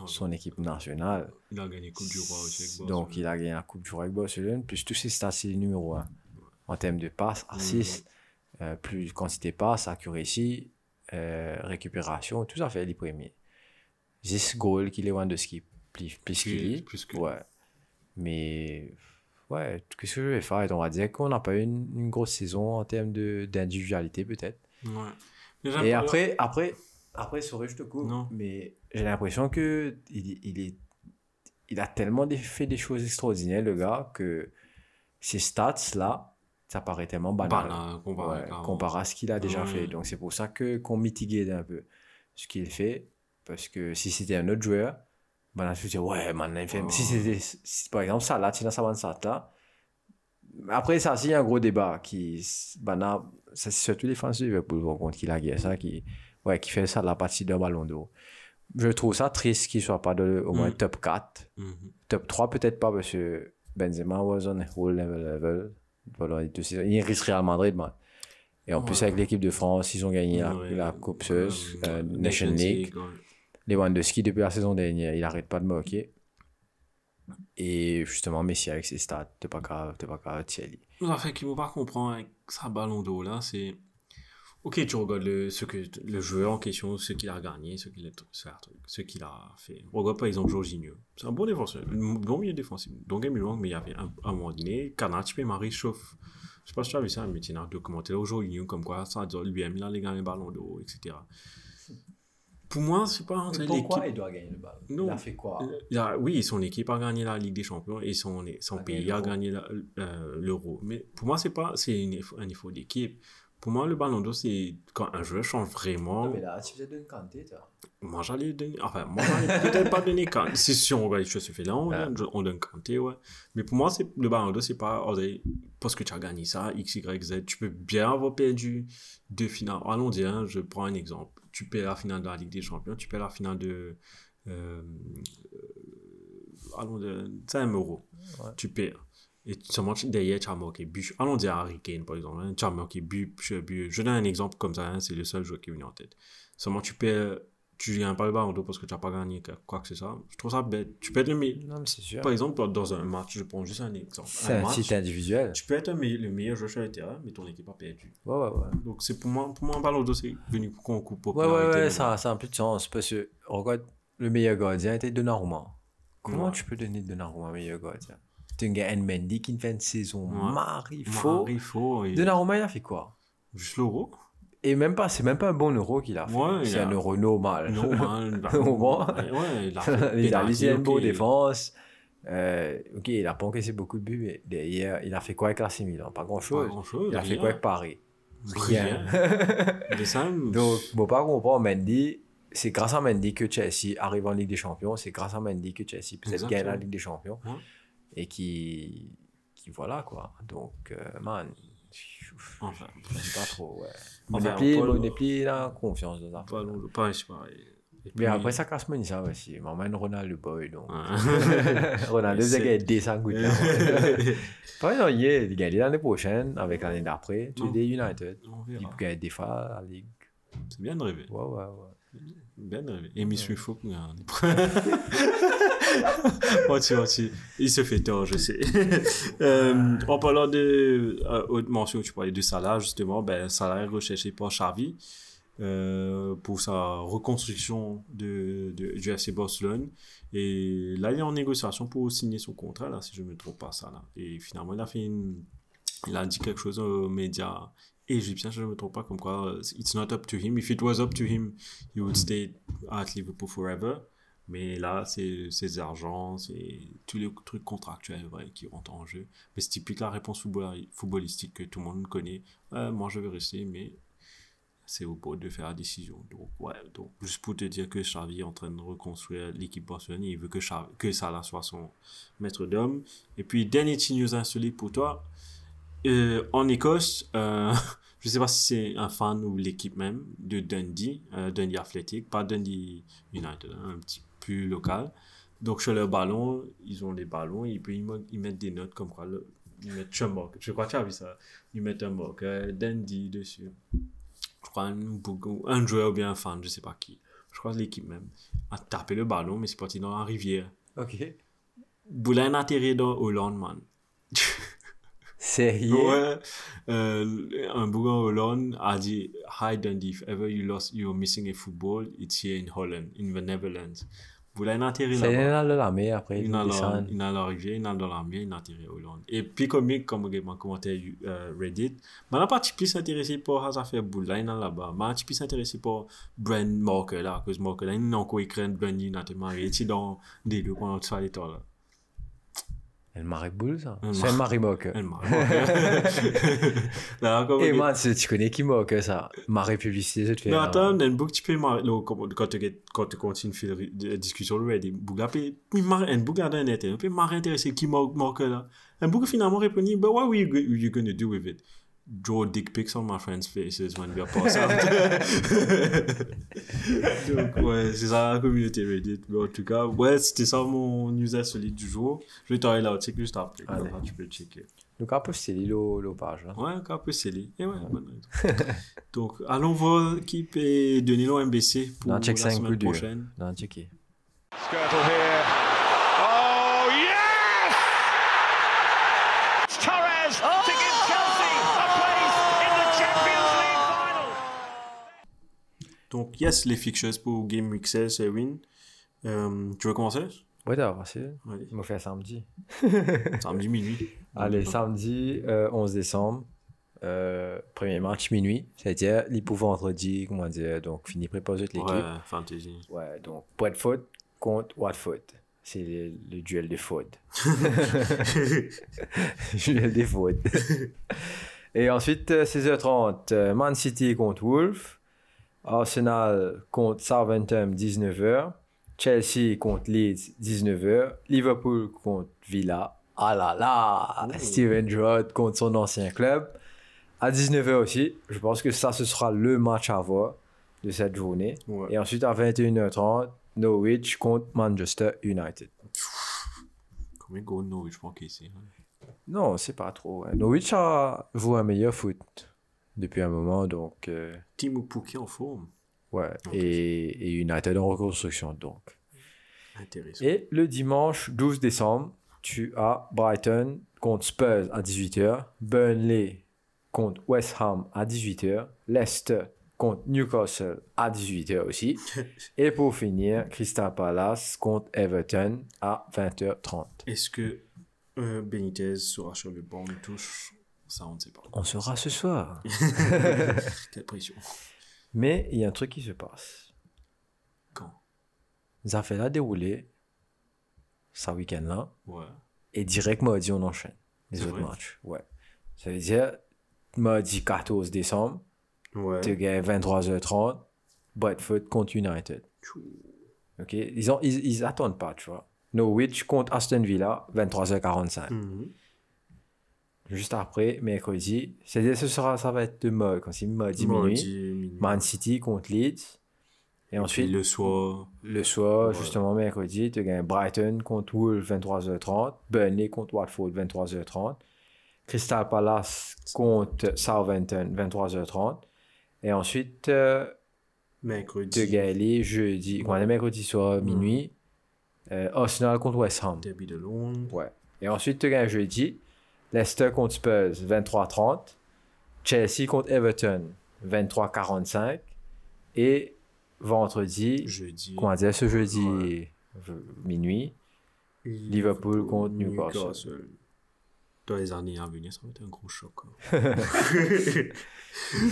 Ah, son équipe nationale. Il a gagné Coupe du Roi aussi avec Donc, il a gagné la Coupe du Roi avec Barcelone, plus tous ses stats, c'est le numéro 1. En termes de passes, assists, euh, plus quantité de passes, accuracy, euh, récupération, tout ça fait les premiers. 10 goals qu'il est Lewandowski, plus, plus qu'il Plus- que- Ouais. Mais, ouais, qu'est-ce que je vais faire? On va dire qu'on n'a pas eu une, une grosse saison en termes d'individualité, peut-être. Ouais. Et après, après, après, sorry, je te coupe, Non. mais j'ai l'impression que il, il est, il a tellement fait des choses extraordinaires, le gars, que ces stats-là, ça paraît tellement banal. Banal, comparé Ouais, à- comparé à ce qu'il a déjà Ouais. fait. Donc c'est pour ça que qu'on mitiguait un peu ce qu'il fait, parce que si c'était un autre joueur, me dis, ouais, man. Ouais. Si c'était, si, par exemple, ça là, tu bande ça là, après, ça, c'est un gros débat qui, ça, c'est surtout les fans de Liverpool vont compte qu'il a gagné ça, qui, ouais, qui fait ça la partie d'un ballon d'eau. Je trouve ça triste qu'il soit pas de, au moins Mm. top 4. Mhm. Top 3, peut-être pas, parce que Benzema was on a whole level level. Voilà, il, risque Real Madrid, man. Et en plus, Ouais. avec l'équipe de France, ils ont gagné la, Ouais. la Coupe Seuse, Euh, euh, Nation League. ouais. Lewandowski, depuis la saison dernière, il arrête pas de moquer. Et justement, Messi avec ses stats, t'es pas grave, t'es pas grave, Thierry. La fait qu'il ne faut pas comprendre avec sa ballon d'eau là, c'est. Ok, tu regardes le, ce que, le joueur en question, ce qu'il a gagné, ce qu'il a, ce, qu'il a fait. Regarde par exemple Jorginho. C'est un bon défenseur, un bon milieu défensif. Donc, il mais il y avait un, à un moment donné, Kanach et Marie chauffe. Je sais pas si tu as vu ça, mais tu as un documentaire au Jorginho, comme quoi ça, lui-même, il a gagné le ballon d'eau, etc. Pour moi, c'est pas entre l'équipe. il doit gagner le ballon? Non. Il a fait quoi? Il a- oui, son équipe a gagné la Ligue des Champions et son, son pays a gagné euh, l'Euro. Mais pour moi, c'est pas c'est un effort d'équipe. Pour moi, le ballon d'or, c'est quand un joueur change vraiment. là, tu faisais d'une quantité, toi. Moi, j'allais donner. Enfin, moi, j'allais peut-être pas donner Kanté. *laughs* C'est si on regarde les choses là, on, donne- on donne Kanté, ouais. Mais pour moi, c'est le ballon d'or, c'est pas oh, parce que tu as gagné ça, X, Y, Z. Tu peux bien avoir perdu deux finales. Allons dire, hein, je prends un exemple. Tu perds la finale de la Ligue des Champions, tu perds la finale de. Euh, euh, allons dire, c'est un euro. Ouais. Tu perds. Et seulement tu- derrière, tu as marqué but. Allons dire Harry Kane, par exemple. hein. Tu as marqué but, but. Je donne un exemple comme ça, hein, c'est le seul joueur qui est venu en tête. Seulement tu perds, tu gagnes pas le ballon d'or parce que tu n'as pas gagné quoi que ce soit. Je trouve ça bête. Tu peux être le meilleur. Non, mais c'est sûr. Par exemple, dans un match, je prends juste un exemple. C'est Un un match, site individuel. tu peux être le meilleur joueur sur le terrain, mais ton équipe a perdu. Ouais, ouais, ouais. Donc c'est pour moi, pour moi, un ballon d'or, c'est venu pour qu'on coupe Ouais, ouais, ouais, ça, ça a un peu de sens. Parce que, regarde, le meilleur gardien était Donnarumma. Comment Ouais. tu peux donner Donnarumma meilleur gardien? Tu as un gars Mendy qui fait une saison Ouais. marifaux. Marie faut. et- Donnarumma, il a fait quoi? Juste l'euro. Et même pas, c'est même pas un bon euro qu'il a fait. Ouais, c'est a- un euro normal. Normal. *laughs* bah. Ouais, ouais, il a laissé une bonne défense. Euh, ok, il a pas encaissé beaucoup de buts, mais derrière, il a fait quoi avec l'AC Milan? Pas grand Pas chose. grand-chose. Il a fait rien. quoi avec Paris? Rien. Ça, *laughs* Donc, bon, pas comprendre, Mendy, c'est grâce à Mendy que Chelsea arrive en Ligue des Champions. C'est grâce à Mendy que Chelsea peut-être gagne la Ligue des Champions. Et qui, qui, voilà quoi. Donc, euh, man, Enfin, je sais pas trop, ouais. Enfin, Bonépli, Paul- Bonépli, il a confiance dans ça. pas long- pas c'est pareil. Et Mais puis- après, ça casse mon ça aussi. M'emmène Ronaldo Boy, donc. Ronaldo, C'est- c'est gagné 200 gouttes. Par exemple, il est il gagne l'année prochaine, avec l'année d'après, tu es Non. des United. On Il peut gagner des fois la Ligue. C'est bien de rêver. Ouais, ouais, ouais. Fufo, regarde. Moitié, moitié. Il se fait tort, je sais. *laughs* euh, en parlant de. Euh, autre mention, tu parlais de Salah, justement. Ben, Salah est recherché par Xavi euh, pour sa reconstruction de, de, du FC Barcelone. Et là, il est en négociation pour signer son contrat, là, si je ne me trompe pas. Là. Et finalement, il a fait une. Il a dit quelque chose aux médias égyptiens, si je ne me trompe pas, comme quoi, uh, it's not up to him. If it was up to him, he would stay at Liverpool forever. Mais là, c'est ces argents, c'est tous les trucs contractuels ouais, qui rentrent en jeu. Mais c'est typique la réponse football- footballistique que tout le monde connaît. Ouais, moi, je vais rester, mais c'est au board de faire la décision. Donc, ouais, donc juste pour te dire que Xavi est en train de reconstruire l'équipe Barcelone, il veut que, Xavi- que Salah soit son maître d'homme. Et puis, dernier petit news insolite pour toi. Euh, en Écosse, euh, *laughs* je sais pas si c'est un fan ou l'équipe même de Dundee, euh, Dundee Athletic, pas Dundee United, hein, un petit peu local. Donc sur leur ballon, ils ont des ballons et puis ils, mettent des notes comme quoi, le- ils mettent je moque. Je crois que tu as vu ça. Ils mettent un moque, euh, Dundee dessus. Je crois un, un joueur ou bien un fan, je sais pas qui. Je crois que l'équipe même a tapé le ballon, mais c'est parti dans la rivière. Ok. Boulain a atterri dans Hollande, man. *laughs* Sérieux? Ouais, euh, un bougon Hollande a dit Hi Dundee, if ever you lost, you're missing a football, it's here in Holland, in the Netherlands. A atterri C'est là-bas? là de la mer après. Il il a descend. il a l'arrivée, il a dans la mer, il à Hollande. Et puis comique, comme mon commentaire euh, Reddit, mais n'a pas plus intéressé par les affaires Boulain là-bas. Je plus intéressé par Brand Marker là, parce que Marker là, il n'a encore écrit Brand United, mais il est dans des deux pendant tout ça, les temps là. Ça. Elle C'est un marie moque. Elle m'a. Là, comme Et on- man, tu connais qui moque ça? Marie publicité, je te fais. Non, attends, un bouc, tu peux marrer, là, quand tu, continues la discussion, le Reddit, bouc, là, puis, il marre, un bouc, là, dans net, un peu marre intéressé, qui marque, là. Un bouc, finalement, répondit, but what were you, go- you gonna do with it? Draw dick pics on my friends' faces when we are pass out. *laughs* Donc, ouais, c'est ça la communauté Reddit. Mais en tout cas, ouais, c'était ça mon news insolite du jour. Je vais t'envoyer l'article juste après. Allez. ça, tu peux checker. Donc, un peu le, le page. Là. Ouais, un peu scellé. Et ouais, bonne raison. *laughs* Donc, allons voir qui peut donner l'OMBC pour Non, la semaine prochaine. Non, checké. Skirtle here. Oh, yes! It's Torres to give Chelsea a place in the Champions League final. Donc, yes, les fixtures pour Game Week 16, c'est win. Euh, tu veux commencer? Ouais, d'accord, c'est. Il m'a fait samedi. *laughs* samedi minuit. Allez, samedi euh, 11 décembre. euh, premier match minuit. C'est-à-dire, vendredi, comment dire, donc fini préposé de l'équipe. Ouais, fantasy. Ouais, donc Watford contre Watford. C'est le, le duel des *laughs* Ford. *laughs* duel des Ford. Et ensuite, euh, 16h30, euh, Man City contre Wolves. Arsenal contre Southampton, 19h. Chelsea contre Leeds, 19h. Liverpool contre Villa. Ah là là! Steven Gerrard contre son ancien club. À 19h aussi. Je pense que ça, ce sera le match à voir de cette journée. Ouais. Et ensuite, à 21h30, Norwich contre Manchester United. Combien de goals Norwich manque ici hein? Non, c'est pas trop. Norwich a joué un meilleur foot depuis un moment, donc euh, Pukki en forme. ouais. Et, et United en reconstruction, donc. Intéressant. Et le dimanche 12 décembre, tu as Brighton contre Spurs à 18h, Burnley contre West Ham à 18h, Leicester contre Newcastle à 18h aussi. *laughs* Et pour finir, Crystal Palace contre Everton à 20h30. Est-ce que euh, Benitez sera sur le banc de touche Ça, on ne sait pas. On sera ce soir. *laughs* Quelle pression. Mais il y a un truc qui se passe. Quand? Ça fait là dérouler ça week-end-là. Ouais. Et direct mardi, on enchaîne les autres vrai? matchs. Ouais. Ça veut dire, mardi 14 décembre, Ouais. tu gagnes 23h30, Brentford contre United. OK? Ils, ont, ils, ils attendent pas, tu vois. Norwich contre Aston Villa, 23h45. Mhm. Juste après, mercredi, c'est-à-dire ce sera, ça va être de mode, quand c'est mardi minuit. Man City contre Leeds. Et ensuite, le soir. Le soir, Ouais. justement, mercredi, tu gagnes Brighton contre Wolves 23h30, Burnley contre Watford 23h30, Crystal Palace contre Southampton 23h30, et ensuite, euh, Mercredi. tu gagnes jeudi, quand on est mercredi soir, minuit, euh, Arsenal contre West Ham. Derby de Londres. Ouais. Et ensuite, tu gagnes jeudi, Leicester contre Spurs 23h30, Chelsea contre Everton 23h45, et vendredi, Jeudi. comment dire, ce jeudi Ouais. minuit, Liverpool contre Newcastle. Dans les années à venir, ça va être un gros choc. hein. *laughs*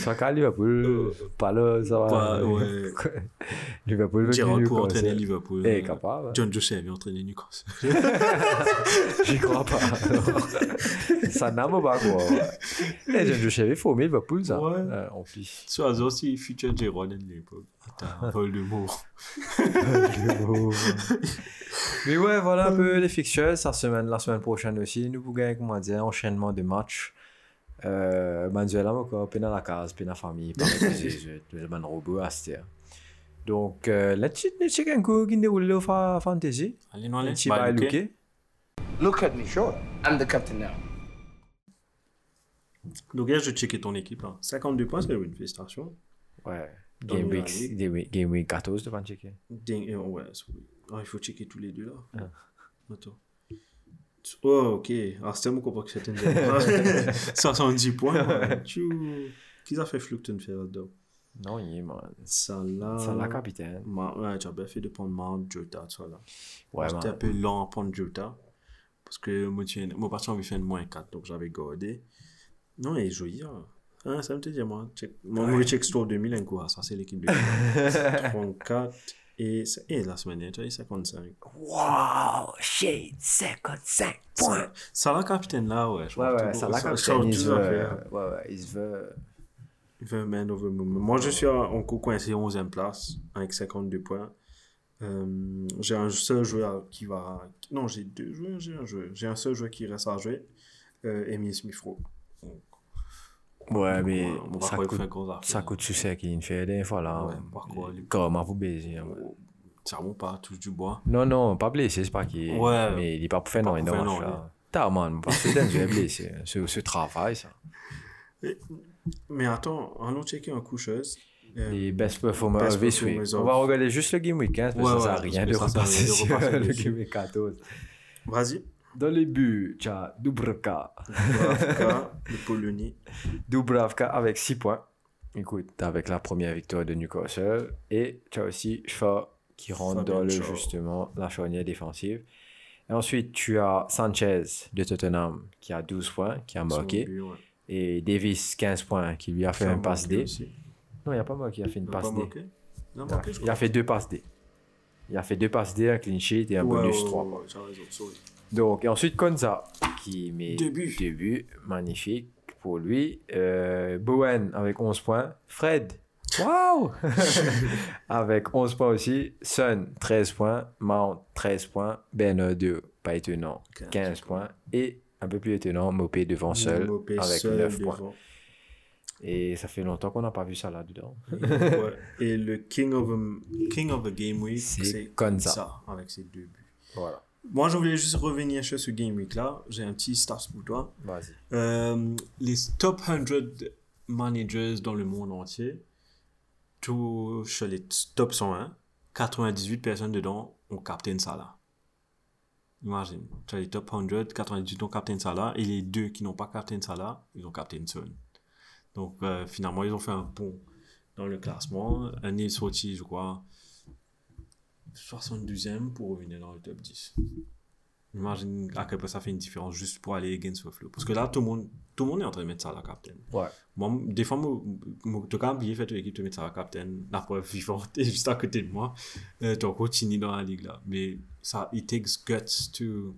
Ça qu'à Liverpool, pas là, ça va. Pas- ouais. *laughs* Liverpool veut qu'il pour entraîner Liverpool. Eh, euh, capable. hein. John Joseph vient entraîner Newcastle. *laughs* J'y crois pas. ça n'a pas quoi. Eh, je savais faut Liverpool, ça. Ouais. Euh, en plus. Soit aussi feature Gerrard à l'époque. Attends, vol de mots. Mais ouais, voilà un peu les fixtures. La semaine, la semaine prochaine aussi, nous pouvons gagner, comment dire, enchaînement de matchs. Euh, Manuel a encore, puis dans la case, puis dans la famille, par *laughs* exemple, le robot à. Donc, euh, let's check let's check un coup qui déroule le fa- fantasy. Bah, by Luke. Luke. Look at me, sure. I'm the captain now. Donc, hier, je checké ton équipe. Hein. 52 points, c'est une félicitation. Ouais. Game la week, game week, game week 14 devant checker. Ding, euh, ouais, ah, il faut checker tous les deux là. Ah. Attends. Oh, ok. Ah, c'était mon comprends que c'était une 70 points. man. Qui a fait faire là-dedans Non, il est, man. C'est la capitaine. Ma- Ouais, tu as bien fait de prendre Mount Jota, ça là. Ouais, J'étais un peu lent à prendre Jota. Parce que moi, tiens, moi parti de faire une moins 4, donc j'avais gardé. Non, il est joli. Hein. Hein, ça me te dit, moi. Check. Moi, moi, check Store 2000, un coup. ah, Ça, c'est l'équipe de *laughs* 34. Et, et la semaine dernière, as eu 55. Wow, shit, 55 Ça, ça la capitaine là, ouais. je Ouais, ouais, tout- ça la ça- capitaine, il se veut. Ouais, ouais, il se veut. Il un man over moment. Moi, je suis en en coincé 11e place avec 52 points. Euh, j'ai un seul joueur qui va. Non, j'ai deux joueurs, j'ai un joueur. J'ai un seul joueur qui reste à jouer. Euh, Emile Smith-Rowe. Ouais, mais on va ça coûte, ça coûte succès qu'il fait des fois là. Lui. Comment vous baiser hein? Ça monte pas, touche du bois. Non, non, pas blessé, c'est pas qu'il. Ouais. Mais il est pas pour faire non, il non, là. T'as, man, parce que Denzel est blessé. Ce, ce travail, ça. Mais attends, allons checker un coucheuse. Euh, Les best performers Best On va regarder juste le game week 15 parce que ça à ouais, rien de repasser à le game week 14. Vas-y. Dans les buts, tu as Dubravka. Dubravka, *laughs* le Polonais. Dubravka avec 6 points. Écoute, avec la première victoire de Newcastle. Et tu as aussi Shaw qui rentre dans le, justement la charnière défensive. Et ensuite, tu as Sanchez de Tottenham qui a 12 points, qui a marqué. Son but, ouais. Et Davis, 15 points, qui lui a fait un passe D. aussi. Non, il n'y a pas moi qui a fait une passe pas D. marqué Il a Il fait deux passes D. Il a fait deux passes D, un clean sheet et un Ouais, bonus ouais, 3 points. Donc, et ensuite, Konza, qui met Deux buts. deux buts. Magnifique pour lui. Euh, Bowen avec 11 points. Fred, waouh *laughs* Avec 11 points aussi. Sun, 13 points. Mount, 13 points. Ben 2, pas étonnant, 15 15 points. Et un peu plus étonnant, Mopé devant seul, Mbappé avec seul 9 points. devant. Et ça fait longtemps qu'on n'a pas vu ça là-dedans. Ouais. Et le King of, a, King of the Game Week, C'est Konza. avec ses deux buts. Voilà. Moi, je voulais juste revenir sur ce Game Week là. J'ai un petit stats pour toi. Vas-y. Euh, les top 100 managers dans le monde entier, sur les top 101, 98 personnes dedans ont Captain Salah. Imagine, tu as les top 100, 98 ont Captain Salah, et les deux qui n'ont pas Captain Salah, ils ont Captain Son. Donc, euh, finalement, ils ont fait un pont dans le classement. Un est sorti, je crois, 72e pour revenir dans le top 10. Imagine à quel point ça fait une différence juste pour aller against the flow. Parce que là, tout le monde, tout le monde est en train de mettre ça à la captain. Ouais. Moi, des fois, tu as oublié, fait l'équipe te mettre ça à la captain. La preuve vivante est *laughs* juste à côté de moi. Euh, tu continues dans la ligue là. Mais ça, it takes guts to,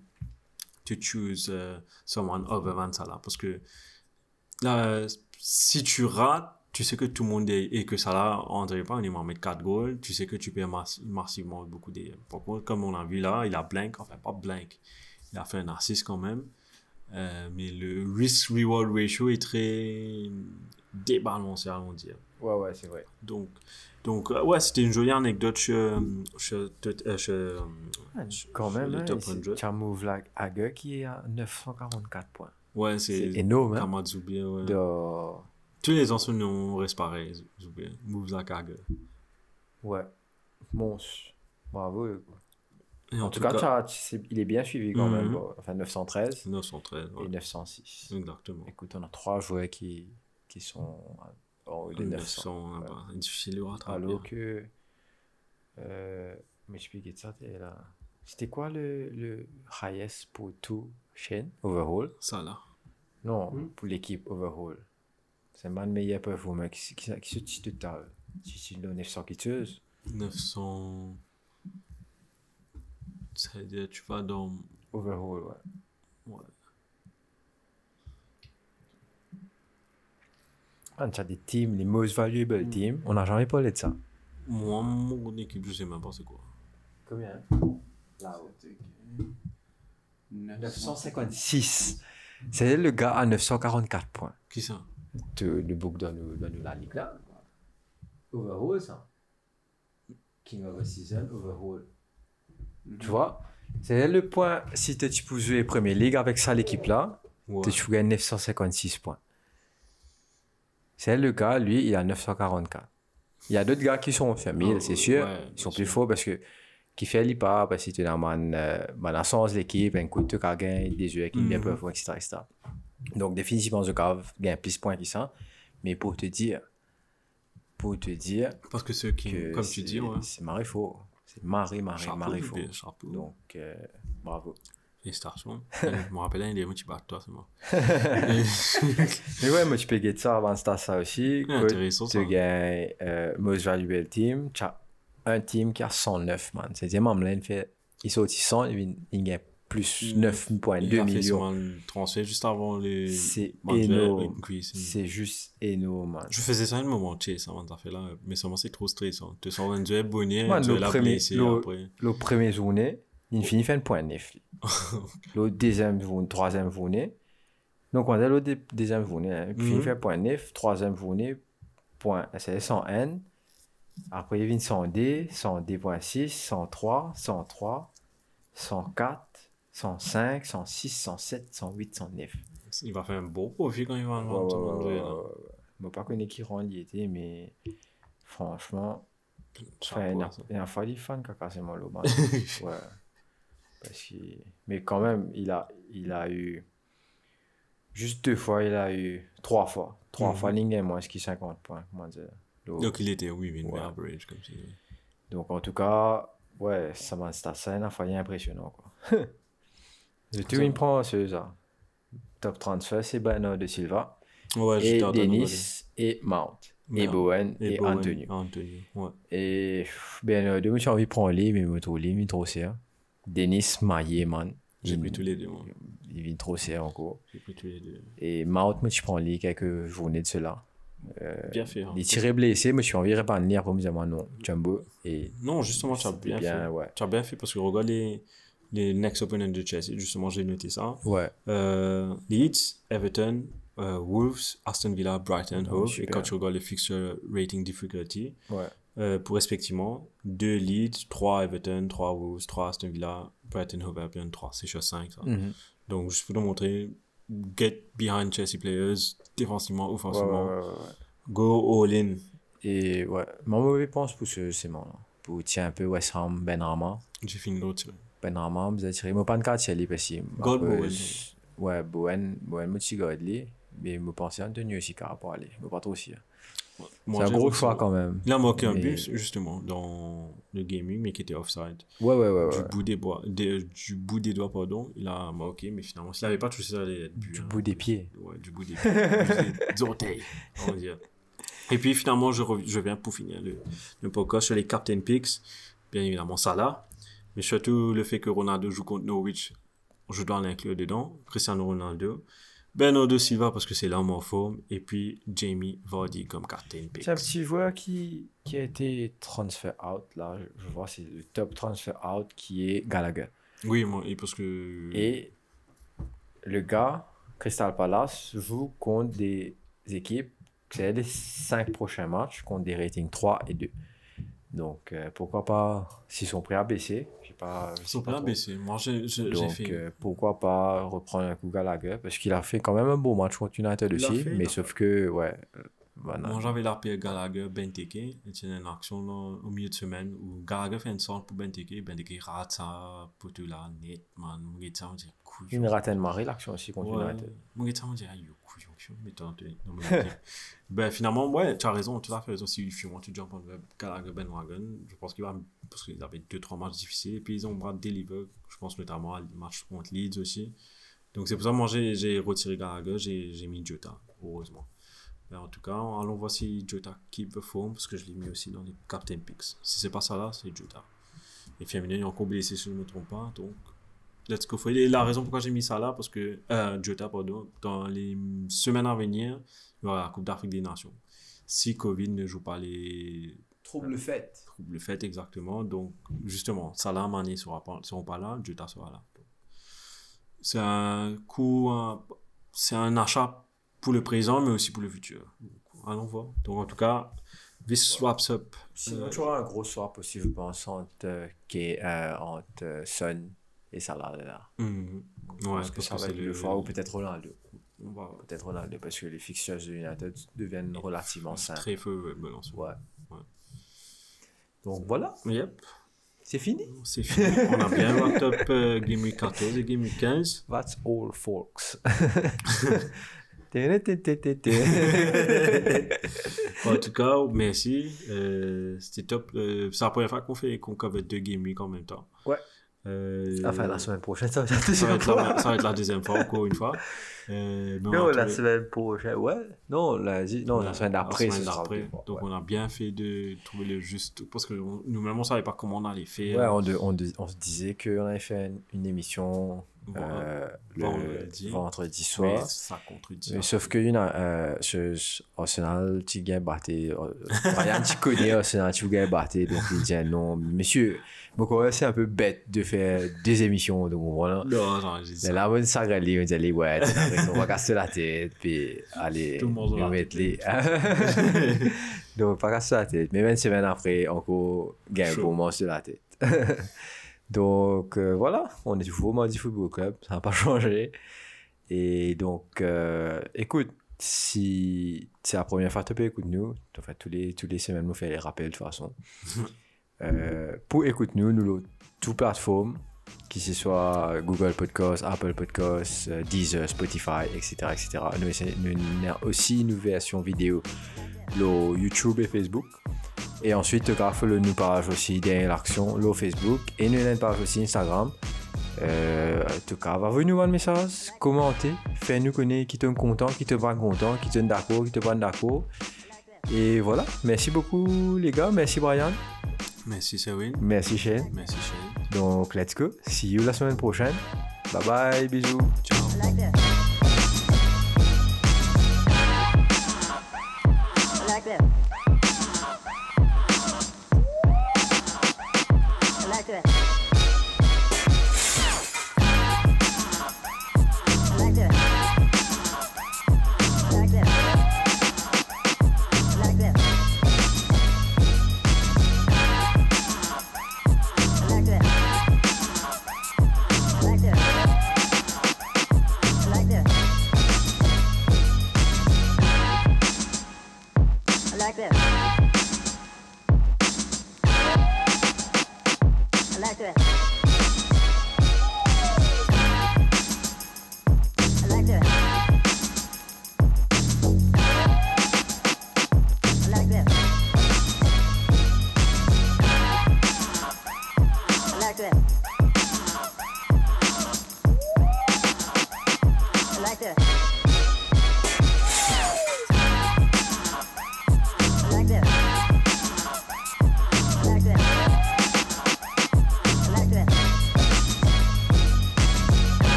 to choose uh, someone other than Salah. Parce que là, si tu rates, tu sais que tout le monde est, et que Salah, André pas, il va mettre 4 goals, tu sais que tu perds mass- massivement beaucoup contre, comme on a vu là, il a blank, enfin pas blank, il a fait un assist quand même. Euh, mais le risk-reward ratio est très débalancé, allons dire. Ouais, ouais, c'est vrai. Donc, donc euh, ouais, c'était une jolie anecdote chez, chez, euh, euh, Quand même, les hein, top ici, 100. tu as Move like Hager qui est à 944 points. Ouais, C'est énorme, hein? Ouais. De... Tous les anciens noms restent pareils, Zubi. Moves like Hager. Ouais. Monstre. Bravo. Et En, tout, cas, il est bien suivi quand Mhm. même. bon. Enfin, 913 913, ouais. et 906. Exactement. Écoute, on a trois joueurs qui, qui sont en haut de 900. 900, ouais. bah, difficile de rattraper. Alors que. Euh, mais je peux ça, t'es là. C'était quoi le, le highest pour tout Shane, overall? Salah. Non, pour l'équipe overall. C'est ma meilleure performance. Qui, qui, qui se tue tout à l'heure? Si tu le 900 qui tueuse. 900. C'est-à-dire, tu vas dans. Overall, ouais. Ouais. Ah, tu as des teams, les most valuable teams. On n'a jamais parlé de ça. Moi, mon équipe, je sais même pas c'est quoi. Combien? Là-haut. 956. C'est le gars à 944 points. Qui ça? De, le book dans, nous- dans la ligue là. Overall, ça. King of the season, overall. Tu vois? C'est le point, si tu peux jouer Premier League avec ça, l'équipe là, Ouais. tu gagnes 956 points. C'est le gars, lui, il a 944. Il y a d'autres gars qui sont fermés, Oh, c'est sûr. ouais, ils sont bien plus sûr. forts parce que qui fait l'IPA, parce que tu es dans mon, euh, mon sens l'équipe, un coup de gagner des jeux qui bien Mhm. performent, etc., etc. Donc, définitivement, je gagne plus de points que ça. Mais pour te dire, pour te dire Parce que ceux qui, que comme tu dis, ouais. c'est marré faux. C'est marré, marré, Chapeau, marré faux. chapeau. Donc, euh, bravo. Félicitations. je me rappelle, il est tu bats toi, c'est moi. *laughs* Mais ouais, moi, tu peux gagner ça avant ça, ça aussi. Ouais, intéressant. Tu gagnes euh, Most Valuable Team. Tu as un team qui a 109, man. C'est-à-dire, là, il fait, il saute 100, il, il gagne plus 9,2 Il a fait millions. le transfert juste avant les. C'est énorme. C'est juste énorme. Je faisais ça un moment, chase avant de faire là, mais seulement c'est trop stressant. Tu sors un jeu bonnier, Man, tu le la premier- blessé le- après. Le premier journée, il finit fait un point neuf. *laughs* le deuxième journée, troisième journée. Donc, on a le deuxième journée, hein, il finit Mhm. fait point neuf. Troisième journée, point, c'est 100N. Après, il vient 100D, 100D.6, 103, 103, 104, 105, 106, 107, 108, 109. Il va faire un beau profit quand il va Ouais, vendre ouais, ouais, ouais, pas connais qui rend l'été, mais franchement, il y a- il un fallu fan qui a ouais. Parce que... Mais quand même, il a, il a eu. Juste deux fois, il a eu. Trois fois. Trois Mhm. fois, il gagne moins que 50 points. Comment dire. Donc, Donc il était, oui, une Ouais. average comme si. donc, en tout cas, ouais, ça m'a assez un fallu impressionnant. Quoi. *laughs* Le tout, il prend ce ça. Top transfert, c'est Bernard de Silva. Ouais, et Denis et Mount. Et. Bowen regarder. et, Bowen, Antonio. Antonio, ouais. Et ben, de j'ai envie de prendre les, mais je trouve les, mais trop serre. Denis Maillé, man. J'ai Il- pris tous les deux, moi. Il vient trop serre encore. J'ai pris tous les deux. Et Mount, moi, je prends les quelques journées de cela. Bien fait. hein. Les tirés blessés, moi, je suis envie de répandre lire pour me dire, moi, non, Jumbo. Et Non, justement, tu as bien, bien, fait. ouais. Tu as bien fait parce que regarde les, les next opponents de Chelsea. Justement, j'ai noté ça. ouais, Euh, Leeds, Everton, euh, Wolves, Aston Villa, Brighton, Oh, Hove. Et quand tu regardes les fixture rating difficulty, ouais. euh, pour respectivement 2 Leeds, 3 Everton, 3 Wolves, 3 Aston Villa, Brighton, Hove Albion, 3. C'est sur 5 ça. Mhm. Donc, juste pour te montrer, get behind Chelsea players, défensivement, offensivement. ouais. Go all in. Et ouais, ma mauvaise pense pour ce, c'est moi. là. Pour tirer un peu West Ham, Ben Rama. J'ai fini l'autre. Ben Rama, vous avez tiré. Moi, pas de carte, c'est lui, parce que. God Bowen. Ouais, moi, tu gardes lui. Mais je pensais à Antonio aussi, car rapport lui. Mais pas trop aussi. hein. C'est un gros choix quand même. Il a marqué un but, justement, dans le gaming, mais qui était offside. Ouais, ouais, ouais. Du, ouais. bout des bois, des- du bout des doigts, pardon, il a marqué, mais finalement, s'il n'avait pas touché ça, allait être but. Du hein. bout des pieds. Ouais, du bout des pieds. des *laughs* orteils, on va dire. Et puis, finalement, je, rev- je viens pour finir le, le podcast sur les Captain Picks. Bien évidemment, Salah. Mais surtout, le fait que Ronaldo joue contre Norwich, je dois l'inclure dedans. Cristiano Ronaldo. Bernardo Silva, parce que c'est l'homme en forme. Et puis, Jamie Vardy comme Captain Picks. C'est un petit joueur qui, qui a été transfer out, là. Je, vois, c'est le top transfer out qui est Gallagher. Oui, moi, et parce que... Et le gars, Crystal Palace, joue contre des équipes, c'est les 5 prochains matchs, contre des ratings 3 et 2. Donc, euh, pourquoi pas, s'ils sont prêts à baisser, pas. je Ils sont pas baissés. Moi, j'ai fait... euh, pourquoi pas reprendre un coup Gallagher, parce qu'il a fait quand même un beau match contre United Il aussi, fait, mais il sauf que, ouais. euh, voilà. Moi, j'avais l'appelé Gallagher Benteke. C'est une action là, au milieu de semaine où Gallagher fait une sorte pour Benteke. Benteke rate ça pour tout là, net, man. On dit couillon. Une ratine marée, l'action aussi contre Ouais. United. Ça, on dit aïe, Mais t'as ok. Ben, finalement, ouais, tu as raison, tu as fait raison. Si you want to jump on the Gallagher Ben Wagon, je pense qu'il va. Parce qu'ils avaient 2-3 matchs difficiles. Et puis, ils ont bras deliver. Je pense notamment à le match contre Leeds aussi. Donc c'est pour ça que moi j'ai retiré Gallagher, j'ai j'ai mis Jota, heureusement. Mais en tout cas, allons voir si Jota keep the form, parce que je l'ai mis aussi dans les Captain Picks. Si c'est pas ça là, c'est Jota. Et Firmino est encore blessé si je ne me trompe pas, donc let's go for it. Et la raison pourquoi j'ai mis ça là, parce que euh, Jota, pardon, dans les semaines à venir, il y aura la Coupe d'Afrique des Nations. Si Covid ne joue pas les Trouble le fait. troubles faits exactement, donc justement, Salah, Mané ne seront pas, là, Jota sera là. C'est un coup, c'est un achat pour le présent, mais aussi pour le futur. Donc, allons voir. Donc en tout cas, this swaps up. Sinon, Euh, tu auras un gros soir possible, je pense, entre, qui est, euh, entre Son et Salah. Là. mhm. Je Ouais, pense que ça va c'est être le choix, ou peut-être Ronaldo. on va- Peut-être Ronaldo, parce que les fixtures de United deviennent relativement simples. Très feu, balance. Ouais. Ouais. Donc voilà, Yep, c'est fini? c'est fini. On a bien wrapped up euh, Game Week 14 et Game Week 15. That's all, folks. *laughs* *laughs* En tout cas, merci. Euh, C'était top. Euh, c'est la première fois qu'on fait qu'on cover deux Game Week en même temps. Ouais. Euh, Enfin, la semaine prochaine, ça va être la ça va, deuxième être la, fois. ça va être la deuxième fois, encore une fois. Euh, Non, la trouvé- semaine prochaine, ouais. Non, la, non, la semaine d'après, la semaine Donc ouais. on a bien fait de trouver le juste. Parce que on- nous-mêmes, on savait pas comment on allait faire. Ouais, on, de- on, de- on se disait qu'on avait fait une, une émission Euh, le Vendredi. vendredi Mais soir. ça contredit. Mais sauf que une, euh, Arsenal, tu gagnes batté. euh, Ryan, tu connais *laughs* Arsenal, tu gagnes batté. Donc il dit non, monsieur, c'est un peu bête de faire deux émissions. Donc voilà. Non, non, j'ai dit ça. là, on dit allez, ouais, on va casser la tête, puis allez, Tout le monde la mettre les. Donc, *laughs* pas casser la tête. Mais même semaine après, encore, gagne pour manger la tête. *laughs* donc, euh, voilà, on est toujours au Mardi Football Club, ça n'a pas *laughs* changé. Et donc, euh, écoute, si c'est la première fois que tu peux écouter nous, enfin, tous les, tous les semaines, nous fait les rappels de toute façon. *laughs* Euh, pour écouter nous, nous, l'autre, toute plateforme, qui ce soit Google Podcast, Apple Podcast, Deezer, Spotify, etc. etc. Nous avons aussi une version vidéo le YouTube et Facebook. Et ensuite, tu as le nous page aussi derrière l'action, le Facebook. Et nous avons une page aussi Instagram. Euh, en tout cas, va venir voir le message, commentez, fais-nous connaître qui t'est content, qui t'est pas content, qui t'est d'accord, qui t'est pas d'accord. Et voilà, merci beaucoup les gars, merci Brian, Merci, Sewin. merci Shane. Merci, Shane. Donc, let's go. See you la semaine prochaine. Bye bye, bisous. Ciao.